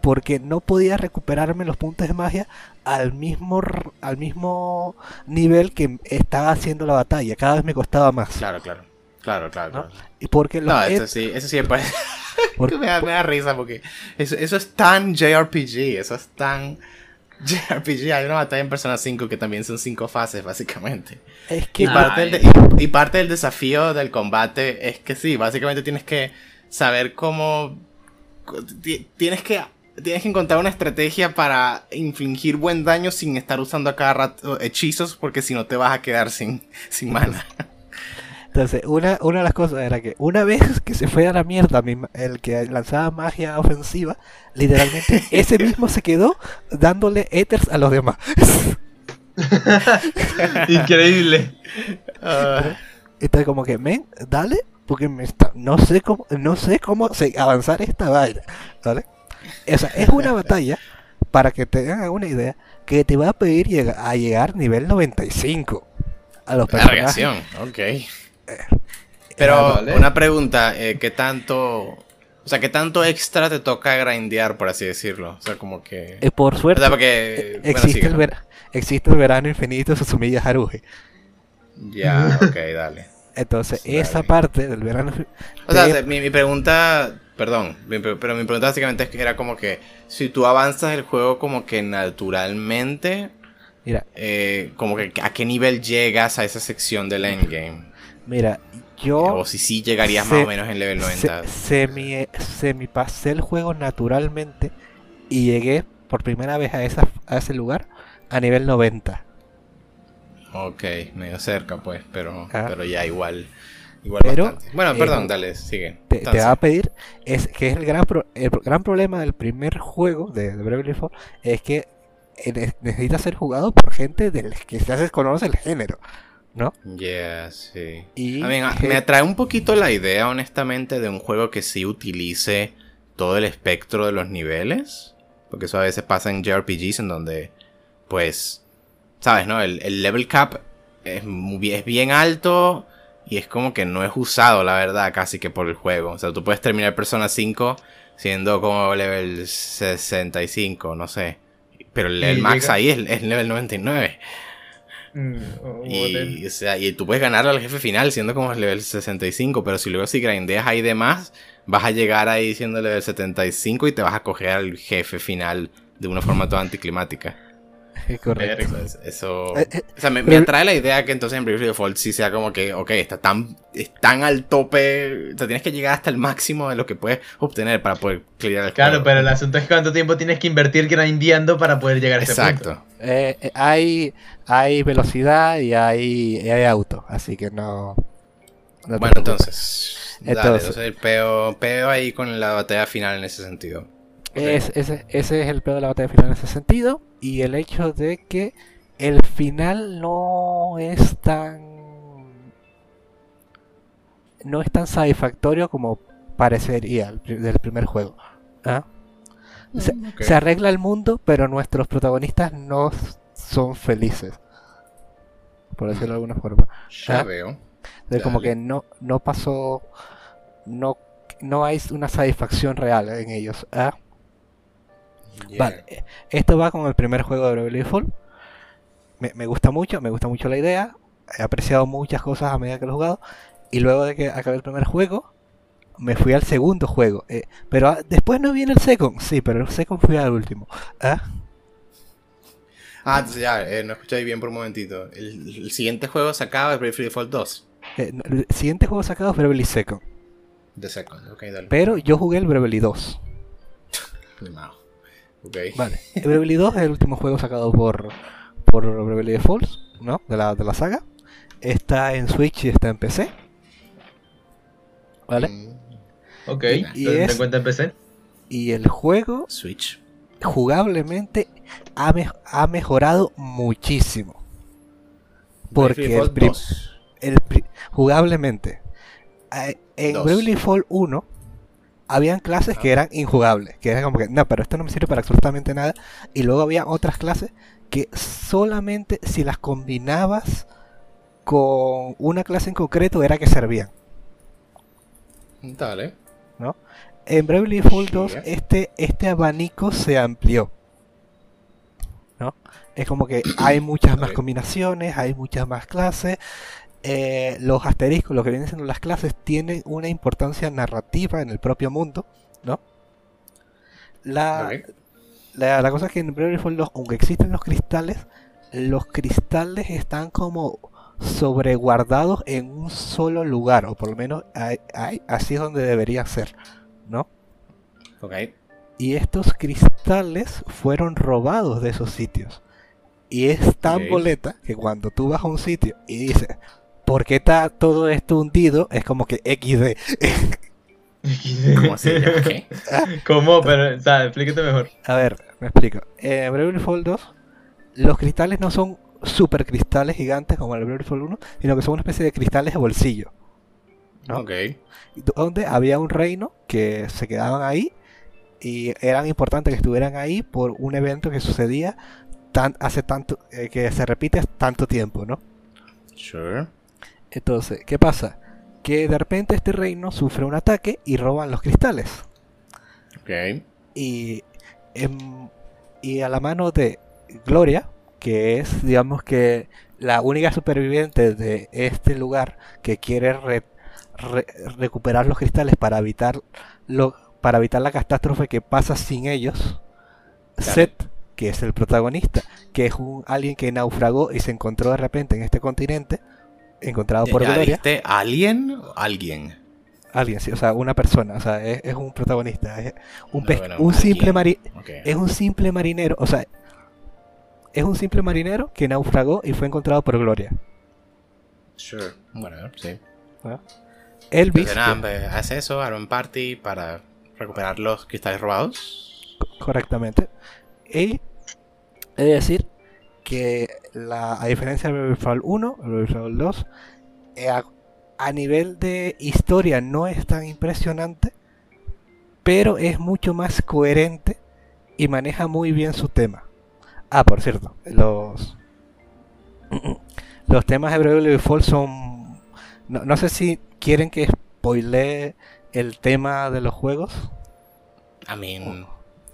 Porque no podía recuperarme los puntos de magia al mismo, al mismo nivel que estaba haciendo la batalla. Cada vez me costaba más. Claro, claro. Claro, claro, ¿no? claro. Porque los No, eso sí, eso sí parece. por- me, da, me da risa porque eso, eso es tan JRPG, eso es tan JRPG. Hay una batalla en Persona 5 que también son cinco fases, básicamente. es Y que Ah, parte, del, y, y parte del desafío del combate es que sí, básicamente tienes que saber cómo. ti- Tienes que. Tienes que encontrar una estrategia para infligir buen daño sin estar usando a cada rato hechizos, porque si no te vas a quedar sin, sin mana. Entonces, una, una de las cosas era que una vez que se fue a la mierda el que lanzaba magia ofensiva, literalmente ese mismo se quedó dándole ethers a los demás. Increíble. Ah, Entonces como que, men, dale, porque me está, no sé cómo, no sé cómo se- avanzar esta vaina, ¿vale? O sea, es una batalla, para que te hagan una idea, que te va a pedir llega- a llegar nivel 95 a los la personajes. reacción, ok. Pero Ah, vale. una pregunta, eh, ¿qué tanto, o sea, qué tanto extra te toca grindear, por así decirlo? O sea, como que... Eh, por O suerte, sea, porque... eh, bueno, existe, el existe el verano infinito de Susumiya Haruhi. Ya, ok, dale. Entonces, Dale. esa parte del verano. O sea, mi, mi pregunta, perdón, pero mi pregunta básicamente es que era como que si tú avanzas el juego como que naturalmente, mira, eh, como que a qué nivel llegas a esa sección del endgame. Mira, yo o si sí llegarías se- más o menos en level 90. se- semi, semi pasé el juego naturalmente y llegué por primera vez a, esa, a ese lugar a nivel 90. Ok, medio cerca pues, pero, Ah. pero ya igual. igual Pero, bastante. Bueno, eh, perdón, dale, sigue. Te, te va a pedir, es que es el gran, pro- el gran problema del primer juego de, de Bravely Default, es que eh, ne- necesita ser jugado por gente del que se hace conoce el género, ¿no? Yeah, sí. Y A mí, me atrae un poquito la idea, honestamente, de un juego que sí utilice todo el espectro de los niveles. Porque eso a veces pasa en JRPGs en donde, pues, sabes, ¿no? El, el level cap es, muy, es bien alto y es como que no es usado, la verdad, casi que por el juego. O sea, tú puedes terminar Persona 5 siendo como level 65, no sé. Pero el max llega- ahí es, es level 99. Mm, Y, o sea, y tú puedes ganarle al jefe final siendo como el level 65, pero si luego si grindeas ahí de más, vas a llegar ahí siendo level 75 y te vas a coger al jefe final de una forma toda anticlimática. es correcto. Eso... Eh, eh, O sea, me, me atrae la idea que entonces en Bravely Default sí sea como que, ok, está tan, es tan al tope, o sea, tienes que llegar hasta el máximo de lo que puedes obtener para poder clear el Claro, juego. pero el asunto es cuánto tiempo tienes que invertir grindeando para poder llegar a ese punto. Exacto. Eh, eh, hay, hay velocidad y hay, y hay auto, así que no. bueno, entonces, dale, Entonces- entonces el peo, peo ahí con la batalla final en ese sentido. Es- ese, ese es el peor de la batalla final en ese sentido. Y el hecho de que el final no es tan. No es tan satisfactorio como parecería del primer juego. ¿ah? Se, Ok. se arregla el mundo, pero nuestros protagonistas no son felices. Por decirlo de alguna forma. Ya ¿Ah? veo. De como que no, no pasó. No, no hay una satisfacción real en ellos. ¿ah? Yeah. Vale, eh, esto va con el primer juego de Bravely Default. Me, me gusta mucho, me gusta mucho la idea. He apreciado muchas cosas a medida que lo he jugado. Y luego de que acabé el primer juego, me fui al segundo juego. Eh, pero ah, después no viene el second. Sí, pero el second fui al último. ¿Ah? Ah, entonces ya, eh, no escuché bien por un momentito. El, el siguiente juego sacado es Bravely Default 2. Eh, el siguiente juego sacado es Bravely Second. The Second, ok, dale. Pero yo jugué el Bravely 2. No. Ok. Vale. El Bravely 2 es el último juego sacado por, por Bravely Default, ¿no? De la, de la saga. está en Switch y está en PC. ¿Vale? Mm, Ok, Y ¿lo tendré es- en cuenta en PC? Y el juego Switch. jugablemente ha, me- ha mejorado muchísimo. Porque el, Default prim- 2. el jugablemente en. Bravely Default 1 habían clases que Ah. eran injugables, que eran como que no, pero esto no me sirve para absolutamente nada. Y luego había otras clases que solamente si las combinabas con una clase en concreto era que servían. Dale. En Bravely Default 2 Sí. este, este abanico se amplió. ¿No? Es como que hay muchas más combinaciones, hay muchas más clases. Eh, los asteriscos, lo que vienen siendo las clases, tienen una importancia narrativa en el propio mundo. ¿No? La, la, la cosa es que en Bravely 2, aunque existen los cristales, los cristales están como sobreguardados en un solo lugar, o por lo menos hay- hay- así es donde debería ser, ¿no? Ok. Y estos cristales fueron robados de esos sitios. Y es tan boleta que cuando tú vas a un sitio y dices, ¿por qué está todo esto hundido? Es como que XD. ¿Cómo así? ¿Ya qué? ¿Cómo? Pero, o sea, explícate mejor. A ver, me explico. En Bravely Default 2, los cristales no son super cristales gigantes como en el Bravely Default 1, sino que son una especie de cristales de bolsillo. ¿no? Ok. Donde había un reino que se quedaban ahí y eran importantes que estuvieran ahí por un evento que sucedía tan, hace tanto, eh, que se repite tanto tiempo, ¿no? Sure. Entonces, ¿qué pasa? Que de repente este reino sufre un ataque y roban los cristales. Ok. y, em, y a la mano de Gloria, que es, digamos que, la única superviviente de este lugar que quiere re- re- recuperar los cristales para evitar, lo, para evitar la catástrofe que pasa sin ellos, Dale. Seth, que es el protagonista, que es un alguien que naufragó y se encontró de repente en este continente, encontrado por ¿Ya Gloria, dijiste alguien o alguien? alguien, sí, o sea, una persona, o sea, es, es un protagonista, es un, No, bueno, un simple mari es un simple marinero, o sea, es un simple marinero que naufragó y fue encontrado por Gloria. Sure. Bueno, sí. Elvis, Entonces, nada, pues, hace eso, hará un party para recuperar los cristales robados. co- correctamente. Y he de decir que la, a diferencia del Fall 1, el Fall 2, eh, a, a nivel de historia no es tan impresionante, pero es mucho más coherente y maneja muy bien su tema. Ah, por cierto, los los temas de Bravely Default son no, no sé si quieren que spoilee el tema de los juegos. I mean,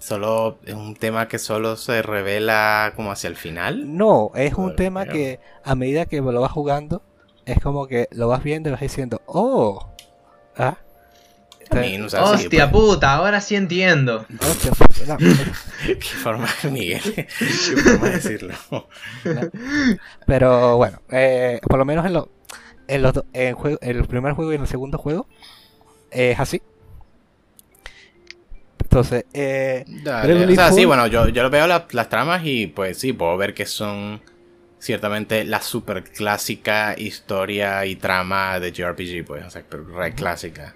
solo es un tema que solo se revela como hacia el final. No, es un tema pero- que a medida que lo vas jugando, es como que lo vas viendo y vas diciendo, oh, ah. Hostia pues, puta, ahora sí entiendo. Hostia, no, Qué forma, Miguel. Qué forma de decirlo. pero bueno, eh, por lo menos en, lo- en los do- en, juego- en el primer juego y en el segundo juego es así. Entonces, eh, Dale, Bravely O sea, sí, Default- bueno, yo, yo veo la- las tramas y pues sí, puedo ver que son ciertamente la super clásica historia y trama de JRPG, pues, o sea, pero re clásica.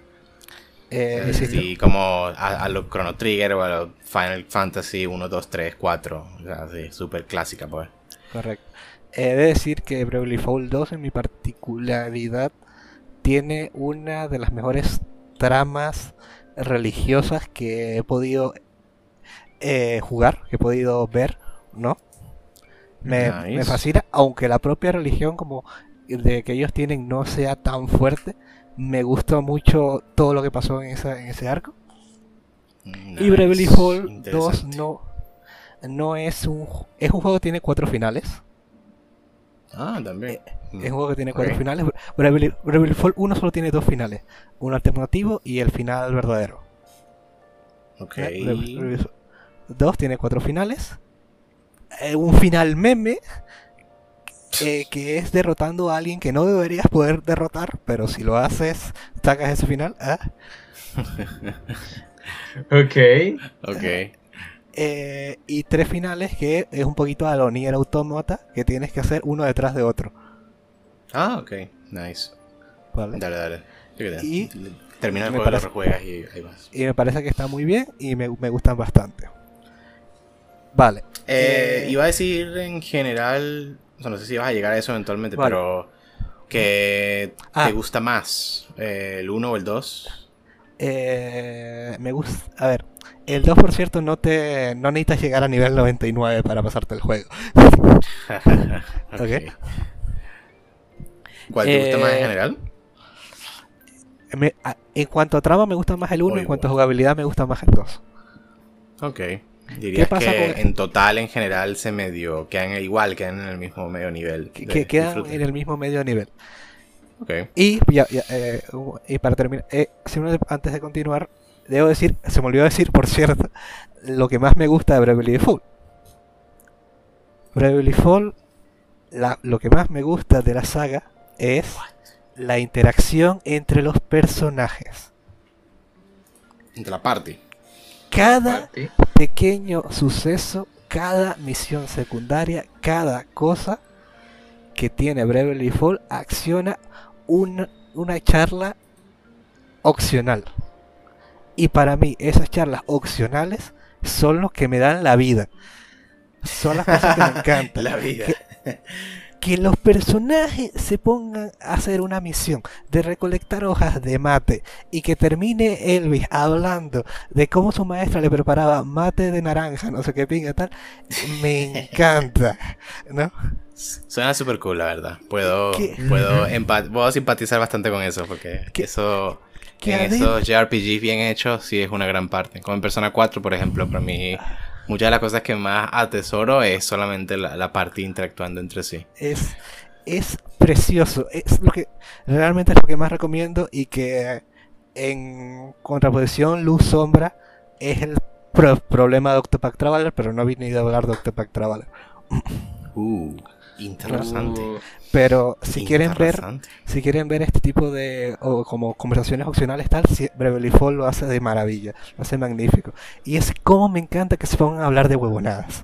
eh, sí, como a, a lo Chrono Trigger o a lo Final Fantasy 1, 2, 3, 4. O sea, sí, super clásica, pues. Correcto. He de decir que Bravely Default 2 en mi particularidad tiene una de las mejores tramas religiosas que he podido eh, jugar, que he podido ver, ¿no? Me, Nice. me fascina, aunque la propia religión como de que ellos tienen no sea tan fuerte, me gustó mucho todo lo que pasó en, esa, en ese arco. Y Nice, Bravely Default 2 interesante. no, no es un... Es un juego que tiene cuatro finales. Ah, también. Es un juego que tiene cuatro finales. Bravely, Bravely Default 1 solo tiene dos finales. Un alternativo y el final verdadero. Ok. ¿eh? Bravely Default 2 tiene cuatro finales. Eh, un final meme. eh, que es derrotando a alguien que no deberías poder derrotar. Pero si lo haces, sacas ese final. ¿ah? Ok. Ok. Eh, y tres finales que es un poquito a lo Nier Automata. Que tienes que hacer uno detrás de otro. Ah, ok. Nice. ¿vale? Dale, dale. Y Termina el juego, parece- lo rejuegas y ahí vas. Y me parece que está muy bien y me, me gustan bastante. Vale. Eh, Eh, iba a decir en general, o sea, no sé si vas a llegar a eso eventualmente, Vale. pero que Ah. te gusta más el 1 o el 2. Eh, me gusta. A ver, el 2 por cierto no te no necesitas llegar a nivel 99 para pasarte el juego. Ok. Ok. ¿Cuál te gusta más en Eh, general? Me- a- en cuanto a trama me gusta más el 1, O en cuanto a jugabilidad me gusta más el 2. Ok. Dirías pasa que con- en total, en general, se medio. quedan igual, quedan en el mismo medio nivel. Que, quedan disfrute. en el mismo medio nivel. Ok. Y, ya- ya, eh, y para terminar, eh, antes de continuar, debo decir, se me olvidó decir, por cierto, lo que más me gusta de Bravely Default. Bravely la- lo que más me gusta de la saga es la interacción entre los personajes. Entre la party. Cada Party. pequeño suceso, cada misión secundaria, cada cosa que tiene Bravely Default acciona una, una charla opcional. Y para mí, esas charlas opcionales son los que me dan la vida. Son las cosas que me encantan. La vida. Que, que los personajes se pongan a hacer una misión de recolectar hojas de mate y que termine Elvis hablando de cómo su maestra le preparaba mate de naranja, no sé qué pinga tal, me encanta, ¿no? Suena súper cool, la verdad. Puedo, ¿Qué? puedo, empa- puedo simpatizar bastante con eso, porque ¿Qué? eso, en esos JRPGs bien hechos, sí es una gran parte. Como en Persona 4, por ejemplo, para mí, muchas de las cosas que más atesoro es solamente la, la parte interactuando entre sí. es, es precioso. Es lo que realmente es lo que más recomiendo y que en contraposición Luz Sombra es el pro- problema de Octopath Traveler, pero no he venido a hablar de Octopath Traveler. Uh, interesante. Uh, Pero si quieren ver si quieren ver este tipo de o como conversaciones opcionales tal, si- Bravely Fall lo hace de maravilla, lo hace magnífico. Y es como me encanta que se pongan a hablar de huevonadas.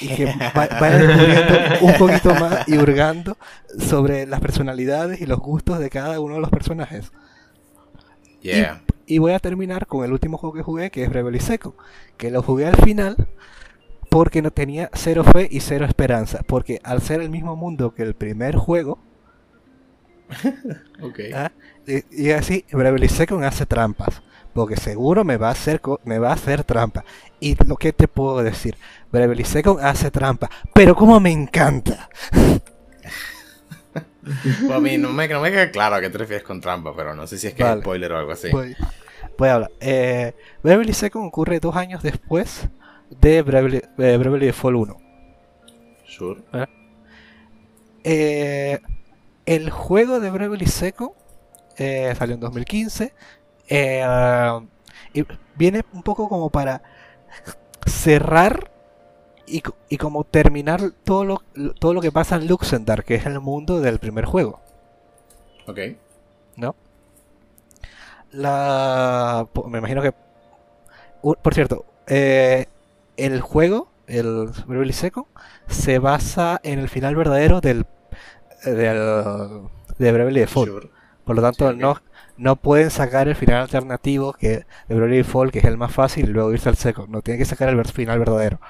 Y que va- vayan descubriendo un poquito más y hurgando sobre las personalidades y los gustos de cada uno de los personajes. Yeah. Y voy a terminar con el último juego que jugué, que es Bravely Second, que lo jugué al final porque no tenía cero fe y cero esperanza, porque al ser el mismo mundo que el primer juego, Ok. ¿ah? y, y así Bravely Second hace trampas, porque seguro me va a hacer me va a hacer trampa. Y lo que te puedo decir, Bravely Second hace trampa, pero como me encanta. Pues a mí no me, no me queda claro a qué te refieres con trampa, pero no sé si es que Vale. es spoiler o algo así. Voy, voy a hablar. Eh, Second ocurre dos años después de Bravely, eh, Bravely Default 1. Sure. Eh, el juego de Bravely Second eh, salió en 2015 eh, y viene un poco como para cerrar y, co- y como terminar todo lo, todo lo que pasa en Luxemburg, que es el mundo del primer juego. Ok. La, po- me imagino que, por cierto, eh, el juego, el Bravely Second, se basa en el final verdadero del, del de Bravely Default. Sure. Por lo tanto, Sí, no, no pueden sacar el final alternativo que de Bravely Default, que es el más fácil, y luego irse al Second. No tienen que sacar el final verdadero.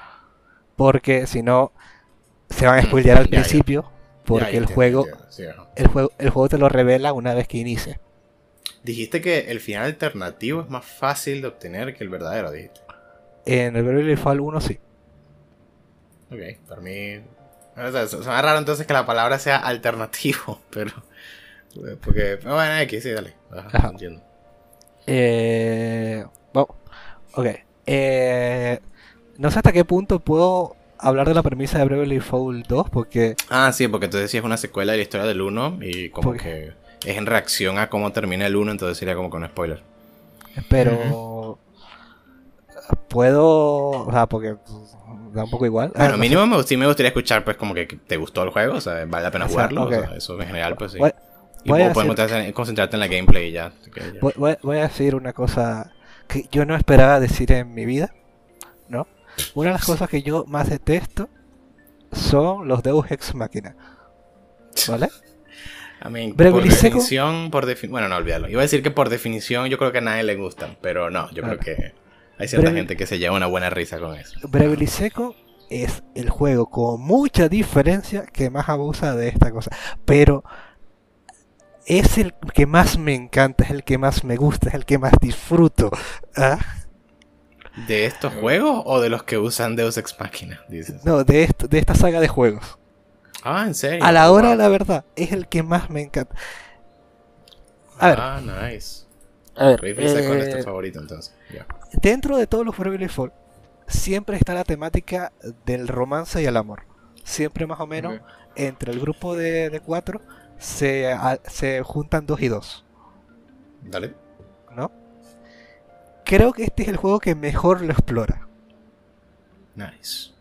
Porque si no, se van a spoilear al principio. Porque el juego, el juego, el juego te lo revela una vez que inicie. Dijiste que el final alternativo es más fácil de obtener que el verdadero, dijiste. En el Bravely Default 1 sí. Ok, para mí. O sea, su- suena raro entonces que la palabra sea alternativo, pero. Porque. Bueno, X, sí, dale. Ajá, Ajá. entiendo. Eh, ok. Eh, no sé hasta qué punto puedo hablar de la premisa de Bravely Default 2 porque Ah, sí, porque entonces sí es una secuela de la historia del 1 y como Porque- que es en reacción a cómo termina el 1, entonces sería como con spoiler. pero puedo, o sea, porque pues, da un poco igual. Ah, Bueno, no mínimo me, sí me gustaría escuchar, pues, como que te gustó el juego, o sea, vale la pena jugarlo, o sea, eso en general, pues sí. Voy- y voy puedes decir- concentrarte en- la gameplay y ya. Voy, a decir una cosa que yo no esperaba decir en mi vida, ¿no? Una de las cosas que yo más detesto son los Deus Ex Machina. ¿Vale? I mean, por definición, por definición, bueno, no olvídalo. Iba a decir que por definición yo creo que a nadie le gustan, pero no, yo Claro. creo que hay cierta gente que se lleva una buena risa con eso. Bravely Second es el juego con mucha diferencia que más abusa de esta cosa. Pero es el que más me encanta, es el que más me gusta, es el que más disfruto. ¿Ah? ¿De estos juegos o de los que usan Deus Ex Machina? Dices. No, de, esto, de esta saga de juegos. Ah, ¿en serio? A la hora de Wow. la verdad, es el que más me encanta. A ver. Ah, nice. A ver, Second es eh, tu favorito entonces. Ya. Dentro de todos los Bravely Fall, siempre está la temática del romance y el amor. Siempre más o menos entre el grupo de, de cuatro se, a- se juntan dos y dos, Dale. ¿no? Creo que este es el juego que mejor lo explora. Nice.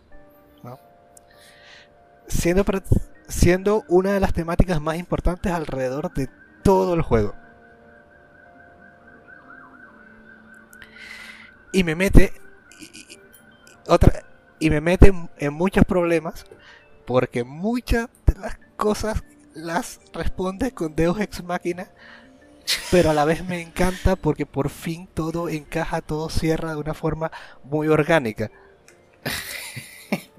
Siendo, pra- siendo una de las temáticas más importantes alrededor de todo el juego. Y me mete. y- y- otra, y me mete en, en muchos problemas. Porque muchas de las cosas las responde con Deus Ex Machina. Pero a la vez me encanta porque por fin todo encaja, todo cierra de una forma muy orgánica.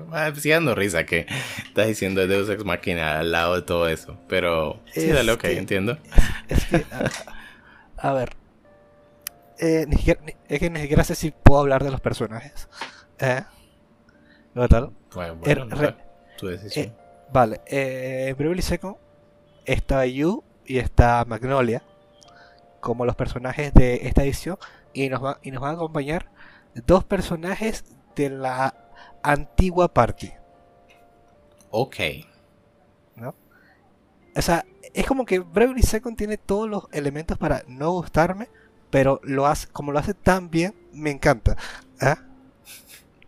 Me sigue dando risa que estás diciendo Deus Ex Machina al lado de todo eso. Pero sí, Es dale, ok, que- entiendo. Es que, a, a ver, eh, ni siquiera- ni- es que ni siquiera sé si puedo hablar de los personajes. ¿Eh? ¿No tal? Bueno, Er- bueno, no re- sé, tu decisión. eh, Vale, eh, en Bravely Second está Yu y está Magnolia como los personajes de esta edición y nos, va- y nos van a acompañar dos personajes de la antigua party. ok. O sea, es como que Bravely Second tiene todos los elementos para no gustarme, pero lo hace, como lo hace tan bien, me encanta. ¿Ah?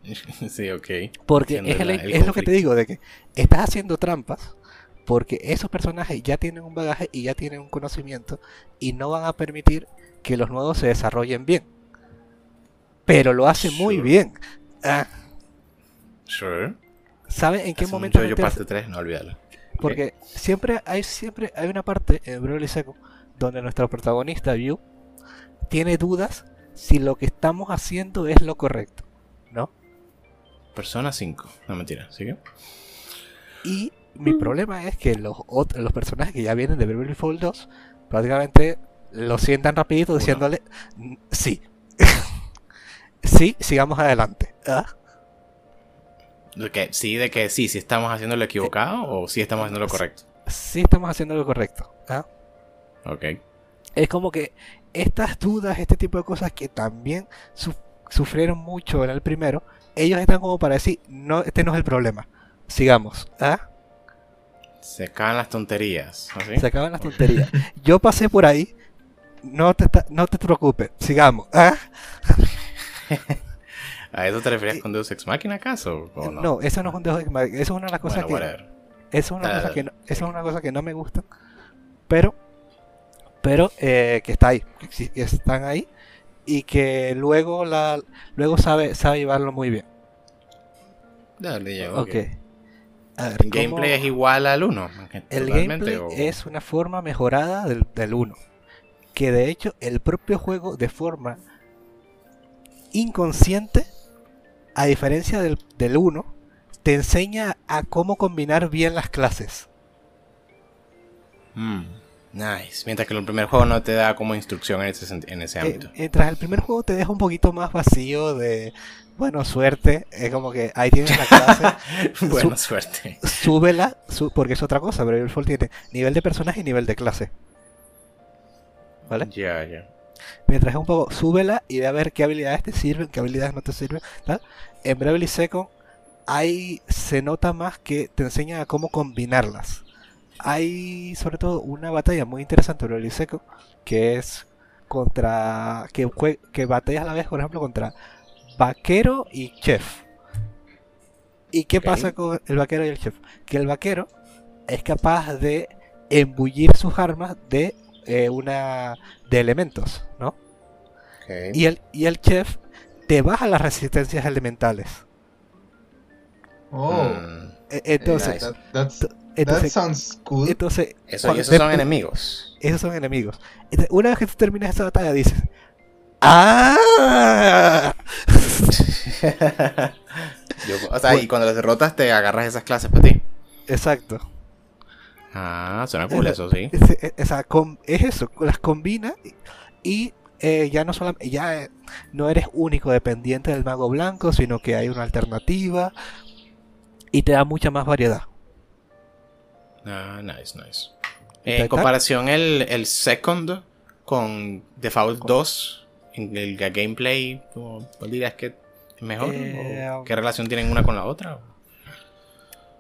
sí, ok. Porque es, el- la- el es lo que te digo, de que estás haciendo trampas, porque esos personajes ya tienen un bagaje y ya tienen un conocimiento, y no van a permitir que los nuevos se desarrollen bien. Pero lo hace muy bien. Ah, Sure. ¿Saben en qué Hace momento yo parte 3, no olvídalo. Porque siempre hay siempre hay una parte en Bravely Second donde nuestro protagonista View tiene dudas si lo que estamos haciendo es lo correcto, ¿no? Persona 5. No mentira, ¿sigue? Y mi problema es que los ot- los personajes que ya vienen de Bravely Fall 2 prácticamente lo sientan rapidito diciéndole "Mm, sí. sí, sigamos adelante. ¿Ah? ¿De que, sí, de que sí, si estamos haciendo lo equivocado o si estamos haciendo lo correcto. Sí estamos haciendo lo correcto. ¿ah? Ok. Es como que estas dudas, este tipo de cosas que también su- sufrieron mucho en el primero, ellos están como para decir, no, este no es el problema. Sigamos. ¿ah? Se acaban las tonterías. ¿así? Se acaban las tonterías. Yo pasé por ahí. No te, no te preocupes. Sigamos. ¿ah? ¿A eso te referías con Deus Ex Machina acaso? ¿O no? No, eso no es un dejo de Eso es una de las cosas bueno, que. Eso es una cosa que no, eso es una cosa que no me gusta. Pero. Pero eh, que está ahí. Que, están ahí. Y que luego la. Luego sabe, sabe llevarlo muy bien. Dale, ya, Ok. ok. A ver, ¿El ¿cómo- gameplay es igual al 1? El gameplay es una forma mejorada del, del 1. Que de hecho el propio juego de forma inconsciente, a diferencia del, del 1, te enseña a cómo combinar bien las clases. Mm, nice. Mientras que el primer juego no te da como instrucción en ese, en ese Eh, ámbito. mientras el primer juego te deja un poquito más vacío de, bueno, suerte, es como que ahí tienes la clase, Buena suerte. súbela, su- porque es otra cosa, pero Fall tiene nivel de personaje y nivel de clase. ¿Vale? Ya, ya. Mientras es un poco, súbela y ve a ver qué habilidades te sirven, qué habilidades no te sirven. tal. En Bravely Second hay, se nota más que te enseña a cómo combinarlas. Hay sobre todo una batalla muy interesante en Bravely Second que es contra. que, jue- que batallas a la vez, por ejemplo, contra vaquero y chef. ¿Y qué pasa con el vaquero y el chef? Que el vaquero es capaz de embullir sus armas de eh, una de elementos, ¿no? Y el, y el chef te baja las resistencias elementales. Oh. Mm, E- Entonces, Nice. That Entonces, sounds cool. entonces Eso, y esos te- son enemigos. esos son enemigos. Entonces, una vez que tú terminas esa batalla, dices: ¡Ah! Yo- o sea, y cuando los derrotas te agarras esas clases para ti. Exacto. Ah, suena cool eso, sí. Es, es- es eso, las combina y eh, ya no solamente ya eh, no eres único dependiente del mago blanco, sino que hay una alternativa y te da mucha más variedad. Ah, nice, nice. ¿Y Eh, en comparación el, el second con Default 2, en el ga- gameplay, ¿cómo- ¿cuál dirías que es mejor? Eh, ¿O ¿Qué relación tienen una con la otra?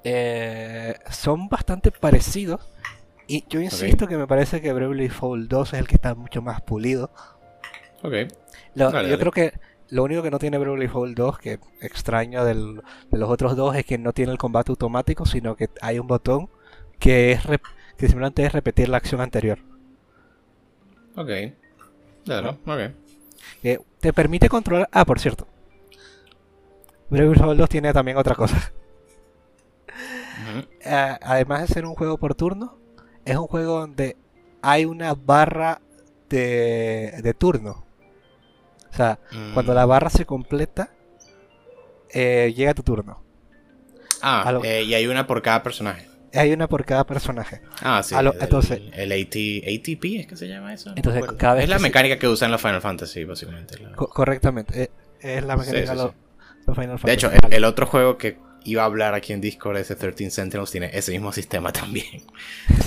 Eh, son bastante parecidos y yo insisto que me parece que Bravely Default 2 es el que está mucho más pulido. Ok. Lo- Dale, yo dale. creo que lo único que no tiene Bravely Default 2 que extraño del- de los otros dos es que no tiene el combate automático, sino que hay un botón que es que simplemente es repetir la acción anterior. Ok. Claro, ok. que te permite controlar. Ah, por cierto. Bravely Default 2 tiene también otra cosa. Ah, además de ser un juego por turno, es un juego donde hay una barra de, de turno. O sea, cuando Mm. la barra se completa, eh, llega tu turno. Ah, lo- eh, y hay una por cada personaje. Hay una por cada personaje. Ah, sí. Lo- el, entonces- el AT, ATP, ¿es que se llama eso? No Entonces, cada vez es la se- mecánica que usan los Final Fantasy, básicamente. la- Co- correctamente. eh, es la Sí, mecánica sí, de los- Final De Fantasy. hecho, el, el otro juego que iba a hablar aquí en Discord, ese 13 Sentinels, tiene ese mismo sistema también.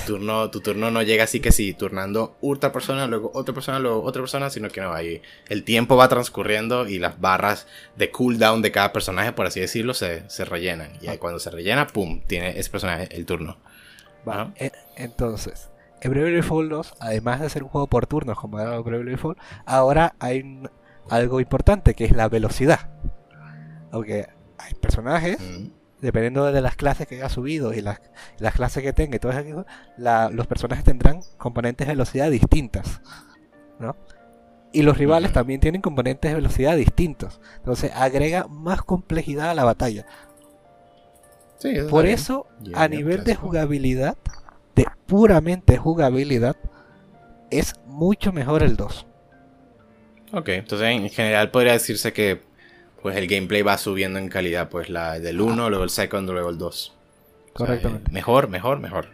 Tu turno, tu turno no llega así que sí, turnando otra persona, luego otra persona, luego otra persona, sino que no, ahí el tiempo va transcurriendo y las barras de cooldown de cada personaje, por así decirlo, se, se rellenan. Y ahí cuando se rellena, ¡pum! Tiene ese personaje el turno. Va, Ajá. e- Entonces, en Bravely Default 2, además de ser un juego por turnos como era Bravely Default, ahora hay un- algo importante que es la velocidad. Aunque hay personajes, Mm. dependiendo de las clases que haya subido y las, las clases que tenga y todo eso, la- los personajes tendrán componentes de velocidad distintas. ¿no? Y los rivales también tienen componentes de velocidad distintos. Entonces agrega más complejidad a la batalla. Sí, eso Por eso, a el nivel de jugabilidad, de puramente jugabilidad, es mucho mejor el 2. Ok, entonces en general podría decirse que pues el gameplay va subiendo en calidad, pues la del 1, luego el second, luego el 2. Correctamente. mejor, mejor, mejor.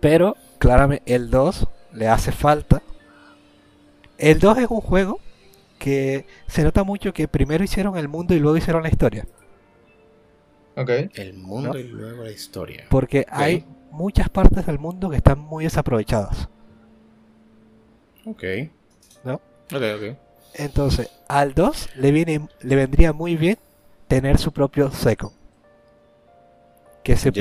Pero, claramente, el 2 le hace falta. El 2 es un juego que se nota mucho que primero hicieron el mundo y luego hicieron la historia. Ok. El mundo ¿No? y luego la historia. Porque hay muchas partes del mundo que están muy desaprovechadas. Ok. ¿No? Ok, ok. Entonces, al 2 le, viene, le vendría muy bien tener su propio seco. Que sepa,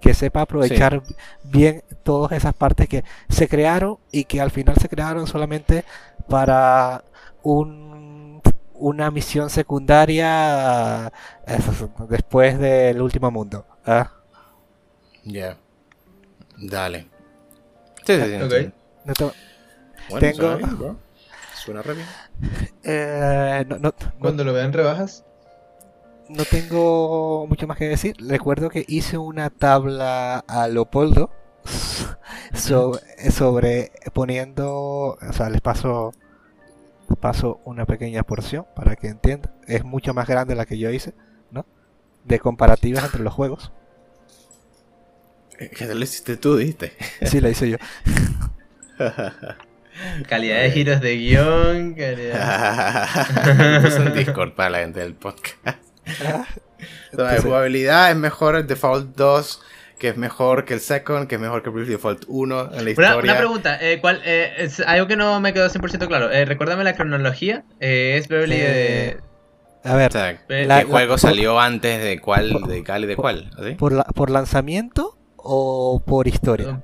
que sepa aprovechar bien todas esas partes que se crearon y que al final se crearon solamente para un, una misión secundaria después del último mundo. ¿ah? Ya. Dale. Sí, sí, sí. No te- Bueno, Tengo- suena bien, bro. Suena re bien. Eh, no- no- no- Cuando lo vean rebajas. no tengo mucho más que decir. Recuerdo que hice una tabla a Leopoldo so- sobre poniendo, o sea, les paso, les paso una pequeña porción para que entiendan. Es mucho más grande la que yo hice, ¿no? De comparativas entre los juegos. Eh, ¿Qué te lo hiciste tú, dijiste? Sí, la hice yo. Calidad de giros de guion. Calidad... Puse en Discord para la gente del podcast. O entonces, jugabilidad es mejor el Default 2, que es mejor que el Second, que es mejor que el Default 1 en la Una, historia. una pregunta, eh, ¿cuál, eh, es algo que no me quedó 100% claro. Eh, recuérdame la cronología. Eh, es Beverly Eh, de... a O ver, sea, ¿qué La- la- juego por- salió antes de cuál, de cuál y de cuál? Por, la- por lanzamiento o por historia.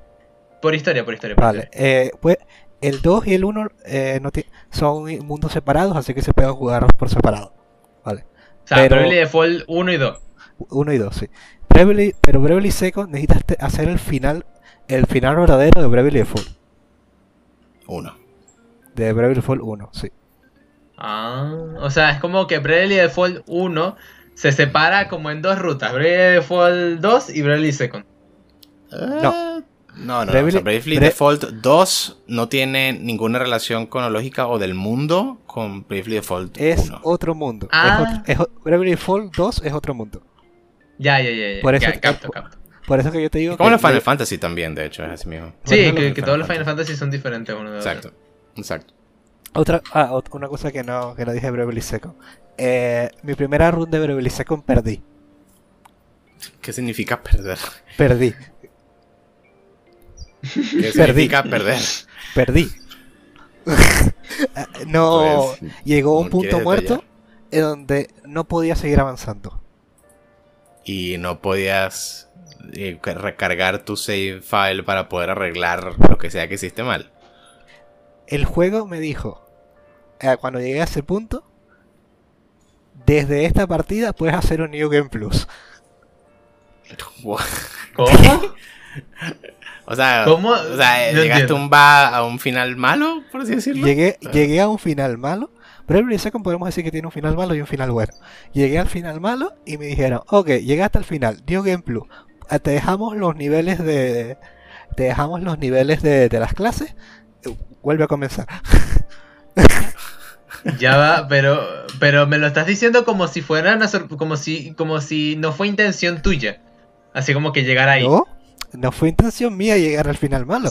Por historia, por historia. Por Vale, historia. eh, pues el 2 y el 1 eh, no son mundos separados, así que se pueden jugar por separado. Vale, O sea, pero- Beverly Default 1 y 2. 1 y 2, sí. Bravely- pero Bravely Second necesitas hacer el final, el final verdadero de Bravely Default. Uno. De Bravely Default 1, sí. Ah, o sea, es como que Bravely Default 1 se separa como en dos rutas. Bravely Default 2 y Bravely Second. No. No, no, Bravely- o sea, Bravely Bra- Default 2 no tiene ninguna relación cronológica o del mundo con Bravely Default Es 1. otro mundo. Ah. Es otro- es o- Bravely Default 2 es otro mundo. Ya, ya, ya. ya. Por eso- Ya, capto, capto. Por eso que yo te digo Como los Final Fantasy también, de hecho, es así mismo. Sí, Bueno, que, todos los Final Fantasy son diferentes uno de otro. Exacto, exacto. Otra, ah, ot- una cosa que no, que no dije de Bravely Second. Eh, mi primera run de Bravely Second perdí. ¿Qué significa perder? Perdí. ¿Qué Perdí. significa perder? Perdí. No. Pues, llegó un ¿no punto muerto en donde no podía seguir avanzando. Y no podías eh, ca- recargar tu save file para poder arreglar lo que sea que hiciste mal. El juego me dijo, eh, cuando llegué a ese punto, desde esta partida puedes hacer un New Game Plus. ¿Cómo? O sea, ¿Cómo? o sea, No llegaste un va a un final malo, por así decirlo. Llegué, Ah. llegué a un final malo. Bravely Second podemos decir que tiene un final malo y un final bueno. Llegué al final malo y me dijeron, ok, llegaste al final, New Game Plus. Ah, Te dejamos los niveles de. Te dejamos los niveles de, de las clases. eh, Vuelve a comenzar. Ya va, pero, pero me lo estás diciendo como si fuera una sor- como si, como si no fue intención tuya. Así como que llegar ahí. No, no fue intención mía llegar al final malo.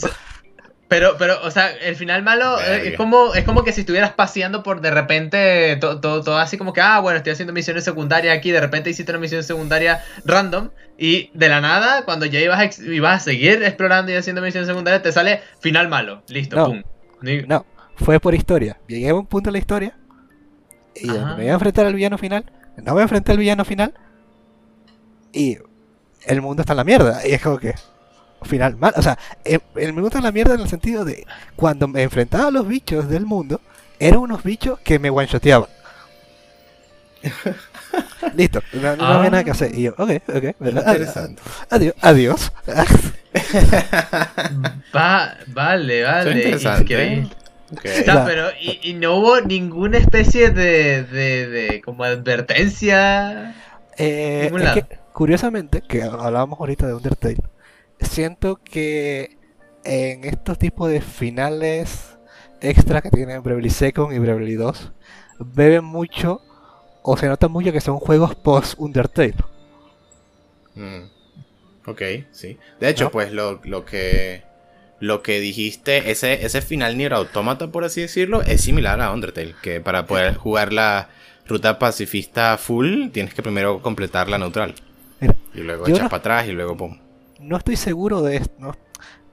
Pero, pero, o sea, el final malo eh, Verga. es como, es como que si estuvieras paseando por de repente todo, todo, todo así como que, ah, bueno, estoy haciendo misiones secundarias aquí, de repente hiciste una misión secundaria random y de la nada, cuando ya ibas a, ibas a seguir explorando y haciendo misiones secundarias, te sale final malo. Listo, No. pum. No, fue por historia. Llegué a un punto de la historia y donde me iba a enfrentar al villano final. No me enfrenté al villano final y el mundo está en la mierda. Y es como que final mal. O sea, el, el mundo está en la mierda en el sentido de cuando me enfrentaba a los bichos del mundo, eran unos bichos que me one-shoteaban. Listo, no, no había nada que hacer. Y yo, ok, ok, Interesante. adiós, adiós. Va, vale, vale. interesante. increíble. Ok. Está, Ya. pero y, y no hubo ninguna especie de, de, de como advertencia. Eh, es que, curiosamente, que hablábamos ahorita de Undertale, siento que en estos tipos de finales extra que tienen Bravely Second y Bravely 2, beben mucho o se nota mucho que son juegos post Undertale. Mm. Ok, sí. De hecho, ¿No? pues lo, lo que lo que dijiste, ese, ese final Nier Automata, por así decirlo, es similar a Undertale. Que para poder jugar la ruta pacifista full, tienes que primero completar la neutral. Mira, Y luego echas no- para atrás y luego pum. No estoy seguro de esto. no-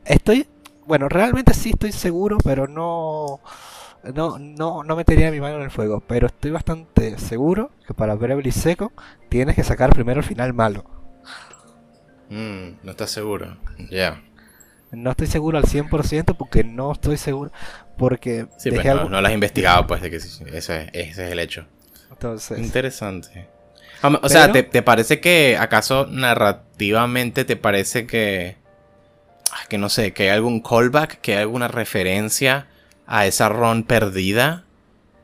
Estoy, bueno, realmente sí estoy seguro, pero no, no, no, no metería mi mano en el fuego. Pero estoy bastante seguro que para Bravely Second tienes que sacar primero el final malo. Mm, no estás seguro. Ya. No estoy seguro al 100% porque no estoy seguro. Porque Sí, pues no, algo. no lo has investigado, pues, de que ese, ese es el hecho. Entonces, Interesante. O sea, ¿te, te parece que acaso narrativamente te parece que... ah, Que no sé, que hay algún callback, que hay alguna referencia a esa run perdida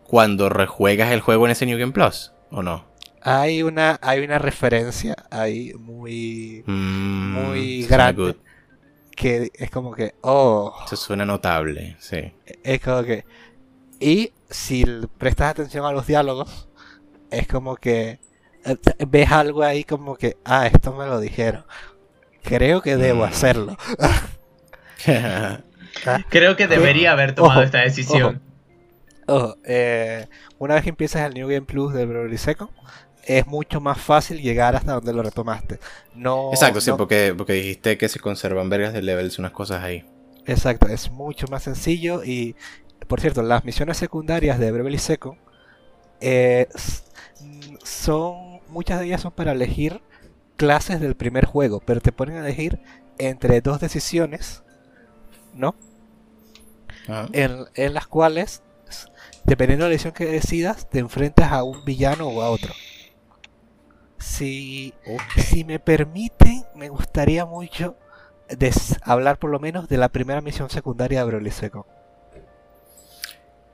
cuando rejuegas el juego en ese New Game Plus? ¿O no? hay una, hay una referencia ahí muy. Mm, Muy grande. good. que es como que. Oh. Eso suena notable, sí. Es como que. Y si prestas atención a los diálogos, es como que. Eh, Ves algo ahí como que. Ah, esto me lo dijeron. Creo que debo Mm. hacerlo. Ah, Creo que debería haber tomado Ojo, esta decisión. Ojo, eh, una vez que empiezas el New Game Plus de Bravely Second, es mucho más fácil llegar hasta donde lo retomaste. No, Exacto, sí, porque, porque dijiste que se conservan vergas de levels, unas cosas ahí. Exacto, es mucho más sencillo y, por cierto, las misiones secundarias de Bravely Second eh, son, muchas de ellas son para elegir clases del primer juego, pero te ponen a elegir entre dos decisiones, ¿no? Ajá. En, en las cuales, dependiendo de la decisión que decidas, te enfrentas a un villano o a otro. Si, si me permiten, me gustaría mucho hablar por lo menos de la primera misión secundaria de Bravely Second.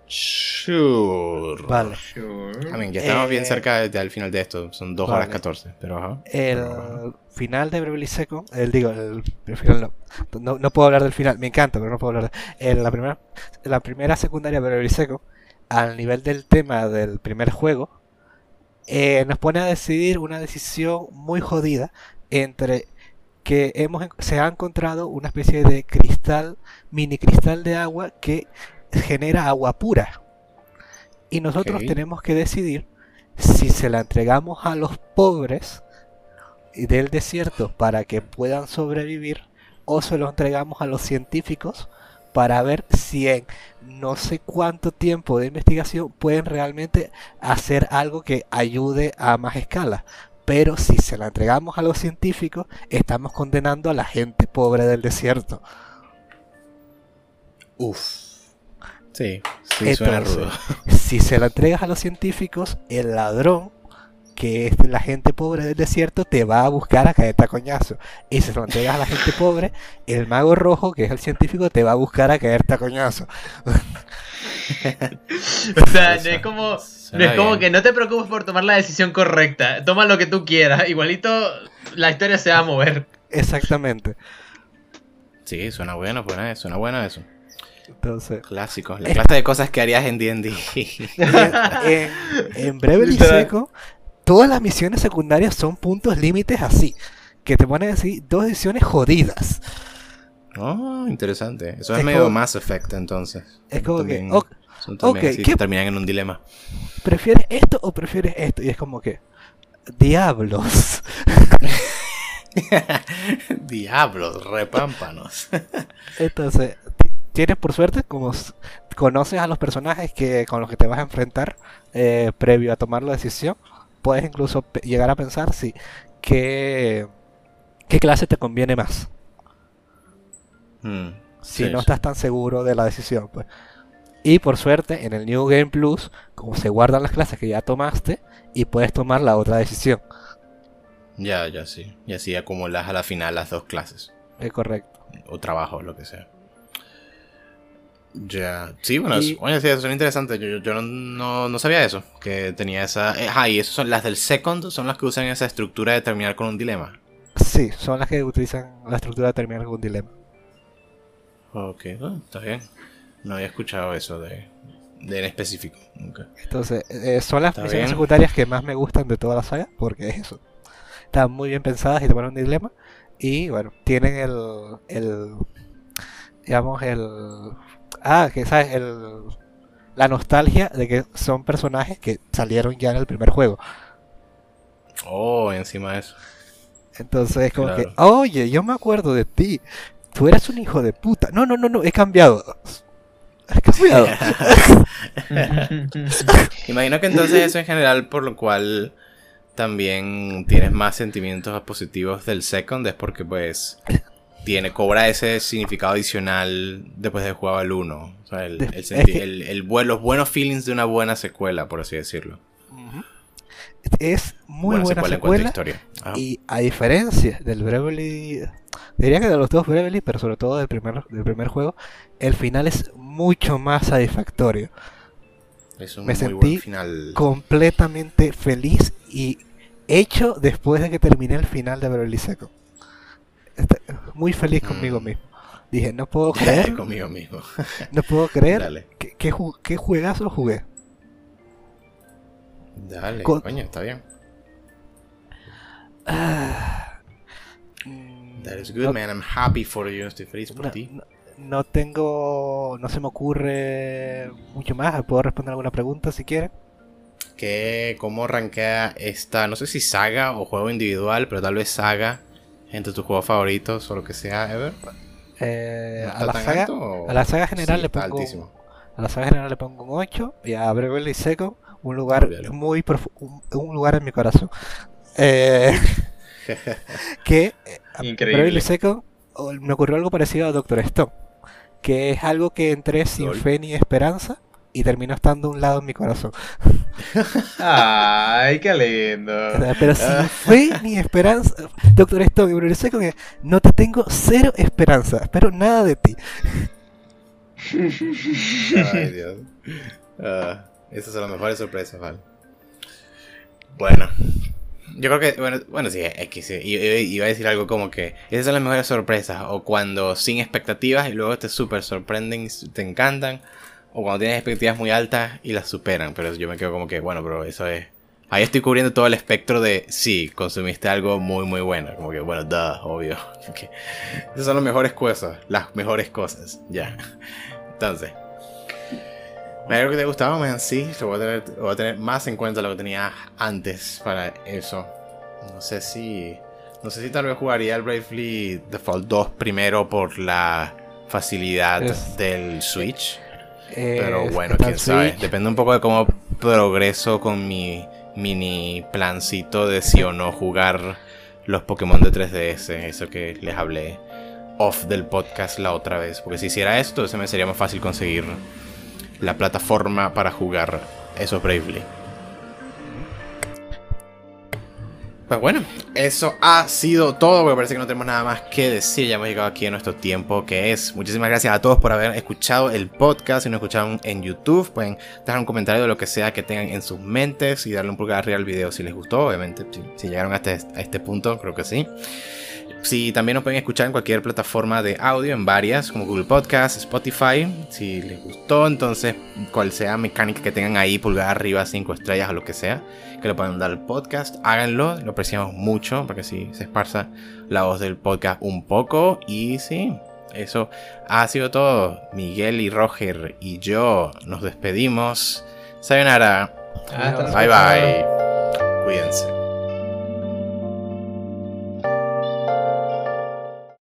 Sure. Vale. Sure. I mean, ya estamos bien Eh, cerca de- del final de esto. Son 2 horas vale. 14. Pero ajá. El ajá. final de Bravely Second, el, digo, el, el final no, no, no puedo hablar del final, me encanta, pero no puedo hablar de en la primera, la primera secundaria de Bravely Second, al nivel del tema del primer juego, eh, nos pone a decidir una decisión muy jodida entre que hemos, se ha encontrado una especie de cristal, mini cristal de agua que genera agua pura. Y nosotros tenemos que decidir si se la entregamos a los pobres del desierto para que puedan sobrevivir o se lo entregamos a los científicos para ver si en no sé cuánto tiempo de investigación pueden realmente hacer algo que ayude a más escala. Pero si se la entregamos a los científicos, estamos condenando a la gente pobre del desierto. Uf. Sí, sí, suena Entonces, rudo. Si se la entregas a los científicos, el ladrón, que es la gente pobre del desierto, te va a buscar a caerte a coñazo. Y si se lo entregas a la gente pobre, el mago rojo, que es el científico, te va a buscar a caerte a coñazo. O sea, no Eso es como, no suena es como que no te preocupes por tomar la decisión correcta. Toma lo que tú quieras. Igualito la historia se va a mover. Exactamente. Sí, suena bueno, suena, suena bueno eso. Entonces, Clásicos. La Eh. clase de cosas que harías en D&D. en, en, en Bravely Literal. Second, todas las misiones secundarias son puntos límites así. Que te ponen así dos decisiones jodidas. oh, interesante. Eso es, Es medio como- Mass Effect entonces. Es como que, También- ok, son también ok, así ¿qué- que terminan en un dilema. ¿prefieres esto o prefieres esto? Y es como que, diablos. Diablos, repámpanos. Entonces, tienes por suerte, como conoces a los personajes que con los que te vas a enfrentar eh, previo a tomar la decisión, puedes incluso llegar a pensar si qué, qué clase te conviene más. Hmm, Si sí, no estás tan seguro de la decisión, pues. Y por suerte, en el New Game Plus, como se guardan las clases que ya tomaste, y puedes tomar la otra decisión. Ya, ya sí. Y así acumulas a la final las dos clases. Es correcto. O trabajo, lo que sea. Ya. Sí, bueno, Y- oye, sí, eso es interesante. Yo, yo- no, no- no sabía eso. Que tenía esa. Ah, y esas son las del second, son las que usan esa estructura de terminar con un dilema. Sí, son las que utilizan la estructura de terminar con un dilema. Ok, ah, está bien. No había escuchado eso de, de en específico. nunca. Entonces, eh, son las misiones bien. secundarias que más me gustan de toda la saga, porque es eso. Están muy bien pensadas y te ponen un dilema. Y bueno, tienen el. el digamos, el. Ah, que sabes, el. La nostalgia de que son personajes que salieron ya en el primer juego. Oh, encima de eso. Entonces es como que, oye, yo me acuerdo de ti. Tú eres un hijo de puta. No, no, no, no, he cambiado. He cambiado. Imagino que entonces eso en general, por lo cual también tienes más sentimientos positivos del second, es porque pues tiene, cobra ese significado adicional después de jugar al 1. O sea, el, el el- el los buenos feelings de una buena secuela, por así decirlo. Es muy buena, secuela. Y a diferencia del Bravely, diría que de los dos Bravely, pero sobre todo del primer, del primer juego, el final es mucho más satisfactorio. es un me muy sentí buen final. Completamente feliz y hecho después de que terminé el final de Bravely Second. Muy feliz conmigo Mm. mismo. Dije, no puedo creer, Conmigo mismo. no puedo creer Dale. que, que ju- qué juegazo jugué. Dale, Con- coño, está bien. Ah. Mm, That is good, no- man. I'm happy for you. Estoy feliz por no, ti. no- no tengo, no se me ocurre mucho más. Puedo responder alguna pregunta si quieren. que cómo rankea esta, no sé si saga o juego individual, pero tal vez saga entre tus juegos favoritos o lo que sea ever. Eh, ¿No a, la saga, alto o- a la saga general Sí, le pongo altísimo. a la saga general le pongo un 8 y a Bravely Second un lugar muy un, un lugar en mi corazón. Eh, que eh, a Increíble. Bravely Second o- me ocurrió algo parecido a Doctor Stone, que es algo que entré sin Lol. fe ni esperanza y terminó estando a un lado en mi corazón. Ay, qué lindo. Pero sin Ah. fe ni esperanza, Doctor Stone Bravely Second, eh, no te tengo cero esperanza, espero nada de ti. Ay, Dios. Ah, esas son las mejores sorpresas, ¿vale? Bueno. Yo creo que, bueno, bueno sí, es que sí. Iba a decir algo como que esas son las mejores sorpresas. O cuando sin expectativas y luego te super sorprenden y te encantan. O cuando tienes expectativas muy altas y las superan. Pero yo me quedo como que, bueno, pero eso es. Ahí estoy cubriendo todo el espectro de sí, consumiste algo muy, muy bueno. Como que, bueno, duh, obvio. esas son las mejores cosas. Las mejores cosas. Ya. Entonces. Me alegro que te gustaba, man. Sí, lo voy, a tener, voy a tener más en cuenta lo que tenía antes para eso. No sé si. No sé si tal vez jugaría el Bravely Default 2 primero por la facilidad del Switch. Pero bueno, quién sabe. Depende un poco de cómo progreso con mi mini plancito de si o no jugar los Pokémon de 3DS. Eso que les hablé off del podcast la otra vez. Porque si hiciera esto, se me sería más fácil conseguir la plataforma para jugar esos Bravely. Pues bueno, eso ha sido todo, porque parece que no tenemos nada más que decir. Ya hemos llegado aquí a nuestro tiempo, que es. Muchísimas gracias a todos por haber escuchado el podcast. Si no escucharon en YouTube, pueden dejar un comentario de lo que sea que tengan en sus mentes y darle un pulgar arriba al video si les gustó. Obviamente, si, llegaron hasta a este punto, creo que sí. Si también nos pueden escuchar en cualquier plataforma de audio, en varias, como Google Podcast, Spotify. Si les gustó, entonces, cual sea mecánica que tengan ahí, pulgar arriba, 5 estrellas o lo que sea, que le puedan dar al podcast, háganlo. Lo apreciamos mucho para que si se esparza la voz del podcast un poco. Y sí, eso ha sido todo. Miguel y Roger y yo nos despedimos. Sayonara. bye bye. Cuídense.